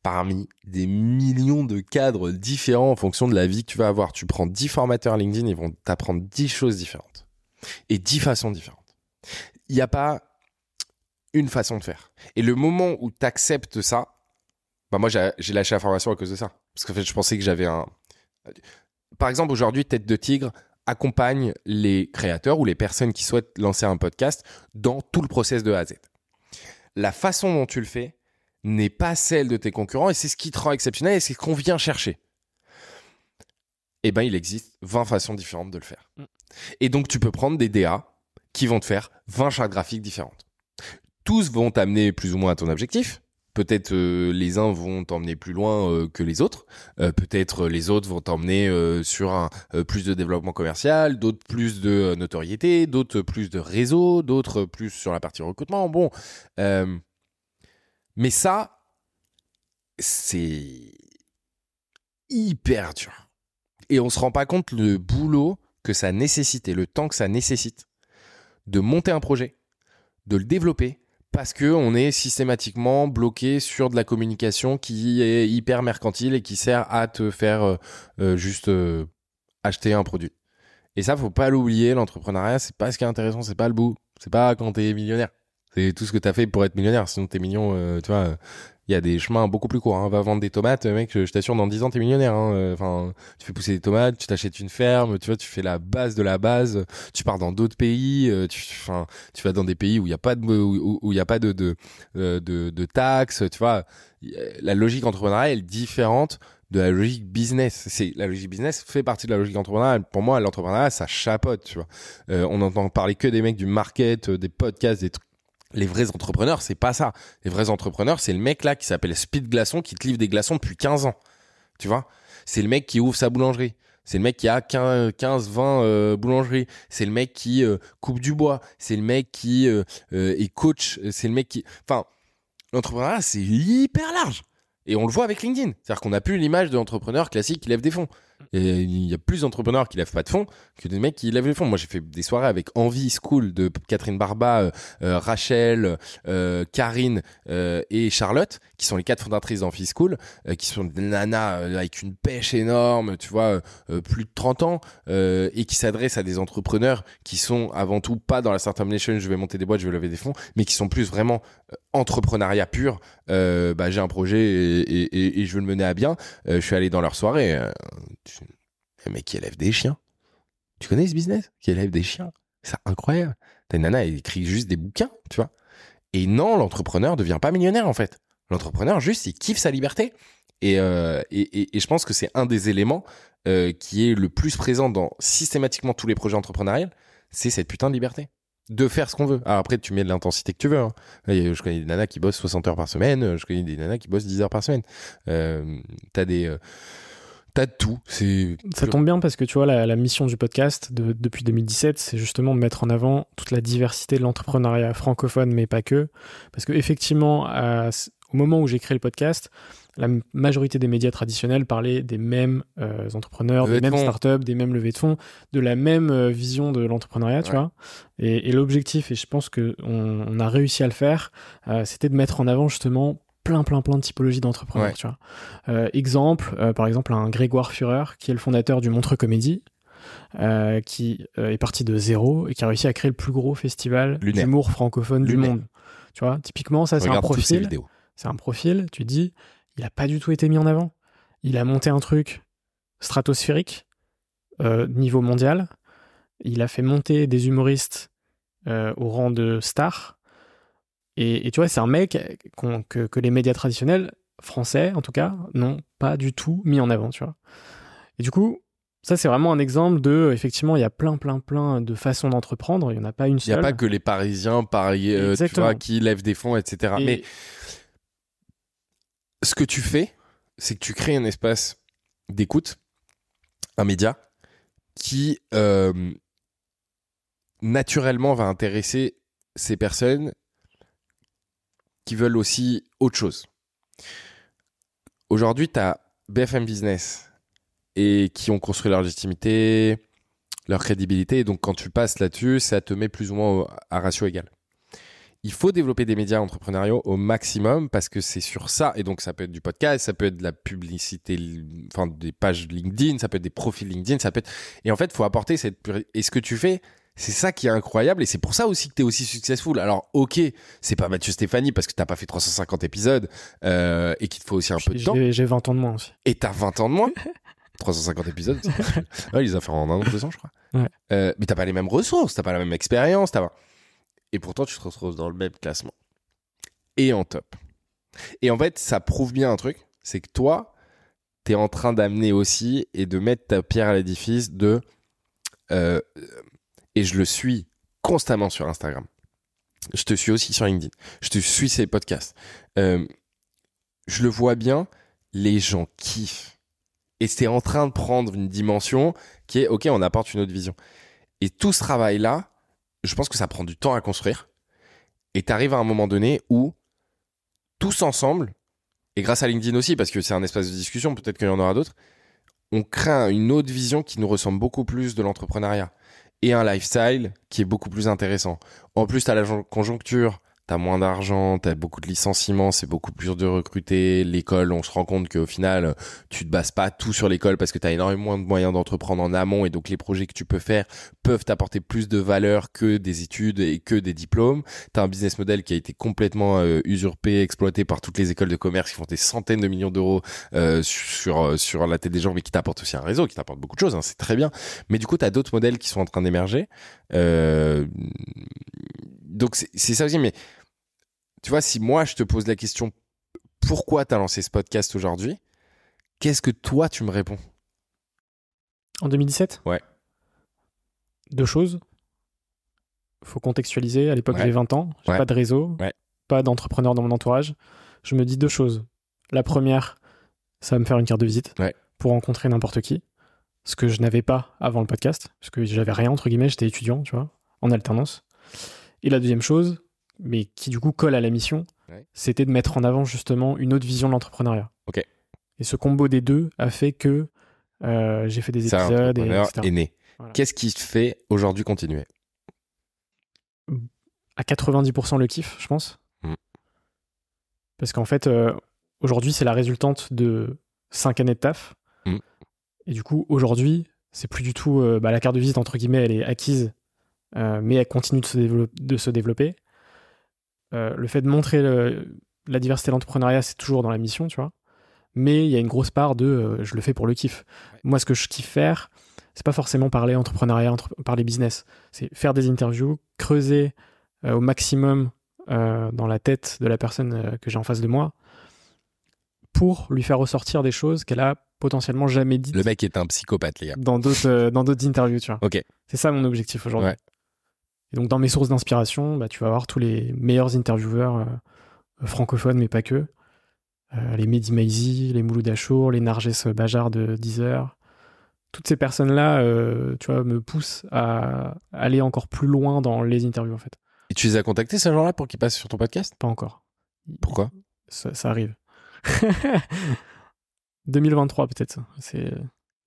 parmi des millions de cadres différents en fonction de la vie que tu vas avoir. Tu prends 10 formateurs LinkedIn, ils vont t'apprendre 10 choses différentes. Et 10 façons différentes. Il n'y a pas une façon de faire. Et le moment où tu acceptes ça, bah moi j'ai lâché la formation à cause de ça. Parce qu'en fait, je pensais que j'avais un... Par exemple, aujourd'hui, Tête de Tigre accompagne les créateurs ou les personnes qui souhaitent lancer un podcast dans tout le process de A à Z. La façon dont tu le fais, n'est pas celle de tes concurrents et c'est ce qui te rend exceptionnel et c'est ce qu'on vient chercher. Eh ben, il existe 20 façons différentes de le faire. Mm. Et donc, tu peux prendre des DA qui vont te faire 20 chartes graphiques différentes. Tous vont t'amener plus ou moins à ton objectif. Peut-être euh, les uns vont t'emmener plus loin euh, que les autres. Euh, peut-être les autres vont t'emmener sur un plus de développement commercial, d'autres plus de notoriété, d'autres plus de réseau, d'autres plus sur la partie recrutement. Bon, mais ça, c'est hyper dur. Et on se rend pas compte le boulot que ça nécessite et le temps que ça nécessite de monter un projet, de le développer, parce que on est systématiquement bloqué sur de la communication qui est hyper mercantile et qui sert à te faire euh, euh, juste euh, acheter un produit. Et ça, faut pas l'oublier, l'entrepreneuriat, c'est pas ce qui est intéressant, c'est pas le bout. C'est pas quand tu es millionnaire. C'est tout ce que tu as fait pour être millionnaire. Sinon, t'es million, euh, tu vois. Il y a des chemins beaucoup plus courts. Hein. Va vendre des tomates, mec. Je t'assure, dans 10 ans, t'es millionnaire. Hein. Euh, enfin, tu fais pousser des tomates, tu t'achètes une ferme, tu vois, tu fais la base de la base. Tu pars dans d'autres pays. Euh, tu, enfin, tu vas dans des pays où il n'y a pas de, où il y a pas de de, de, de taxes. Tu vois, la logique entrepreneuriale est différente de la logique business. C'est la logique business fait partie de la logique entrepreneuriale. Pour moi, l'entrepreneuriat, ça chapote, tu vois. on entend parler que des mecs du market, des podcasts, des trucs les vrais entrepreneurs, c'est pas ça. Les vrais entrepreneurs, c'est le mec là qui s'appelle Speed Glaçon qui te livre des glaçons depuis 15 ans. Tu vois? C'est le mec qui ouvre sa boulangerie. C'est le mec qui a 15, 20 euh, boulangeries. C'est le mec qui euh, coupe du bois. C'est le mec qui euh, est coach. C'est le mec qui... Enfin, l'entrepreneuriat, c'est hyper large. Et on le voit avec LinkedIn. C'est-à-dire qu'on n'a plus l'image de l'entrepreneur classique qui lève des fonds. Il y a plus d'entrepreneurs qui lèvent pas de fonds que des mecs qui lèvent les fonds. Moi, j'ai fait des soirées avec Envie School de Catherine Barba, euh, euh, Rachel, euh, Karine et Charlotte, qui sont les quatre fondatrices d'Envie School, qui sont des nanas avec une pêche énorme, tu vois, plus de 30 ans, et qui s'adressent à des entrepreneurs qui sont avant tout pas dans la startup nation, je vais monter des boîtes, je vais lever des fonds, mais qui sont plus vraiment entrepreneuriat pur. bah, j'ai un projet et, je veux le mener à bien. je suis allé dans leur soirée mec qui élève des chiens. Tu connais ce business? Qui élève des chiens. C'est incroyable. Une nana, elle écrit juste des bouquins, tu vois. Et non, l'entrepreneur ne devient pas millionnaire, en fait. L'entrepreneur, juste, il kiffe sa liberté. Et, euh, et, et, je pense que c'est un des éléments euh, qui est le plus présent dans systématiquement tous les projets entrepreneuriaux, c'est cette putain de liberté. De faire ce qu'on veut. Alors après, tu mets de l'intensité que tu veux. Hein. Je connais des nanas qui bossent 60 heures par semaine, je connais des nanas qui bossent 10 heures par semaine. Euh, t'as des... Euh, T'as de tout. C'est ça tombe bien parce que tu vois la, mission du podcast depuis 2017, c'est justement de mettre en avant toute la diversité de l'entrepreneuriat francophone, mais pas que. Parce que effectivement, au moment où j'ai créé le podcast, la majorité des médias traditionnels parlaient des mêmes euh, entrepreneurs, des mêmes startups, des mêmes levées de fonds, de la même euh, vision de l'entrepreneuriat, tu vois. Et, l'objectif, et je pense qu'on on a réussi à le faire, euh, c'était de mettre en avant justement plein, plein, plein de typologies d'entrepreneurs, tu vois. Exemple, par exemple, un Grégoire Führer, qui est le fondateur du Montreux Comédie, euh, qui est parti de zéro et qui a réussi à créer le plus gros festival d'humour francophone du monde. Tu vois, typiquement, ça, c'est un profil. C'est un profil, tu dis, il a pas du tout été mis en avant. Il a monté un truc stratosphérique, niveau mondial. Il a fait monter des humoristes au rang de stars et, tu vois, c'est un mec que, que, les médias traditionnels, français en tout cas, n'ont pas du tout mis en avant, tu vois. Et du coup, ça, c'est vraiment un exemple de, effectivement, il y a plein, plein, plein de façons d'entreprendre. Il n'y en a pas une seule. Il n'y a pas que les Parisiens, Paris, euh, tu vois, qui lèvent des fonds, etc. Mais ce que tu fais, c'est que tu crées un espace d'écoute, un média, qui euh, naturellement va intéresser ces personnes qui veulent aussi autre chose. Aujourd'hui, tu as BFM Business et qui ont construit leur légitimité, leur crédibilité. Donc, quand tu passes là-dessus, ça te met plus ou moins à ratio égal. Il faut développer des médias entrepreneuriaux au maximum parce que c'est sur ça. Et donc, ça peut être du podcast, ça peut être de la publicité, enfin, des pages LinkedIn, ça peut être des profils LinkedIn, ça peut être. Et en fait, il faut apporter cette. Et ce que tu fais, c'est ça qui est incroyable. Et c'est pour ça aussi que tu es aussi successful. Alors, ok, c'est pas Mathieu Stéphanie parce que t'as pas fait 350 épisodes euh, et qu'il te faut aussi un peu de temps. J'ai j'ai 20 ans de moins aussi. Et t'as 20 ans de moins? 350 épisodes Ouais, il les a fait en un an, deux ans, je crois. Ouais. Euh, mais t'as pas les mêmes ressources, t'as pas la même expérience, t'as pas... Et pourtant, tu te retrouves dans le même classement. Et en top. Et en fait, ça prouve bien un truc, c'est que toi, t'es en train d'amener aussi et de mettre ta pierre à l'édifice de... euh, et je le suis constamment sur Instagram. Je te suis aussi sur LinkedIn. Je te suis ces podcasts. Euh, je le vois bien, les gens kiffent. Et c'est en train de prendre une dimension qui est, ok, on apporte une autre vision. Et tout ce travail-là, je pense que ça prend du temps à construire. Et tu arrives à un moment donné où, tous ensemble, et grâce à LinkedIn aussi, parce que c'est un espace de discussion, peut-être qu'il y en aura d'autres, on crée une autre vision qui nous ressemble beaucoup plus de l'entrepreneuriat. Et un lifestyle qui est beaucoup plus intéressant. En plus, tu as la jon- conjoncture, t'as moins d'argent, t'as beaucoup de licenciements, c'est beaucoup plus dur de recruter. L'école, on se rend compte qu'au final, tu te bases pas tout sur l'école parce que t'as énormément de moyens d'entreprendre en amont et donc les projets que tu peux faire peuvent t'apporter plus de valeur que des études et que des diplômes. T'as un business model qui a été complètement euh, usurpé, exploité par toutes les écoles de commerce qui font des centaines de millions d'euros euh, sur euh, sur la tête des gens, mais qui t'apportent aussi un réseau, qui t'apporte beaucoup de choses. hein, c'est très bien. Mais du coup, t'as d'autres modèles qui sont en train d'émerger. Euh, donc c'est ça aussi. Mais tu vois, si moi je te pose la question pourquoi t'as lancé ce podcast aujourd'hui, qu'est-ce que toi tu me réponds? En 2017 Ouais. Deux choses. Faut contextualiser. À l'époque, Ouais. j'ai 20 ans. J'ai Ouais. pas de réseau. Ouais. Pas d'entrepreneur dans mon entourage. Je me dis deux choses. La première, ça va me faire une carte de visite pour rencontrer n'importe qui. Ce que je n'avais pas avant le podcast. Parce que j'avais rien, entre guillemets. J'étais étudiant, tu vois, en alternance. Et la deuxième chose, mais qui du coup colle à la mission, Ouais. c'était de mettre en avant justement une autre vision de l'entrepreneuriat. Ok. Et ce combo des deux a fait que euh, j'ai fait des un épisodes et etc. est né. Voilà. Qu'est-ce qui te fait aujourd'hui continuer? À 90% le kiff, je pense. Mm. Parce qu'en fait, euh, aujourd'hui, c'est la résultante de 5 années de taf. Mm. Et du coup, aujourd'hui, c'est plus du tout. euh, bah, la carte de visite, entre guillemets, elle est acquise, mais elle continue de se, dévelop- de se développer. Euh, le fait de montrer le- la diversité de l'entrepreneuriat, c'est toujours dans la mission, tu vois. Mais il y a une grosse part de euh, je le fais pour le kiff. Ouais. Moi, ce que je kiffe faire, c'est pas forcément parler entrepreneuriat, entre- parler business. C'est faire des interviews, creuser euh, au maximum dans la tête de la personne que j'ai en face de moi pour lui faire ressortir des choses qu'elle a potentiellement jamais dites Le mec est un psychopathe, les gars. dans d'autres dans d'autres interviews, tu vois. Ok. C'est ça mon objectif aujourd'hui. Ouais. Et donc dans mes sources d'inspiration, bah, tu vas avoir tous les meilleurs intervieweurs euh, francophones, mais pas que. Euh, les Mehdi Maizi, les Mouloud Achour, les Narges Bajar de Deezer. Toutes ces personnes-là, euh, tu vois, me poussent à aller encore plus loin dans les interviews, en fait. Et tu les as contactés, ces gens-là, pour qu'ils passent sur ton podcast? Pas encore. Pourquoi? Ça, ça arrive. 2023 peut-être. C'est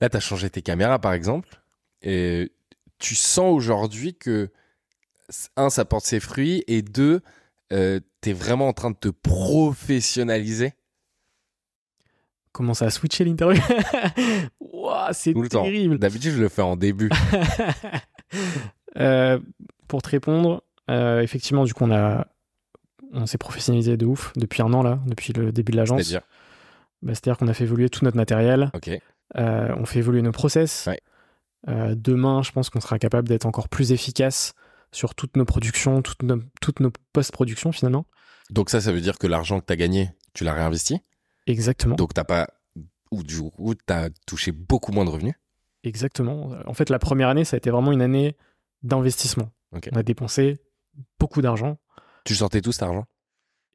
Là, tu as changé tes caméras, par exemple. Et tu sens aujourd'hui que, un, ça porte ses fruits, et deux, euh, tu es vraiment en train de te professionnaliser. comment ça a switché l'interview? Ouah, c'est terrible. D'habitude, je le fais en début. Euh, pour te répondre, euh, effectivement, du coup, on a, on s'est professionnalisé de ouf depuis un an là, depuis le début de l'agence. C'est-à-dire? Bah, C'est-à-dire qu'on a fait évoluer tout notre matériel, Ok. on fait évoluer nos process. Ouais. Demain, je pense qu'on sera capable d'être encore plus efficace sur toutes nos productions, toutes nos, toutes nos post-productions finalement. Donc, ça, ça veut dire que l'argent que tu as gagné, tu l'as réinvesti. Exactement. Donc, t'as pas. Ou du coup, tu as touché beaucoup moins de revenus. Exactement. En fait, la première année, ça a été vraiment une année d'investissement. On a dépensé beaucoup d'argent Tu sortais tout cet argent?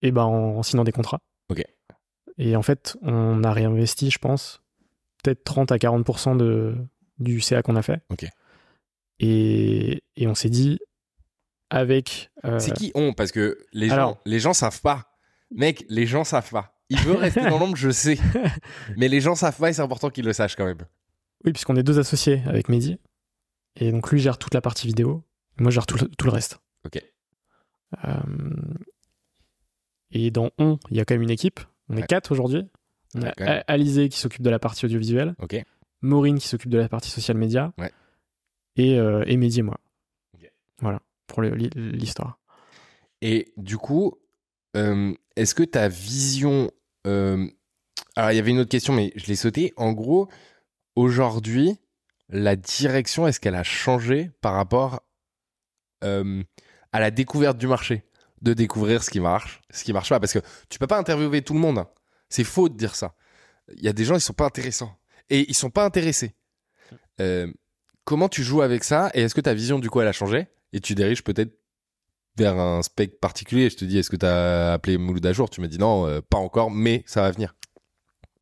Et ben en, en signant des contrats. Ok. Et en fait, on a réinvesti, je pense, peut-être 30 à 40% de, du CA qu'on a fait. Ok. Et, et on s'est dit, avec. euh, C'est qui on Parce que les gens, les gens savent pas. Mec, les gens savent pas. Il veut rester dans l'ombre, je sais. Mais les gens savent pas et c'est important qu'ils le sachent quand même. Oui, puisqu'on est deux associés avec Mehdi. Et donc lui gère toute la partie vidéo. moi, je gère tout le, tout le reste. Ok. Euh, et dans On, il y a quand même une équipe. On est Ouais. quatre aujourd'hui. On a. A- Alizé qui s'occupe de la partie audiovisuelle. Ok. Maureen qui s'occupe de la partie social media. Ouais. Et, euh, et Mehdi et moi. Voilà, pour l'histoire. Et du coup, euh, est-ce que ta vision. euh, Alors, il y avait une autre question, mais je l'ai sauté. En gros, aujourd'hui, la direction, est-ce qu'elle a changé par rapport euh, à la découverte du marché? De découvrir ce qui marche, ce qui marche pas. Parce que tu peux pas interviewer tout le monde. hein. C'est faux de dire ça. Il y a des gens, ils sont pas intéressants. Et ils sont pas intéressés. Euh, comment tu joues avec ça? Et est-ce que ta vision, du coup, elle a changé? Et tu diriges peut-être vers un spec particulier. Je te dis, est-ce que tu as appelé Mouloud à jour? Tu me dis non, euh, pas encore, mais ça va venir.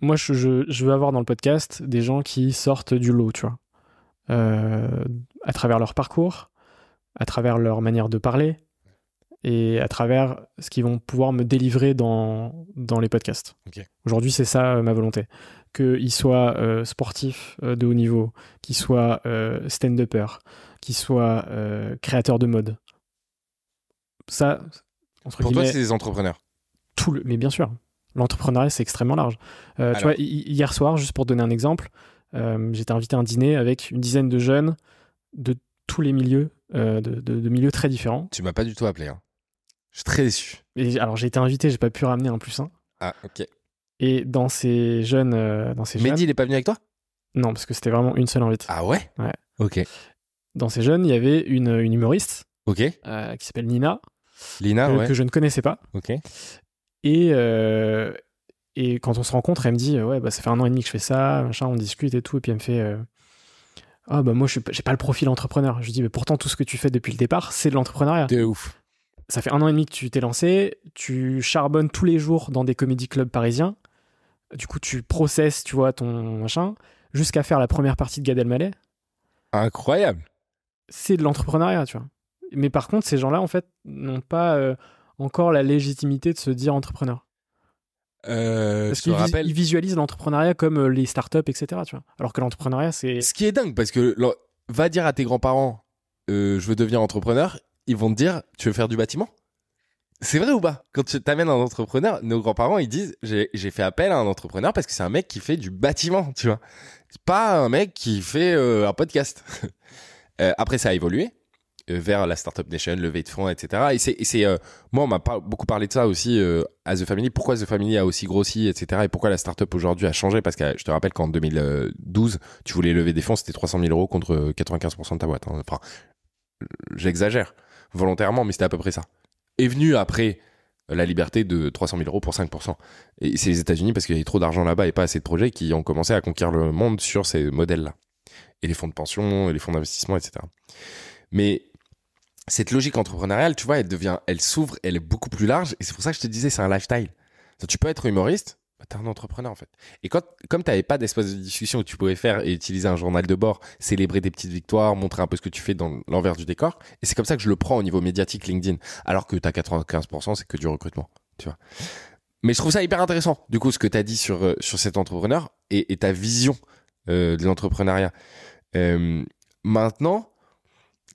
Moi, je, je- je veux avoir dans le podcast des gens qui sortent du lot, tu vois. Euh, à travers leur parcours, à travers leur manière de parler et à travers ce qu'ils vont pouvoir me délivrer dans, dans les podcasts. Aujourd'hui, c'est ça euh, ma volonté. Qu'ils soient sportifs de haut niveau, qu'ils soient euh, qu'ils soient euh, créateurs de mode. Ça, entre Pour toi, c'est des entrepreneurs. tout le... Mais bien sûr, l'entrepreneuriat, c'est extrêmement large. Euh, tu vois, hi- hier soir, juste pour donner un exemple, euh, j'étais invité à un dîner avec une dizaine de jeunes de tous les milieux, de, de- de milieux très différents. Tu m'as pas du tout appelé. hein. Je suis très déçu. Et alors, j'ai été invité, j'ai pas pu ramener un plus un. Ah, ok. Et dans ces jeunes... dans ces Mehdi, jeunes... il est pas venu avec toi? Non, parce que c'était vraiment une seule invitée. Ah ouais? Ouais. Ok. Dans ces jeunes, il y avait une, une humoriste euh, qui s'appelle Nina, Lina, euh, ouais. que je ne connaissais pas. Et, euh, et quand on se rencontre, elle me dit euh, Ouais, bah, ça fait un an et demi que je fais ça, machin, on discute et tout. Et puis elle me fait Ah, bah moi, je j'ai pas le profil entrepreneur. Je lui dis Mais pourtant, tout ce que tu fais depuis le départ, c'est de l'entrepreneuriat. De ouf. Ça fait un an et demi que tu t'es lancé, tu charbonnes tous les jours dans des comédie clubs parisiens. Du coup, tu processes, tu vois, ton machin, jusqu'à faire la première partie de Gad Elmaleh. Incroyable. C'est de l'entrepreneuriat, tu vois. Mais par contre, ces gens-là, en fait, n'ont pas euh, encore la légitimité de se dire entrepreneur. Euh, Parce qu'ils vis- rappelle. ils visualisent l'entrepreneuriat comme euh, les startups, etc. Tu vois. Alors que l'entrepreneuriat, c'est. Ce qui est dingue, parce que va dire à tes grands-parents, euh, je veux devenir entrepreneur, ils vont te dire, tu veux faire du bâtiment? C'est vrai ou pas? Quand tu t'amènes un entrepreneur, nos grands-parents, ils disent, j'ai j'ai fait appel à un entrepreneur parce que c'est un mec qui fait du bâtiment, tu vois. C'est pas un mec qui fait euh, un podcast. Euh, après, ça a évolué euh, vers la Startup Nation, levée de fonds, etc. Et c'est, euh, moi, on m'a pas beaucoup parlé de ça aussi à The Family. Pourquoi The Family a aussi grossi, etc. Et pourquoi la startup aujourd'hui a changé? Parce que je te rappelle qu'en 2012, tu voulais lever des fonds, c'était 300 000 euros contre 95% de ta boîte. hein. Enfin, j'exagère volontairement, mais c'était à peu près ça. Est venu après la liberté de 300 000 euros pour 5%. Et c'est les États-Unis parce qu'il y avait trop d'argent là-bas et pas assez de projets qui ont commencé à conquérir le monde sur ces modèles-là. Et les fonds de pension, et les fonds d'investissement, etc. Mais cette logique entrepreneuriale, tu vois, elle devient, elle s'ouvre, elle est beaucoup plus large. Et c'est pour ça que je te disais, c'est un lifestyle. Tu peux être humoriste, bah, t'es un entrepreneur en fait. Et quand, comme t'avais pas d'espace de discussion où tu pouvais faire et utiliser un journal de bord, célébrer des petites victoires, montrer un peu ce que tu fais dans l'envers du décor, et c'est comme ça que je le prends au niveau médiatique LinkedIn. Alors que t'as 95%, c'est que du recrutement, tu vois. Mais je trouve ça hyper intéressant, du coup, ce que t'as dit sur, euh, sur cet entrepreneur et ta vision euh, de l'entrepreneuriat. Euh, maintenant,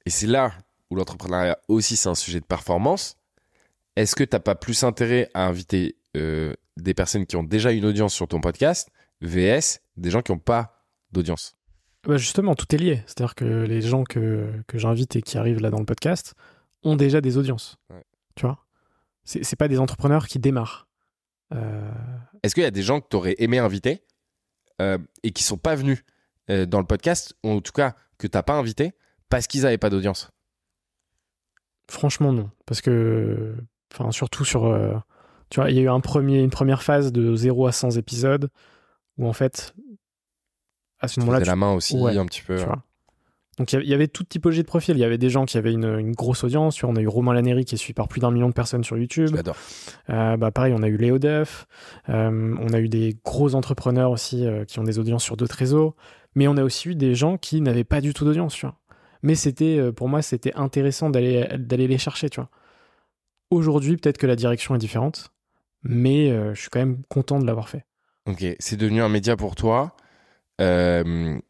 et c'est là où l'entrepreneuriat aussi c'est un sujet de performance, est-ce que t'as pas plus intérêt à inviter euh, des personnes qui ont déjà une audience sur ton podcast, VS, des gens qui n'ont pas d'audience? Bah, justement, tout est lié. C'est-à-dire que les gens que, que j'invite et qui arrivent là dans le podcast ont déjà des audiences. Ouais. Tu vois? C'est pas des entrepreneurs qui démarrent. Est-ce qu'il y a des gens que tu aurais aimé inviter? Euh, et qui sont pas venus euh, dans le podcast, ou en tout cas que t'as pas invité parce qu'ils n'avaient pas d'audience Franchement, non. Parce que, enfin, surtout sur. euh, tu vois, il y a eu un premier, une première phase de 0 à 100 épisodes où, en fait, à ce moment-là, la main aussi Ouais, un petit peu. tu vois. Donc, il y avait- toute typologie de profil. Il y avait des gens qui avaient une, une grosse audience. On a eu Romain Laneri qui est suivi par plus d'un million de personnes sur YouTube. J'adore. Euh, bah, pareil, on a eu Léo Duff. Euh, on a eu des gros entrepreneurs aussi euh, qui ont des audiences sur d'autres réseaux. Mais on a aussi eu des gens qui n'avaient pas du tout d'audience, tu vois. Mais c'était, pour moi, c'était intéressant d'aller, d'aller les chercher, tu vois. Aujourd'hui, peut-être que la direction est différente, mais je suis quand même content de l'avoir fait. Ok, c'est devenu un média pour toi. Ton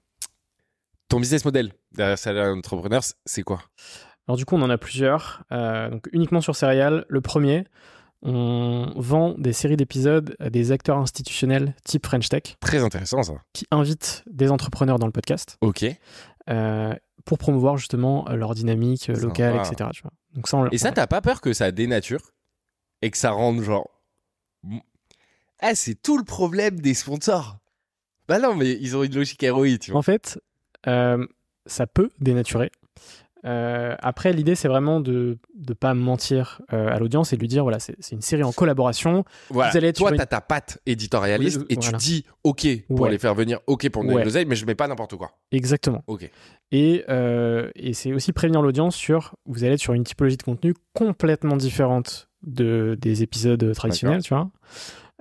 business model derrière Serial Entrepreneurs, c'est quoi? Alors du coup, on en a plusieurs. Euh, donc uniquement sur Serial, le premier, on vend des séries d'épisodes à des acteurs institutionnels type French Tech Très intéressant ça. qui invitent des entrepreneurs dans le podcast Ok. euh, pour promouvoir justement leur dynamique Sympa. locale, etc. Tu vois. Donc ça, on- Et ça, t'as pas peur que ça dénature et que ça rende genre. Ah, c'est tout le problème des sponsors. Bah non, mais ils ont une logique ROI, tu vois. En fait, euh, ça peut dénaturer. Euh, après, l'idée, c'est vraiment de ne pas mentir euh, à l'audience et de lui dire voilà, c'est une série en collaboration. Voilà. Vous allez Toi, une- t'as ta patte éditorialiste Oui, et tu dis OK pour Ouais. les faire venir, OK pour donner Ouais. l'oseille, mais je mets pas n'importe quoi. Exactement. OK. Et, euh, et c'est aussi prévenir l'audience sur vous allez être sur une typologie de contenu complètement différente de, des épisodes traditionnels, tu vois.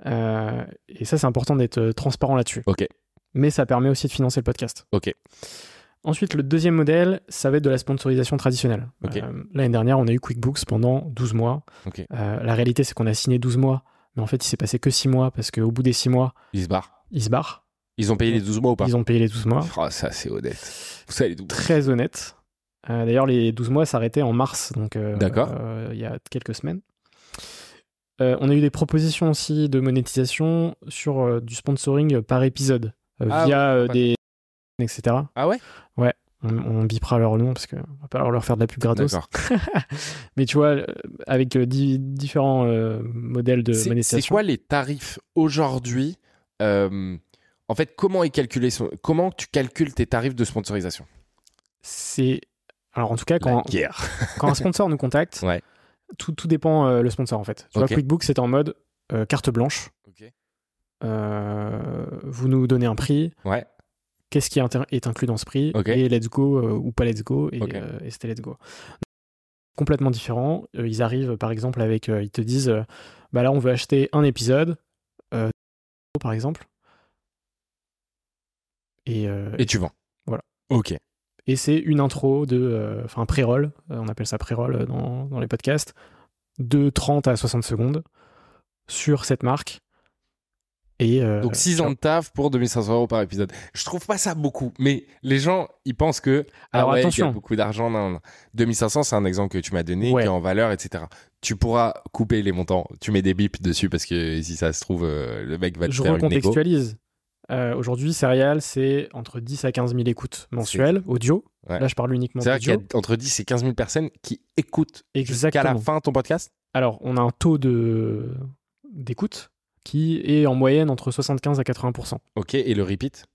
Euh, et ça, c'est important d'être euh, transparent là-dessus. Ok. Mais ça permet aussi de financer le podcast. Ok. Ensuite, le deuxième modèle, ça va être de la sponsorisation traditionnelle. Euh, L'année dernière, on a eu QuickBooks pendant 12 mois. Euh, la réalité, c'est qu'on a signé 12 mois, mais en fait, il s'est passé que 6 mois parce qu'au bout des 6 mois, Ils se barrent. ils se barrent. Ils ont payé les 12 mois ou pas Ils ont payé les 12 mois. Oh, ça, c'est honnête. 12 très honnête. Euh, D'ailleurs, les 12 mois s'arrêtaient en mars, donc D'accord. il y a quelques semaines. On a eu des propositions aussi de monétisation sur du sponsoring par épisode Ah via ouais. des etc. Ah ouais? On, on bipera leur nom parce que on va pas leur faire de la pub gratos. Mais tu vois, euh, avec euh, di- différents euh, modèles de C'est- C'est monétisation. quoi les tarifs aujourd'hui euh, En fait, comment est calculé son- comment tu calcules tes tarifs de sponsorisation? C'est alors en tout cas quand, quand un sponsor nous contacte, Ouais. tout, tout dépend euh, le sponsor en fait. Tu vois, QuickBooks c'est en mode carte blanche. Vous nous donnez un prix, Ouais. Qu'est-ce qui est inclus dans ce prix, et let's go euh, ou pas let's go, et, euh, et c'était let's go. Complètement différent. Euh, ils arrivent par exemple avec, ils te disent, bah là on veut acheter un épisode, par exemple, et, Et tu vends. Voilà. Ok. et c'est une intro de, enfin un pré-roll, on appelle ça pré-roll dans, dans les podcasts, de 30 à 60 secondes sur cette marque. Et, euh, Donc 6 tu ans de taf pour 2500 euros par épisode. Je trouve pas ça beaucoup, mais les gens, ils pensent que Alors, ah ouais, attention. il y a beaucoup d'argent. Non, non. 2500, c'est un exemple que tu m'as donné, Ouais. qui est en valeur, etc. Tu pourras couper les montants. Tu mets des bips dessus parce que si ça se trouve, euh, le mec va te je faire recontextualise. Euh, Aujourd'hui, Serial, c'est entre 10 à 15 000 écoutes mensuelles, audio. Ouais. Là, je parle uniquement C'est vrai qu'il y audio. a entre 10 et 15 000 personnes qui écoutent jusqu'à la fin ton podcast? Alors, on a un taux de d'écoute qui est en moyenne entre 75 à 80 Ok, et le repeat?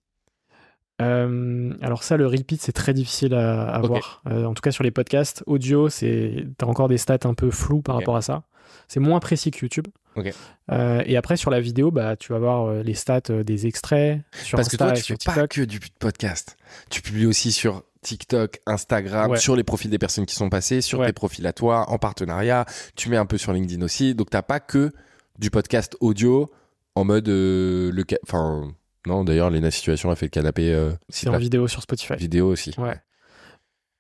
Euh, alors ça, le repeat, c'est très difficile à, voir. Euh, en tout cas, sur les podcasts audio, c'est t'as encore des stats un peu floues par rapport à ça. C'est moins précis que YouTube. Ok. Euh, et après, sur la vidéo, bah, tu vas voir les stats des extraits sur Parce que toi, tu fais pas que du podcast. Tu publies aussi sur TikTok, Instagram, Ouais. sur les profils des personnes qui sont passées, sur Ouais. tes profils à toi, en partenariat. Tu mets un peu sur LinkedIn aussi. Donc, t'as pas que du podcast audio en mode euh, le. Enfin, non, d'ailleurs, Lena Situation a fait le canapé euh, C'est en vidéo sur Spotify. vidéo aussi. Ouais.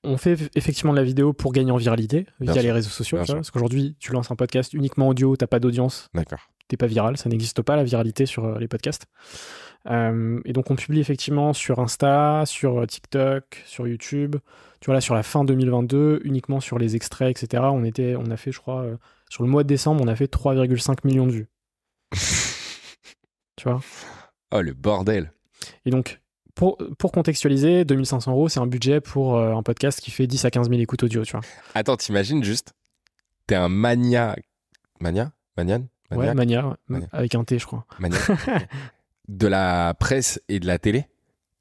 On fait eff- effectivement de la vidéo pour gagner en viralité via Bien les sûr. réseaux sociaux. Parce qu'aujourd'hui, tu lances un podcast uniquement audio, t'as pas d'audience, D'accord. t'es pas viral, ça n'existe pas la viralité sur euh, les podcasts. Euh, et donc on publie effectivement sur Insta, sur TikTok, sur YouTube. Tu vois là sur la fin 2022, uniquement sur les extraits, etc. On était, on a fait, je crois, sur le mois de décembre, on a fait 3,5 millions de vues. tu vois? Oh, le bordel. Et donc pour, pour contextualiser, 2500 euros, c'est un budget pour euh, un podcast qui fait 10 à 15 000 écoutes audio, tu vois. Attends, t'imagines juste, t'es un mania. Mania Manian Ouais, Mania, ouais, Mania. avec un T, je crois. Maniaque Ok. De la presse et de la télé.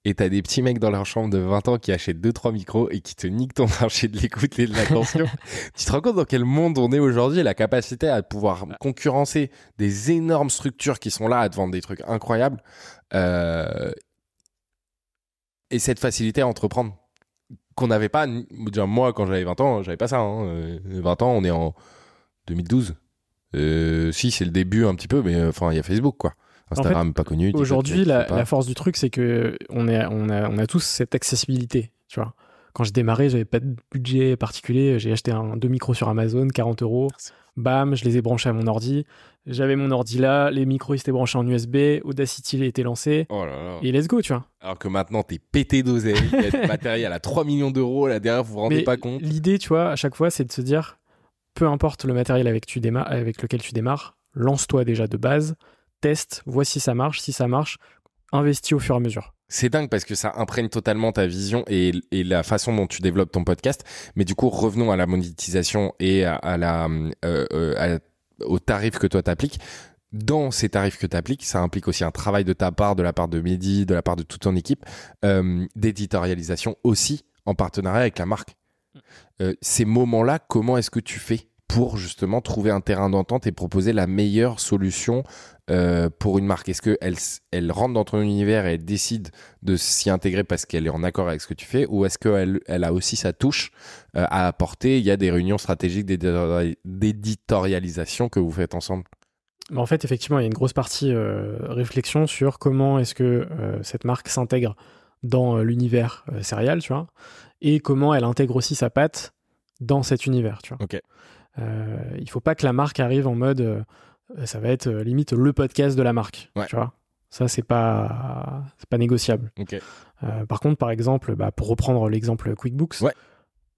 Et t'as des petits mecs dans leur chambre de 20 ans qui achètent 2-3 micros et qui te niquent ton marché de l'écoute et de l'attention. tu te rends compte dans quel monde on est aujourd'hui La capacité à pouvoir concurrencer des énormes structures qui sont là à te vendre des trucs incroyables. Euh, Et cette facilité à entreprendre qu'on n'avait pas. Moi, quand j'avais 20 ans, j'avais pas ça. hein. Euh, 20 ans, on est en 2012. Euh, si, c'est le début un petit peu, mais euh, enfin, il y a Facebook, quoi. Instagram pas connu. Aujourd'hui, la, force du truc, c'est que on, est, on, a, on a tous cette accessibilité, tu vois. Quand je démarrais, j'avais pas de budget particulier. J'ai acheté un, deux micros sur Amazon, 40 euros. Bam, je les ai branchés à mon ordi. J'avais mon ordi là, les micros ils étaient branchés en USB, Audacity il a été lancé. Oh là là. Et let's go, tu vois. Alors que maintenant, t'es pété d'oseille. Il y a du matériel à 3 millions d'euros. Là derrière, vous vous rendez Mais pas compte. L'idée, tu vois, à chaque fois, c'est de se dire, peu importe le matériel avec, tu déma- avec lequel tu démarres, lance-toi déjà de base, teste, vois si ça marche. Si ça marche, investis au fur et à mesure. C'est dingue parce que ça imprègne totalement ta vision et, la façon dont tu développes ton podcast. Mais du coup, revenons à la monétisation et à, la, euh, euh, aux tarifs que toi t'appliques. Dans ces tarifs que tu appliques, ça implique aussi un travail de ta part, de la part de Mehdi, de la part de toute ton équipe, euh, d'éditorialisation aussi en partenariat avec la marque. Ces moments-là, comment est-ce que tu fais pour justement trouver un terrain d'entente et proposer la meilleure solution euh, pour une marque Est-ce qu'elle elle rentre dans ton univers et elle décide de s'y intégrer parce qu'elle est en accord avec ce que tu fais ou est-ce qu'elle elle a aussi sa touche euh, à apporter? Il y a des réunions stratégiques d'éditori- d'éditorialisation que vous faites ensemble Mais en fait, effectivement, il y a une grosse partie euh, réflexion sur comment est-ce que cette marque s'intègre dans l'univers céréal, tu vois, et comment elle intègre aussi sa patte dans cet univers, tu vois. Ok. Il faut pas que la marque arrive en mode, ça va être euh, limite le podcast de la marque, Ouais. tu vois. Ça, c'est pas, pas négociable. Euh, par contre, par exemple, bah, pour reprendre l'exemple QuickBooks, Ouais.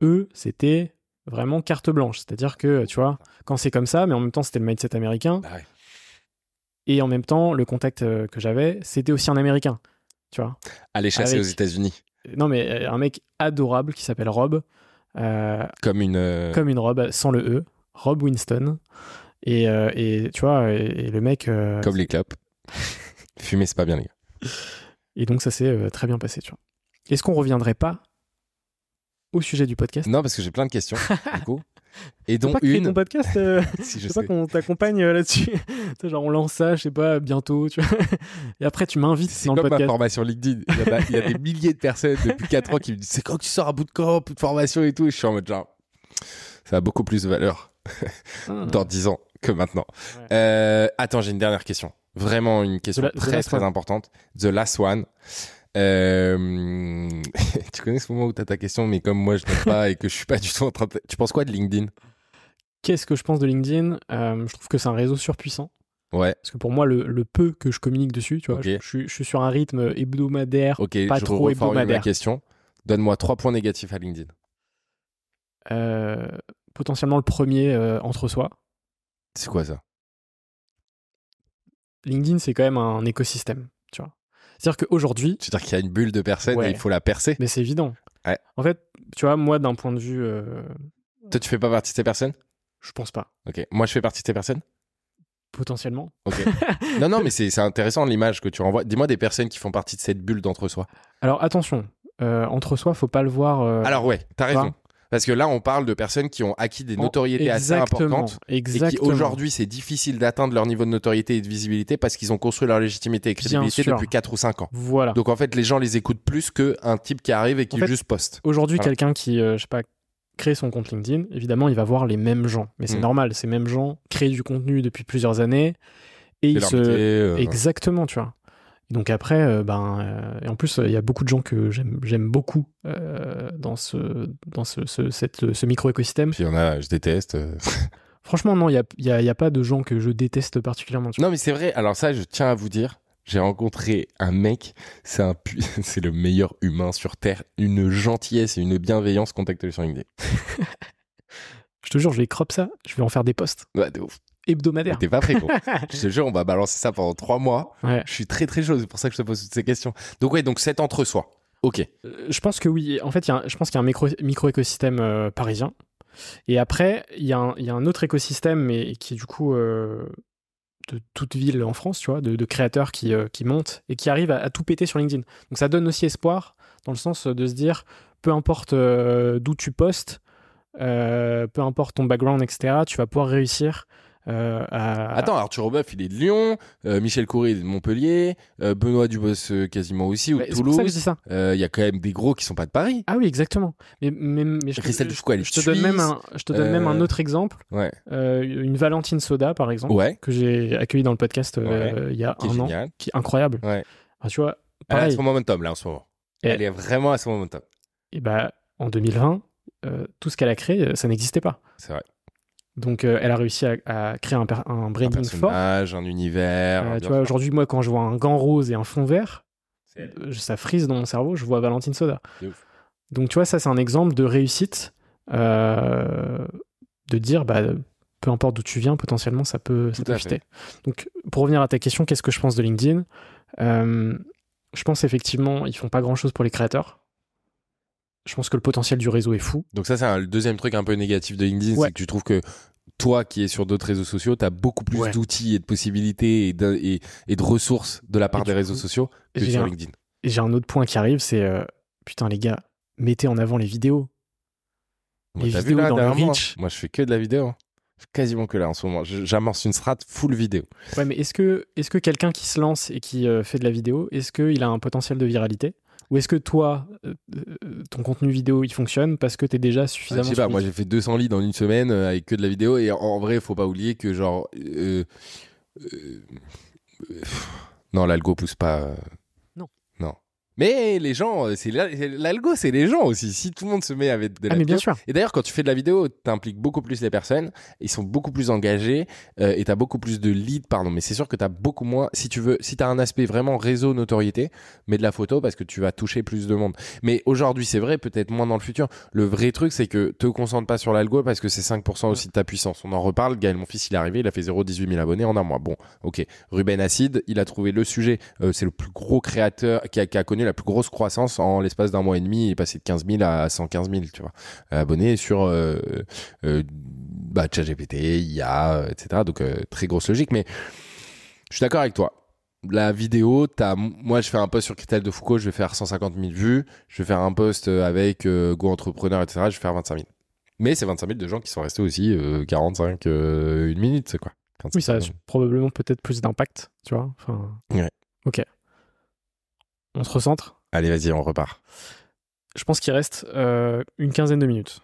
eux, c'était vraiment carte blanche. C'est-à-dire que, tu vois, quand c'est comme ça, mais en même temps, c'était le mindset américain. Bah ouais. Et en même temps, le contact euh, que j'avais, c'était aussi un américain. Tu vois Aller chasser Avec- aux États-Unis Non, mais euh, un mec adorable qui s'appelle Rob, euh, comme une. euh, comme une robe, sans le E, Rob Winston. Et, euh, et tu vois, et, et le mec. euh, comme les clopes. Fumer, c'est pas bien, les gars. Et donc, ça s'est euh, très bien passé, tu vois. Est-ce qu'on reviendrait pas au sujet du podcast? Non, parce que j'ai plein de questions, du coup. Et dont pas une. ton podcast euh, si je sais pas qu'on t'accompagne euh, là-dessus. Genre, on lance ça, je sais pas, bientôt, tu vois. Et après, tu m'invites C'est dans le comme ma formation LinkedIn. Il y, a, il y a des milliers de personnes depuis 4 ans qui me disent C'est quand que tu sors à bout de camp, de formation et tout. Et je suis en mode genre Ça a beaucoup plus de valeur Ah. dans 10 ans que maintenant. Ouais. Euh, attends, j'ai une dernière question. Vraiment une question la- très last très one. importante. The last one. Euh, tu connais ce moment où tu as ta question, mais comme moi je n'ai pas et que je suis pas du tout en train de. Tu penses quoi de LinkedIn? Qu'est-ce que je pense de LinkedIn? Euh, Je trouve que c'est un réseau surpuissant. Ouais, Parce que pour moi, le, le peu que je communique dessus, tu vois, je, je suis, je suis sur un rythme hebdomadaire, ok, pas je trop reformule ma hebdomadaire. question. Donne-moi trois points négatifs à LinkedIn. Euh, potentiellement le premier euh, entre soi. C'est quoi ça? LinkedIn, c'est quand même un écosystème, tu vois. C'est-à-dire qu'aujourd'hui, C'est-à-dire qu'il y a une bulle de personnes Ouais. et il faut la percer? mais c'est évident. Ouais. En fait, tu vois, moi, d'un point de vue, euh, Toi, tu fais pas partie de ces personnes? je pense pas. Ok. Moi, je fais partie de ces personnes? Potentiellement. Ok. non, non, mais c'est intéressant l'image que tu renvoies. Dis-moi des personnes qui font partie de cette bulle d'entre-soi. Alors attention, euh, entre soi, faut pas le voir. euh, Alors, ouais, t'as raison. Parce que là, on parle de personnes qui ont acquis des notoriétés assez exactement, importantes. Et qui aujourd'hui, c'est difficile d'atteindre leur niveau de notoriété et de visibilité parce qu'ils ont construit leur légitimité et crédibilité depuis 4 ou 5 ans. Voilà. Donc en fait, les gens les écoutent plus qu'un type qui arrive et qui En fait, juste poste. Aujourd'hui, Voilà. quelqu'un qui, euh, je sais pas, crée son compte LinkedIn, évidemment, il va voir les mêmes gens. Mais c'est Mm. normal, ces mêmes gens créent du contenu depuis plusieurs années et ils se. métier, euh, Exactement, tu vois. Donc après, euh, ben, euh, et en plus, il y a beaucoup de gens que j'aime beaucoup euh, dans ce, dans ce, ce, cette- ce micro-écosystème. Puis il y en a, je déteste. euh. Franchement, non, il n'y a, y a, il y a pas de gens que je déteste particulièrement. Non, mais c'est vrai. Alors ça, je tiens à vous dire, j'ai rencontré un mec, c'est un pu- c'est le meilleur humain sur terre, une gentillesse et une bienveillance. Contactez-le sur LinkedIn. Je te jure, je vais crop ça, je vais en faire des posts Ouais, de ouf. Hebdomadaires. T'es pas prêt, je te jure, on va balancer ça pendant trois mois. Ouais. Je suis très très chaud, c'est pour ça que je te pose toutes ces questions. Donc ouais, donc c'est entre soi. Ok. Euh, Je pense que oui. En fait, y a un- je pense qu'il y a un micro, micro-écosystème euh, parisien. Et après, il y, a un- il y a un autre écosystème, mais qui est du coup euh, de toute ville en France, tu vois, de, de créateurs qui, qui montent et qui arrivent à, à tout péter sur LinkedIn. Donc ça donne aussi espoir dans le sens de se dire, peu importe d'où tu postes, peu importe ton background, etc., tu vas pouvoir réussir euh, à- Attends, Arthur Obeuf, il est de Lyon, euh, Michel Coury, il est de Montpellier, euh, Benoît Dubos quasiment aussi, ou de Toulouse. Il y a quand même des gros qui sont pas de Paris. Ah oui, exactement. Mais, mais, mais je, Christelle je- te donne même un, je te donne même un autre exemple. Ouais. Une Valentine Soda, par exemple, Ouais, que j'ai accueillie dans le podcast il y a qui un an, qui est incroyable. Ah, tu vois, Elle est à son momentum là en ce moment. Et- Elle est vraiment à son momentum. Et bah, en 2020, euh, tout ce qu'elle a créé, ça n'existait pas. C'est vrai. Donc, euh, elle a réussi à, à créer un, un Un branding fort. personnage, un univers. Euh, un tu vois, fort. aujourd'hui, moi, quand je vois un gant rose et un fond vert, euh, ça frise dans mon cerveau, je vois Valentine Soda. Ouf. Donc, tu vois, ça, c'est un exemple de réussite, de dire, bah, peu importe d'où tu viens, potentiellement, ça peut, ça peut. Donc, pour revenir à ta question, qu'est-ce que je pense de LinkedIn? Je pense effectivement, ils font pas grand-chose pour les créateurs. Je pense que le potentiel du réseau est fou. Donc ça, c'est le deuxième truc un peu négatif de LinkedIn, Ouais. c'est que tu trouves que toi qui es sur d'autres réseaux sociaux, tu as beaucoup plus Ouais. d'outils et de possibilités et de, et- et de ressources de la part des réseaux coup, sociaux que sur un- LinkedIn. Et j'ai un autre point qui arrive, c'est euh, putain les gars, mettez en avant les vidéos. Moi, les dans le reach. Moi, je fais que de la vidéo. hein. Quasiment que là en ce moment. J'amorce une strat full vidéo. Ouais, mais est-ce que, est que quelqu'un qui se lance et qui euh, fait de la vidéo, est-ce qu'il a un potentiel de viralité? Ou est-ce que toi, euh, euh, ton contenu vidéo, il fonctionne parce que t'es déjà Ah, suffisamment. je sais pas, moi j'ai fait 200 leads en une semaine euh, avec que de la vidéo et en, vrai, faut pas oublier que genre. non, l'algo pousse pas. Mais les gens, euh, c'est la- c'est- l'algo, c'est les gens aussi. Si tout le monde se met avec de la Ah, mais bien vidéo- sûr. Et d'ailleurs, quand tu fais de la vidéo, t'impliques beaucoup plus les personnes, ils sont beaucoup plus engagés euh, et t'as beaucoup plus de leads, pardon. Mais c'est sûr que t'as beaucoup moins, si tu veux, si t'as un aspect vraiment réseau notoriété, mets de la photo parce que tu vas toucher plus de monde. Mais aujourd'hui, c'est vrai, peut-être moins dans le futur. Le vrai truc, c'est que te concentre pas sur l'algo parce que c'est 5% aussi de ta puissance. On en reparle. Gaël, mon fils, il est arrivé, il a fait 0,18 000 abonnés en un mois. Bon, ok. Ruben Acid, il a trouvé le sujet. Euh, c'est le plus gros créateur qui a, qui a connu la plus grosse croissance en l'espace d'un mois et demi. Il est passé de 15 000 à 115 000, tu vois, abonnés sur euh, euh, bah, ChatGPT, IA, euh, etc. Donc, euh, très grosse logique. Mais je suis d'accord avec toi. La vidéo, t'as, moi je fais un post sur Christelle de Foucault, je vais faire 150 000 vues. Je vais faire un post avec euh, Go Entrepreneur, etc. Je vais faire 25 000. Mais c'est 25 000 de gens qui sont restés aussi euh, 45, euh, une minute, c'est quoi. 45 Oui, ça a 000. probablement peut-être plus d'impact, tu vois. Enfin, Ouais. Ok. On se recentre? Allez, vas-y, on repart. Je pense qu'il reste euh, une quinzaine de minutes.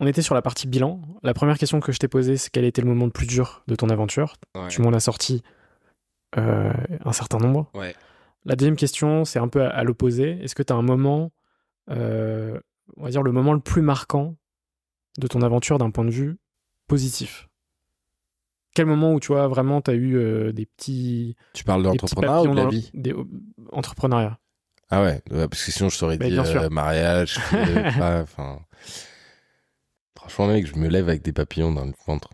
On était sur la partie bilan. La première question que je t'ai posée, c'est quel était le moment le plus dur de ton aventure? Ouais. Tu m'en as sorti euh, un certain nombre. Ouais. La deuxième question, c'est un peu à, à l'opposé. Est-ce que tu as un moment, euh, on va dire le moment le plus marquant de ton aventure d'un point de vue positif? Quel moment où tu vois vraiment tu as eu euh, des petits, Tu parles d'entrepreneuriat ou de la vie des- euh, Entrepreneuriat. Ah ouais, ouais, parce que sinon je t'aurais Bah, dit euh, mariage, pas. Franchement, mec, je me lève avec des papillons dans le ventre.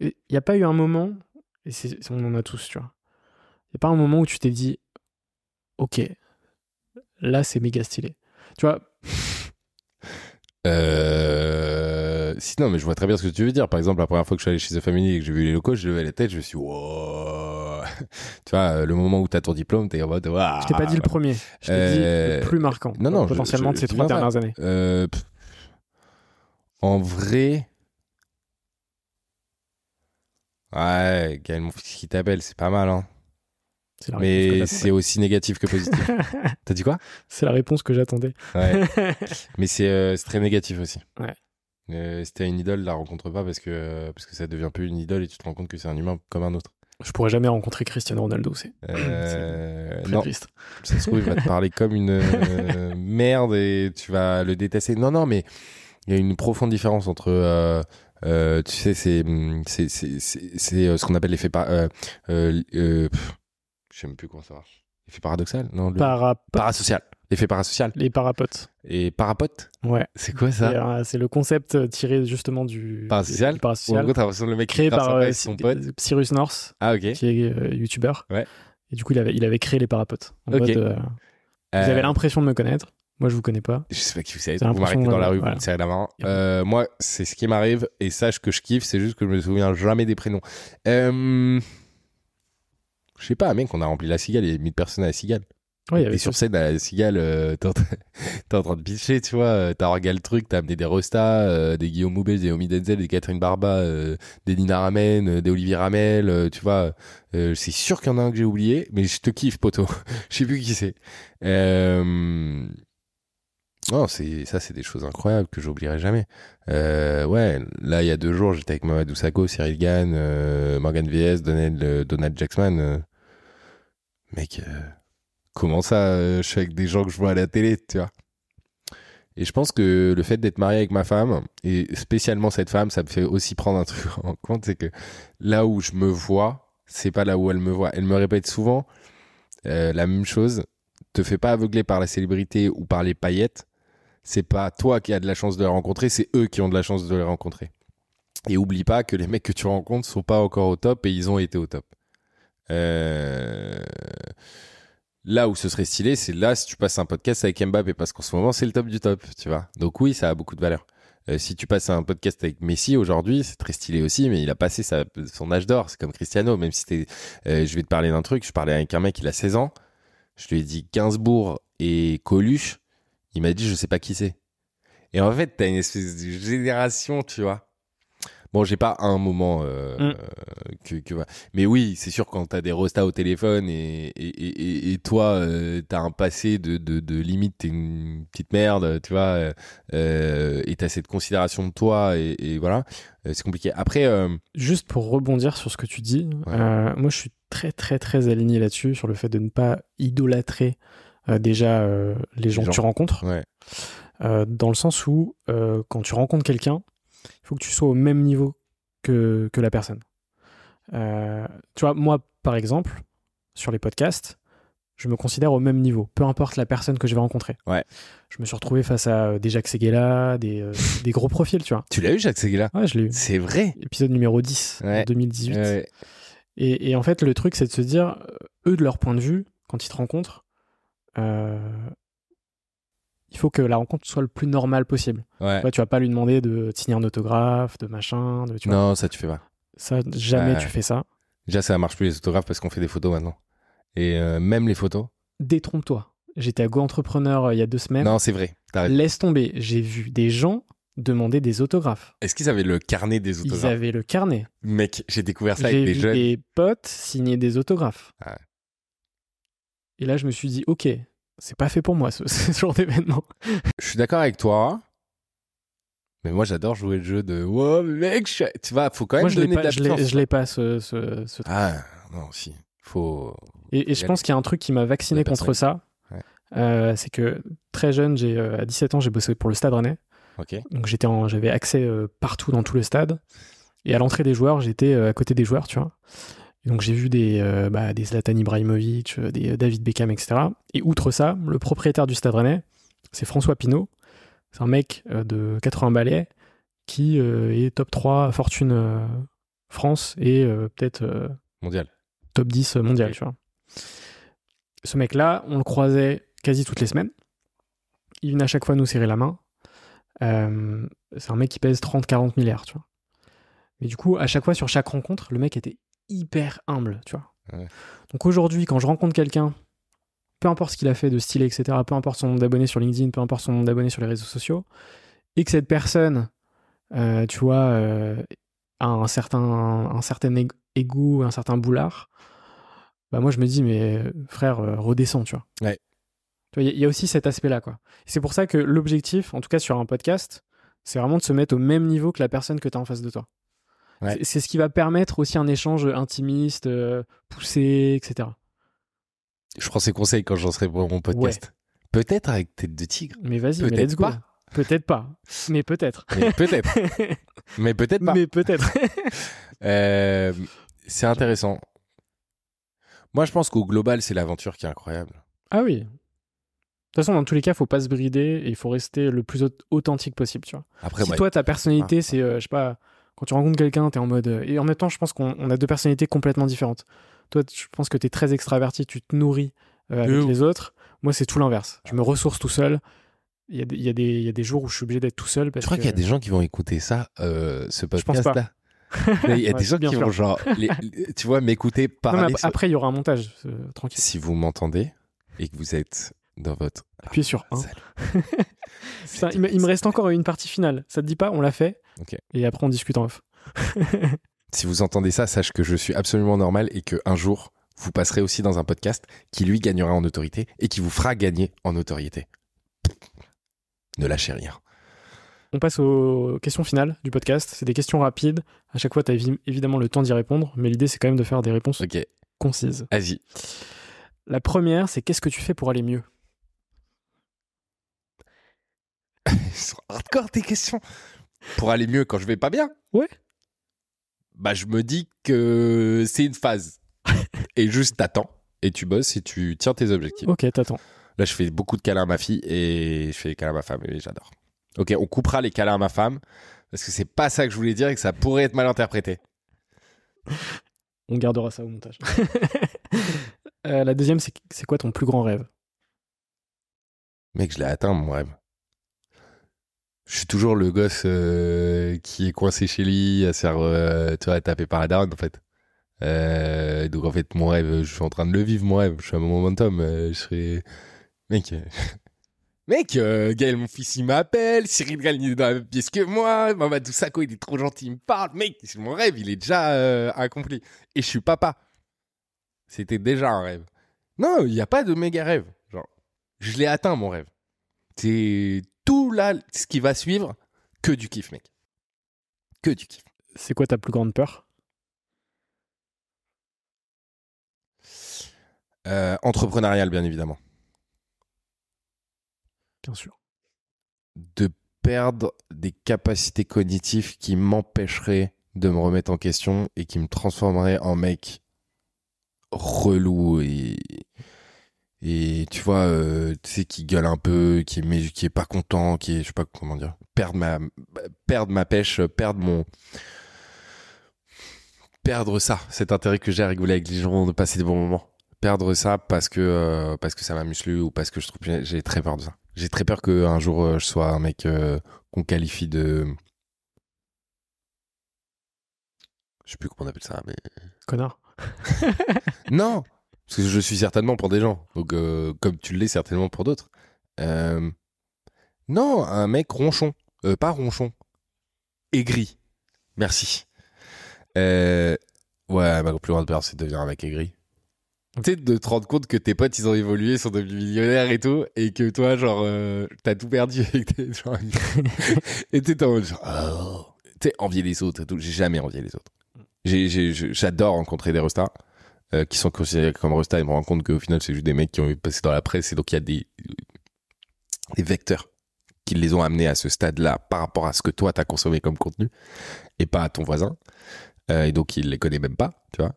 Il n'y a pas eu un moment, et c'est- on en a tous, tu vois. Il n'y a pas un moment où tu t'es dit, ok, là c'est méga stylé. Tu vois, Euh... Si, non, mais je vois très bien ce que tu veux dire. Par exemple, la première fois que je suis allé chez The Family et que j'ai vu les locaux, je levais la tête, je me suis wow. tu vois, euh, le moment où t'as ton diplôme, t'es en mode, waouh. je t'ai pas dit le premier, je t'ai Euh, dit le plus marquant, non, non, je- potentiellement je- de ces je trois dernières années. Euh. En vrai. Ouais, Gaël, mon fils qui t'appelle, c'est pas mal, hein. Mais c'est aussi négatif que positif. T'as dit quoi? C'est la réponse que j'attendais. Ouais. Mais c'est euh, très négatif aussi. Ouais. Euh, si t'as une idole, la rencontre pas parce que, parce que ça devient plus une idole et tu te rends compte que c'est un humain comme un autre. je pourrais jamais rencontrer Cristiano Ronaldo, c'est Euh, très non, triste. ça se trouve, il va te parler comme une euh, merde et tu vas le détester. Non, non, mais il y a une profonde différence entre. euh, euh, tu sais, c'est c'est c'est c'est c'est, ce qu'on appelle l'effet par, je sais même plus comment ça marche. L'effet paradoxal Non, le Para- parasocial. L'effet parasocial les parapotes. et parapote. Ouais. C'est quoi Et, ça euh, C'est le concept euh, tiré justement du Parasocial du Ou en parasocial, gros, t'as l'impression que le mec créé par euh, son pote. Cyrus North, Ah qui est euh, youtubeur. Ouais. Et du coup, il avait, il avait créé les parapotes. En mode, Vous avez l'impression de me connaître. Moi, je vous connais pas. Je sais pas qui vous êtes. Vous m'arrêtez dans la rue, vous me serrez la main. Moi, c'est ce qui m'arrive et sache que je kiffe. C'est juste que je me souviens jamais des prénoms. Je sais pas, mec, on a rempli la cigale. Il y a 1000 personnes à la cigale. Et sur scène, à Cigale, euh, t'es en, train- t'es en train de pitcher, tu vois. euh, T'as regardé le truc, t'as amené des Rostas, euh, des Guillaume Moubet, des Omi Denzel, des Catherine Barba, euh, des Nina Ramen, des Olivier Ramel, tu vois. C'est sûr qu'il y en a un que j'ai oublié, mais je te kiffe, poteau. Je sais plus qui c'est. Non, c'est ça, c'est des choses incroyables que j'oublierai jamais. Euh, ouais, là, il y a deux jours, j'étais avec Mamadou Sakho, Cyril Gann, euh, Morgan VS, Donald, euh, Donald Jackson. euh. Mec, comment ça, euh, je suis avec des gens que je vois à la télé, tu vois Et je pense que le fait d'être marié avec ma femme, et spécialement cette femme, ça me fait aussi prendre un truc en compte, c'est que là où je me vois, c'est pas là où elle me voit. Elle me répète souvent euh, la même chose. Te fais pas aveugler par la célébrité ou par les paillettes. C'est pas toi qui as de la chance de les rencontrer, c'est eux qui ont de la chance de les rencontrer. Et oublie pas que les mecs que tu rencontres sont pas encore au top et ils ont été au top. Euh, Là où ce serait stylé, c'est là si tu passes un podcast avec Mbappé, parce qu'en ce moment c'est le top du top, tu vois. Donc oui, ça a beaucoup de valeur. Euh, si tu passes un podcast avec Messi aujourd'hui, c'est très stylé aussi, mais il a passé sa- son âge d'or. C'est comme Cristiano, même si euh, je vais te parler d'un truc. Je parlais avec un mec, il a 16 ans. Je lui ai dit Gainsbourg et Coluche. Il m'a dit, je sais pas qui c'est. Et en fait, t'as une espèce de génération, tu vois. Bon, j'ai pas un moment euh, Mm. euh, que, que mais oui, c'est sûr quand t'as des rostas au téléphone et et, et, et- toi euh, t'as un passé de, de, de limite t'es une petite merde, tu vois, euh, euh, et t'as cette considération de toi et, voilà, c'est compliqué. Après, Juste pour rebondir sur ce que tu dis, Ouais. moi je suis très très très aligné là-dessus, sur le fait de ne pas idolâtrer déjà les gens gens. que tu rencontres, ouais, euh, dans le sens où euh, quand tu rencontres quelqu'un, il faut que tu sois au même niveau que, que la personne. Euh, tu vois, moi par exemple, sur les podcasts, je me considère au même niveau, peu importe la personne que je vais rencontrer. Ouais. Je me suis retrouvé face à euh, des Jacques Seguela, des, euh, des gros profils, tu vois. tu l'as eu Jacques Seguela? Ouais, je l'ai eu. C'est vrai. Épisode numéro 10 Ouais. en 2018. Ouais. Et, et en fait, le truc, c'est de se dire, euh, eux, de leur point de vue, quand ils te rencontrent, euh, il faut que la rencontre soit le plus normale possible. Ouais. Tu vois, tu vas pas lui demander de signer un autographe, de machin, de, tu vois. Non, ça tu fais pas. Ça, jamais tu fais ça. Déjà, ça marche plus les autographes parce qu'on fait des photos maintenant. Et euh, même les photos. Détrompe-toi. J'étais à Go Entrepreneur euh, il y a deux semaines. Non, c'est vrai. Laisse tomber. J'ai vu des gens demander des autographes. Est-ce qu'ils avaient le carnet des Ils autographes? avaient le carnet. Mec, j'ai découvert ça J'ai avec des vu jeunes. des potes signer des autographes. Ouais. Et là, je me suis dit, ok, c'est pas fait pour moi ce, ce genre d'événement. Je suis d'accord avec toi. Mais moi, j'adore jouer le jeu de Wow, mec, je suis- tu vois, faut quand même Moi, donner de pas, la je l'ai- puissance. je l'ai pas ce, ce, ce truc. Ah, non, si. Faut. Et, et je pense qu'il y a un truc qui m'a vacciné contre ça. Ouais. Euh, c'est que très jeune, j'ai euh, à 17 ans, j'ai bossé pour le Stade Rennais. Ok. Donc j'étais en, j'avais accès euh, partout dans tout le stade. Et à l'entrée des joueurs, j'étais à côté des joueurs, tu vois. Et donc j'ai vu des, euh, bah, des Zlatan Ibrahimovic, euh, des euh, David Beckham, etc. Et outre ça, le propriétaire du Stade Rennais, c'est François Pinault. C'est un mec de 80 balais qui euh, est top 3 Fortune euh, France et peut-être Mondial. top 10 mondial, tu vois. Ce mec-là, on le croisait quasi toutes les semaines. Il venait à chaque fois nous serrer la main. C'est un mec qui pèse 30-40 milliards, tu vois. Mais du coup, à chaque fois, sur chaque rencontre, le mec était hyper humble, tu vois. Ouais. Donc aujourd'hui, quand je rencontre quelqu'un, peu importe ce qu'il a fait de stylé, etc., peu importe son nombre d'abonnés sur LinkedIn, peu importe son nombre d'abonnés sur les réseaux sociaux, et que cette personne, euh, tu vois, euh, a un certain, un certain ég- égo, un certain boulard, bah moi je me dis, mais frère, euh, redescends, tu vois. Ouais. Tu vois, il y, a- il y a aussi cet aspect-là, quoi. C'est pour ça que l'objectif, en tout cas sur un podcast, c'est vraiment de se mettre au même niveau que la personne que tu as en face de toi. Ouais. C'est- ce qui va permettre aussi un échange intimiste, euh, poussé, etc. Je prends ces conseils quand j'en serai pour mon podcast. Peut-être avec tête de tigre. Mais vas-y, mais Peut-être let's go. pas. Peut-être pas, mais peut-être. Mais peut-être. mais peut-être pas. mais peut-être. Euh, c'est intéressant. Moi, je pense qu'au global, c'est l'aventure qui est incroyable. ah oui. De toute façon, dans tous les cas, faut pas se brider et il faut rester le plus au- authentique possible, tu vois. Après, si toi, ta personnalité, c'est, euh, je sais pas, quand tu rencontres quelqu'un, t'es en mode. euh, et en même temps, je pense qu'on on a deux personnalités complètement différentes. Toi, je pense que t'es très extraverti, tu te nourris euh, avec ouf. les autres. Moi, c'est tout l'inverse. Je me ressource tout seul. Il y, a des- il y, a des- il y a des jours où je suis obligé d'être tout seul. Parce je crois qu'il y a des gens qui vont écouter ça, euh, ce podcast-là? Il y a Ouais, des gens qui sûr. vont, genre, les- les- tu vois, m'écouter Non, mais parler. sur- après, il y aura un montage, euh, tranquille. Si vous m'entendez, et que vous êtes dans votre Appuyez sur 1. salle. Putain, il, me, il me reste encore une partie finale. Ça te dit pas? On l'a fait. Et après, on discute en off. Si vous entendez ça, sache que je suis absolument normal et que un jour, vous passerez aussi dans un podcast qui lui gagnera en autorité et qui vous fera gagner en notoriété. Ne lâchez rien. On passe aux questions finales du podcast. C'est des questions rapides. À chaque fois, tu as évidemment le temps d'y répondre, mais l'idée, c'est quand même de faire des réponses Ok, concises. vas-y. La première, c'est qu'est-ce que tu fais pour aller mieux? Ils sont hardcore tes questions. Pour aller mieux quand je vais pas bien Ouais. Bah, je me dis que c'est une phase. et juste t'attends et tu bosses et tu tiens tes objectifs. Ok, t'attends. Là, je fais beaucoup de câlins à ma fille et je fais des câlins à ma femme et j'adore. Ok, on coupera les câlins à ma femme parce que c'est pas ça que je voulais dire et que ça pourrait être mal interprété. On gardera ça au montage. Euh, la deuxième, c'est c'est quoi ton plus grand rêve? Mec, je l'ai atteint, mon rêve. Je suis toujours le gosse euh, qui est coincé chez lui, à se euh, taper par la daronne, en fait. Euh, donc, en fait, mon rêve, je suis en train de le vivre, mon rêve. Je suis à mon momentum. je serai. Mec. Mec, Gaël, mon fils, il m'appelle. Cyril Gall, il est dans la même pièce que moi. Mamadou Sakho, il est trop gentil, il me parle. Mec, c'est mon rêve, il est déjà accompli. Et je suis papa. C'était déjà un rêve. Non, il n'y a pas de méga rêve. Genre, je l'ai atteint, mon rêve. C'est tout là, ce qui va suivre, que du kiff, mec. Que du kiff. C'est quoi ta plus grande peur? Euh, entrepreneurial, bien évidemment. Bien sûr. De perdre des capacités cognitives qui m'empêcheraient de me remettre en question et qui me transformeraient en mec relou et et tu vois euh, tu sais qui gueule un peu qui est mais qui est pas content qui est je sais pas comment dire perdre ma perdre ma pêche perdre mon perdre ça. Cet intérêt que j'ai à rigoler avec les gens de passer des bons moments. Perdre ça parce que euh, parce que ça m'a musclé ou parce que je trouve j'ai très peur de ça. J'ai très peur que un jour euh, je sois un mec euh, qu'on qualifie de je sais plus comment on appelle ça mais Connard. non, parce que je suis certainement pour des gens, donc euh, comme tu l'es certainement pour d'autres. Euh, non, un mec ronchon, Euh, pas ronchon, aigri. Merci. Ouais, ma plus grande peur, c'est de devenir un mec aigri. Tu sais, de te rendre compte que tes potes, ils ont évolué, sont devenus millionnaires et tout, et que toi, genre, t'as tout perdu avec tes... genre, et t'es en mode genre, oh. Tu sais, envier les autres et tout. J'ai jamais envié les autres. J'adore rencontrer des restas euh, qui sont considérés comme restas et me rends compte qu'au final, c'est juste des mecs qui ont passé dans la presse et donc il y a des, vecteurs qui les ont amenés à ce stade-là par rapport à ce que toi, t'as consommé comme contenu et pas à ton voisin. Euh, et donc, il les connaît même pas, tu vois.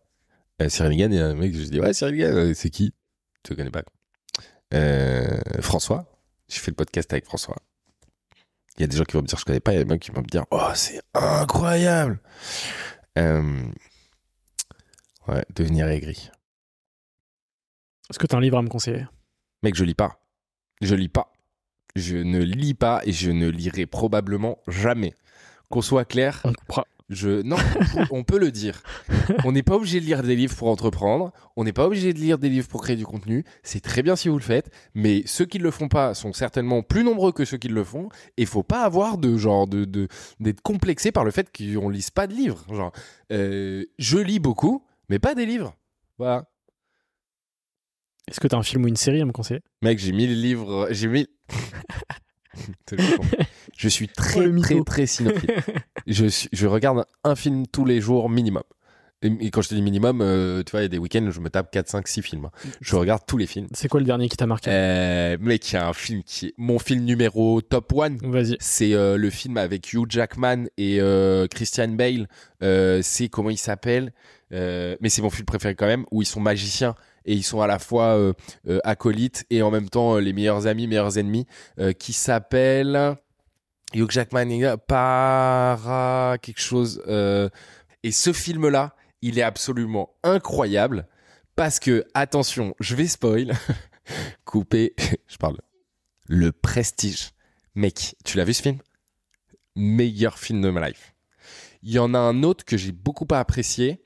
Euh, Cyril Gann, il y a un mec, je dis, ouais, Cyril euh, c'est qui? Tu le connais pas. François, j'ai fait le podcast avec François. Il y a des gens qui vont me dire, je connais pas, il y a des mecs qui vont me dire, oh, c'est incroyable Ouais, devenir aigri. Est-ce que t'as un livre à me conseiller? Mec, je lis pas. Je lis pas. Je ne lis pas et je ne lirai probablement jamais. Qu'on soit clair, On coupera. je non, on peut le dire. On n'est pas obligé de lire des livres pour entreprendre. On n'est pas obligé de lire des livres pour créer du contenu. C'est très bien si vous le faites, mais ceux qui ne le font pas sont certainement plus nombreux que ceux qui le font. Et faut pas avoir de genre de de- d'être complexé par le fait qu'on lise pas de livres. Genre, euh, je lis beaucoup, mais pas des livres. Voilà. Est-ce que t'as un film ou une série à me conseiller? Mec, j'ai mis les livres. J'ai mis. je suis Oh, très, mytho. très, très cinéphile. je, suis- je regarde un film tous les jours minimum. Et, quand je te dis minimum, euh, tu vois, il y a des week-ends où je me tape 4, 5, 6 films. Je regarde tous les films. C'est quoi le dernier qui t'a marqué? Euh, mec, il y a un film qui est mon film numéro top 1. Vas-y. C'est euh, le film avec Hugh Jackman et Christian Bale. C'est comment il s'appelle? Euh, Mais c'est mon film préféré quand même, où ils sont magiciens et ils sont à la fois euh, euh, acolytes et en même temps les meilleurs amis, meilleurs ennemis, qui s'appelle Hugh Jackman para quelque chose. et ce film-là, il est absolument incroyable parce que attention, je vais spoil, couper, je parle. Le Prestige, mec, tu l'as vu ce film? Meilleur film de ma life. Il y en a un autre que j'ai beaucoup pas apprécié.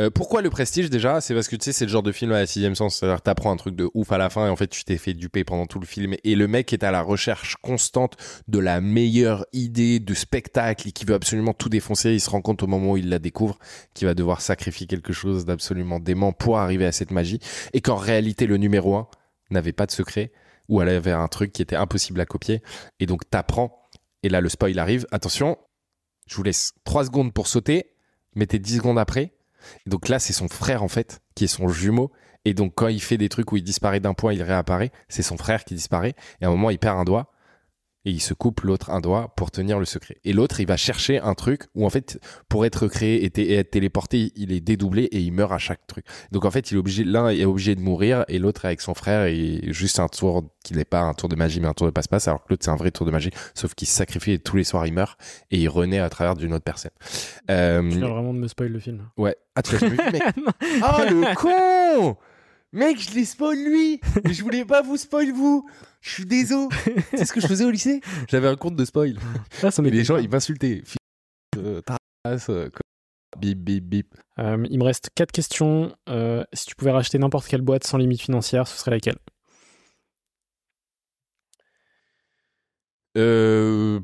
Euh, pourquoi le prestige déjà? C'est parce que tu sais, c'est le genre de film à la sixième sens. C'est-à-dire t'apprends un truc de ouf à la fin et en fait, tu t'es fait duper pendant tout le film. Et le mec est à la recherche constante de la meilleure idée de spectacle et qui veut absolument tout défoncer. Il se rend compte au moment où il la découvre qu'il va devoir sacrifier quelque chose d'absolument dément pour arriver à cette magie. Et qu'en réalité, le numéro un n'avait pas de secret ou elle avait un truc qui était impossible à copier. Et donc, t'apprends. Et là, le spoil arrive. Attention, je vous laisse 3 secondes pour sauter. Mettez 10 secondes après. Donc là, c'est son frère, en fait, qui est son jumeau. Et donc, quand il fait des trucs où il disparaît d'un point, il réapparaît, c'est son frère qui disparaît. Et à un moment, il perd un doigt. Et il se coupe l'autre un doigt pour tenir le secret. Et l'autre, il va chercher un truc où, en fait, pour être créé et, être téléporté, il est dédoublé et il meurt à chaque truc. Donc, en fait, il est obligé, l'un est obligé de mourir et l'autre, avec son frère, est juste un tour qui n'est pas un tour de magie, mais un tour de passe-passe, alors que l'autre, c'est un vrai tour de magie. Sauf qu'il se sacrifie et tous les soirs, il meurt et il renaît à travers d'une autre personne. Euh, Tu viens vraiment de me spoil le film. Ouais. Ah, tu l'as vu, mec Oh, le con Mec, je l'ai spoil lui Mais je voulais pas vous spoil vous Je suis désolé C'est ce que je faisais au lycée? J'avais un compte de spoil. Ah, ça Et m'étonne les gens, ils m'insultaient. Euh, ta race, euh, quoi. Bip, bip, bip. Euh, il me reste quatre questions. Euh, si tu pouvais racheter n'importe quelle boîte sans limite financière, ce serait laquelle? Euh,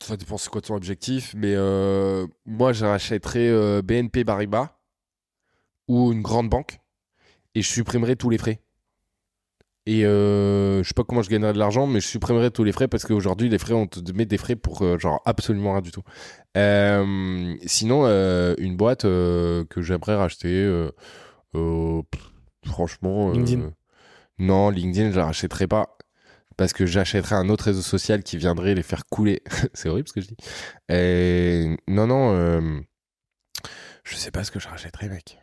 ça dépend c'est quoi ton objectif, mais euh, moi, je rachèterais euh, BNP Paribas ou une grande banque et je supprimerais tous les frais. Et euh, je sais pas comment je gagnerais de l'argent, mais je supprimerais tous les frais parce qu'aujourd'hui, les frais, on te met des frais pour euh, genre absolument rien du tout. Euh, sinon, euh, une boîte que j'aimerais racheter, pff, franchement. LinkedIn. non, LinkedIn, je la rachèterais pas. Parce que j'achèterais un autre réseau social qui viendrait les faire couler. C'est horrible ce que je dis. Et non, non, je sais pas ce que je rachèterais, mec.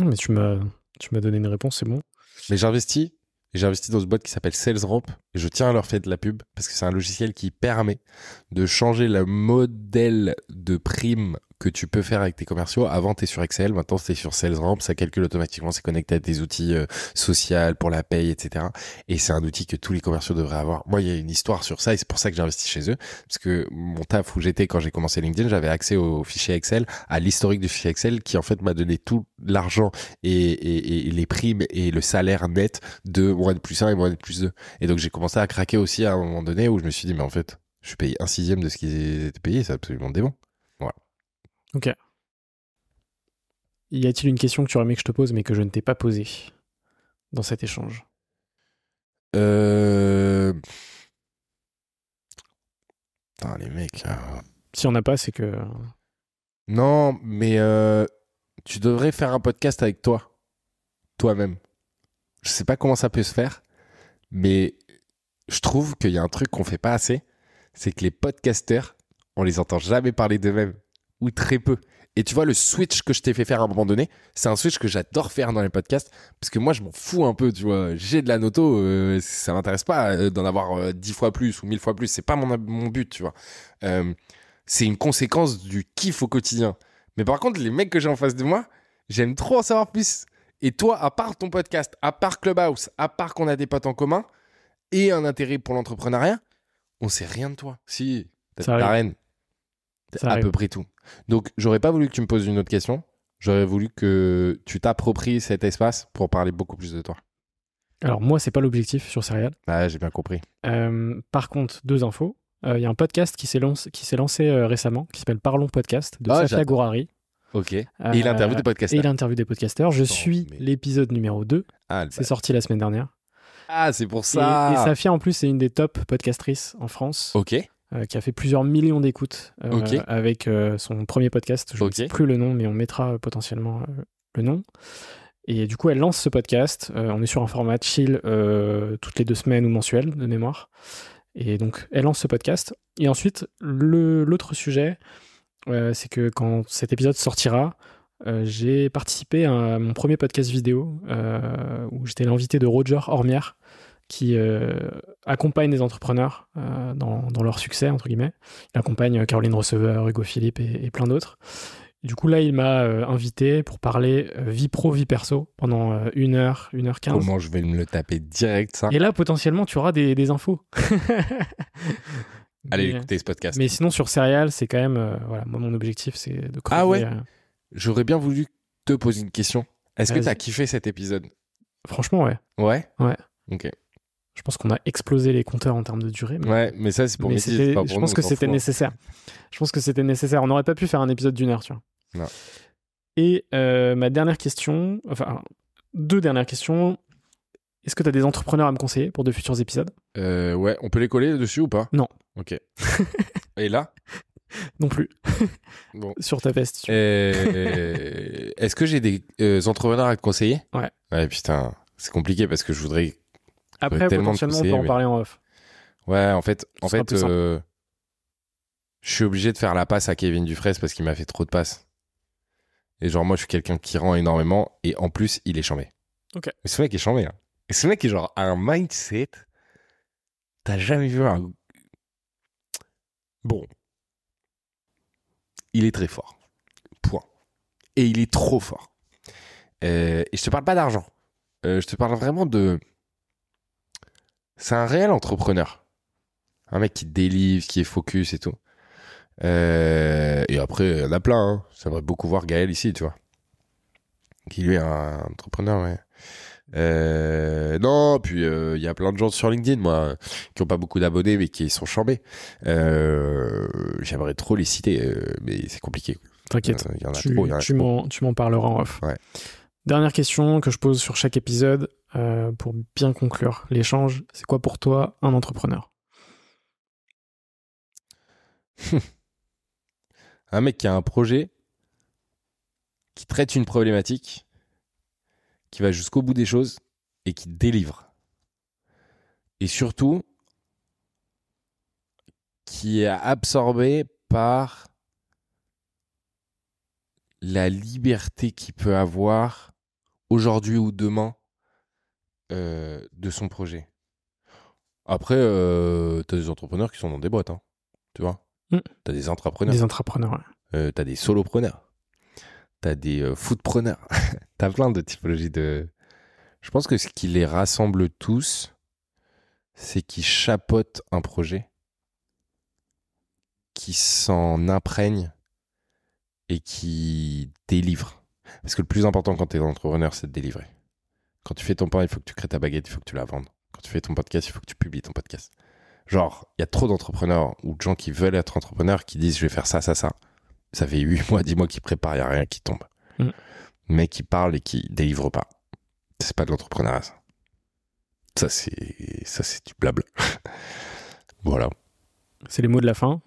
Non, mais tu m'as, tu m'as donné une réponse, c'est bon. Mais j'investis. Et dans une boîte qui s'appelle SalesRamp. Et je tiens à leur faire de la pub parce que c'est un logiciel qui permet de changer le modèle de prime que tu peux faire avec tes commerciaux. Avant, tu sur Excel. Maintenant, tu sur SalesRamp. Ça calcule automatiquement. C'est connecté à des outils euh, sociaux pour la paye, etc. Et c'est un outil que tous les commerciaux devraient avoir. Moi, il y a une histoire sur ça et c'est pour ça que j'ai investi chez eux. Parce que mon taf où j'étais quand j'ai commencé LinkedIn, j'avais accès au fichier Excel, à l'historique du fichier Excel qui en fait m'a donné tout l'argent et, les primes et le salaire net de mon N plus 1 et mon N plus 2. Et donc j'ai commencé à craquer aussi à un moment donné où je me suis dit, mais en fait, je suis payé un sixième de ce qu'ils étaient payés, c'est absolument dément. Y a-t-il une question que tu aurais aimé que je te pose mais que je ne t'ai pas posée dans cet échange? Euh... Putain, les mecs. euh, Si on n'a pas, c'est que. Non, mais euh, tu devrais faire un podcast avec toi. Toi-même. Je sais pas comment ça peut se faire, mais je trouve qu'il y a un truc qu'on fait pas assez, c'est que les podcasters, on les entend jamais parler d'eux-mêmes, ou très peu. Et tu vois, le switch que je t'ai fait faire à un moment donné, c'est un switch que j'adore faire dans les podcasts, parce que moi, je m'en fous un peu, tu vois. J'ai de la noto, euh, ça m'intéresse pas euh, d'en avoir euh, dix fois plus ou mille fois plus, c'est pas mon, mon but, tu vois. Euh, c'est une conséquence du kiff au quotidien. Mais par contre, les mecs que j'ai en face de moi, j'aime trop en savoir plus. Et toi, à part ton podcast, à part Clubhouse, à part qu'on a des potes en commun et un intérêt pour l'entrepreneuriat, on sait rien de toi. Si, t'as ta reine. À arrive. peu près tout. Donc, j'aurais pas voulu que tu me poses une autre question. J'aurais voulu que tu t'appropries cet espace pour parler beaucoup plus de toi. Alors, moi, c'est pas l'objectif sur Serial. Ah, j'ai bien compris. Euh, par contre, deux infos. Euh, Il y a un podcast qui s'est lancé, qui s'est lancé euh, récemment, qui s'appelle Parlons Podcast, de Ah, Safia. Gourari. Ok. Et Euh, il interviewe des Et podcasters. il interviewe des podcasteurs. Je Attends, suis mais- l'épisode numéro 2. Ah, C'est sorti la semaine dernière. Ah, c'est pour Et, ça. et Safia, en plus, c'est une des top podcastrices en France, Ok. Euh, qui a fait plusieurs millions d'écoutes euh, avec euh, son premier podcast. Je ne sais plus le nom, mais on mettra potentiellement le nom. Et du coup, elle lance ce podcast. On est sur un format chill toutes les deux semaines ou mensuel de mémoire. Et donc, elle lance ce podcast. Et ensuite, l'autre sujet, c'est que quand cet épisode sortira, j'ai participé à mon premier podcast vidéo où j'étais l'invité de Roger Hormière qui euh, accompagne les entrepreneurs euh, dans, dans leur succès, entre guillemets. Il accompagne Caroline Receveur, Hugo Philippe et, et plein d'autres. Du coup, là, il m'a euh, invité pour parler euh, vie pro, vie perso pendant euh, une heure, une heure quinze. Comment je vais me le taper direct, ça? Et là, potentiellement, tu auras des, des infos. Allez mais, écouter ce podcast. mais sinon, sur Serial, c'est quand même. euh, voilà, moi, mon objectif, c'est de creuser. Ah ouais? euh, J'aurais bien voulu te poser une question. Est-ce que Vas-y. t'as kiffé cet épisode? Franchement, ouais. Ouais? Ouais. Ok. Je pense qu'on a explosé les compteurs en termes de durée. Mais, Ouais, mais ça, c'est pour mais je pense que c'était nécessaire. Je pense que c'était nécessaire. On n'aurait pas pu faire un épisode d'une heure, tu vois. Non. Et euh, ma dernière question, enfin, deux dernières questions. Est-ce que tu as des entrepreneurs à me conseiller pour de futurs épisodes? Euh, ouais, on peut les coller dessus ou pas? Non. Ok. Et là? Non plus. Bon. Sur ta veste. Euh, Est-ce que j'ai des euh, entrepreneurs à te conseiller? Ouais. Ouais, putain, c'est compliqué parce que je voudrais. Après, potentiellement, on conseiller, peut en mais- parler en off. Ouais, en fait, en Ce fait, euh, je suis obligé de faire la passe à Kevin Dufresne parce qu'il m'a fait trop de passes. Et genre, moi, je suis quelqu'un qui rend énormément et en plus, il est chambé. Ok. Mais ce mec est chambé, hein. Et ce mec est genre a un mindset. T'as jamais vu un. Bon. Il est très fort. Point. Et il est trop fort. Euh, et je te parle pas d'argent. Euh, je te parle vraiment de. C'est un réel entrepreneur. Un mec qui délivre, qui est focus et tout. Euh, et après, il y en a plein. Hein. J'aimerais beaucoup voir Gaël ici, tu vois. Qui lui est un entrepreneur, ouais. Euh, non, puis euh, il y a plein de gens sur LinkedIn, moi, qui ont pas beaucoup d'abonnés, mais qui sont chambés. Euh, J'aimerais trop les citer, euh, mais c'est compliqué. T'inquiète. Il y en a tu, tu m'en parleras en off. Ouais. Dernière question que je pose sur chaque épisode euh, pour bien conclure l'échange. C'est quoi pour toi un entrepreneur? Un mec qui a un projet, qui traite une problématique, qui va jusqu'au bout des choses et qui délivre. Et surtout, qui est absorbé par la liberté qu'il peut avoir aujourd'hui ou demain euh, de son projet. Après, euh, t'as des entrepreneurs qui sont dans des boîtes, hein, tu vois. Mm. T'as des entrepreneurs. Des entrepreneurs. ouais. Euh, t'as des solopreneurs, t'as des euh, footpreneurs, t'as plein de typologies de. Je pense que ce qui les rassemble tous, c'est qu'ils chapeautent un projet, qui s'en imprègne et qui délivre. Parce que le plus important quand t'es entrepreneur, c'est de délivrer. Quand tu fais ton pain, il faut que tu crées ta baguette, il faut que tu la vendes. Quand tu fais ton podcast, il faut que tu publies ton podcast. Genre, il y a trop d'entrepreneurs ou de gens qui veulent être entrepreneurs qui disent je vais faire ça, ça, ça. Ça fait 8 mois, 10 mois qu'ils préparent, il n'y a rien qui tombe. Mm. Mais qui parlent et qui délivrent pas. C'est pas de l'entrepreneuriat, ça. Ça, c'est du blabla. voilà. C'est les mots de la fin.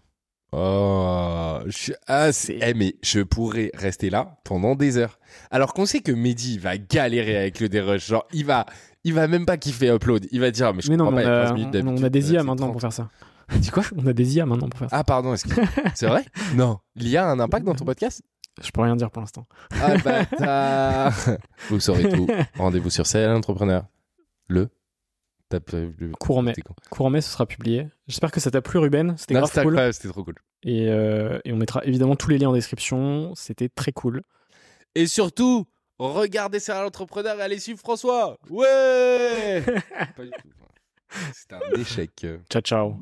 Oh, je... ah, c'est... Eh, mais je pourrais rester là pendant des heures. Alors qu'on sait que Mehdi va galérer avec le dérush. Genre, il va, il va même pas kiffer upload. Il va dire, mais je Mais non, comprends mais pas, on y a a, 15 minutes on- a des IA maintenant 30. pour faire ça. Dis quoi? On a des IA maintenant pour faire ça. Ah, pardon, est-ce que... c'est vrai? Non. L'IA a un impact dans ton podcast? Je peux rien dire pour l'instant. Ah, bâtard Vous saurez tout. Rendez-vous sur CL Entrepreneur. Le. Euh. Courant mai. Courant mai, ce sera publié. J'espère que ça t'a plu, Ruben. C'était grave cool. c'était trop cool. Et, euh, et on mettra évidemment tous les liens en description. C'était très cool. Et surtout, regardez Serial Entrepreneur et allez suivre François. Ouais Pas du tout. C'était un échec. Ciao, ciao.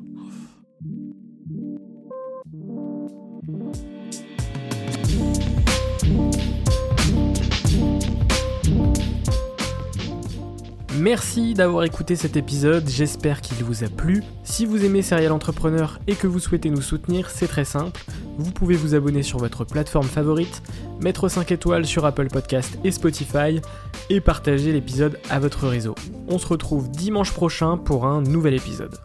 Merci d'avoir écouté cet épisode, j'espère qu'il vous a plu. Si vous aimez Serial Entrepreneur et que vous souhaitez nous soutenir, c'est très simple. Vous pouvez vous abonner sur votre plateforme favorite, mettre 5 étoiles sur Apple Podcast et Spotify et partager l'épisode à votre réseau. On se retrouve dimanche prochain pour un nouvel épisode.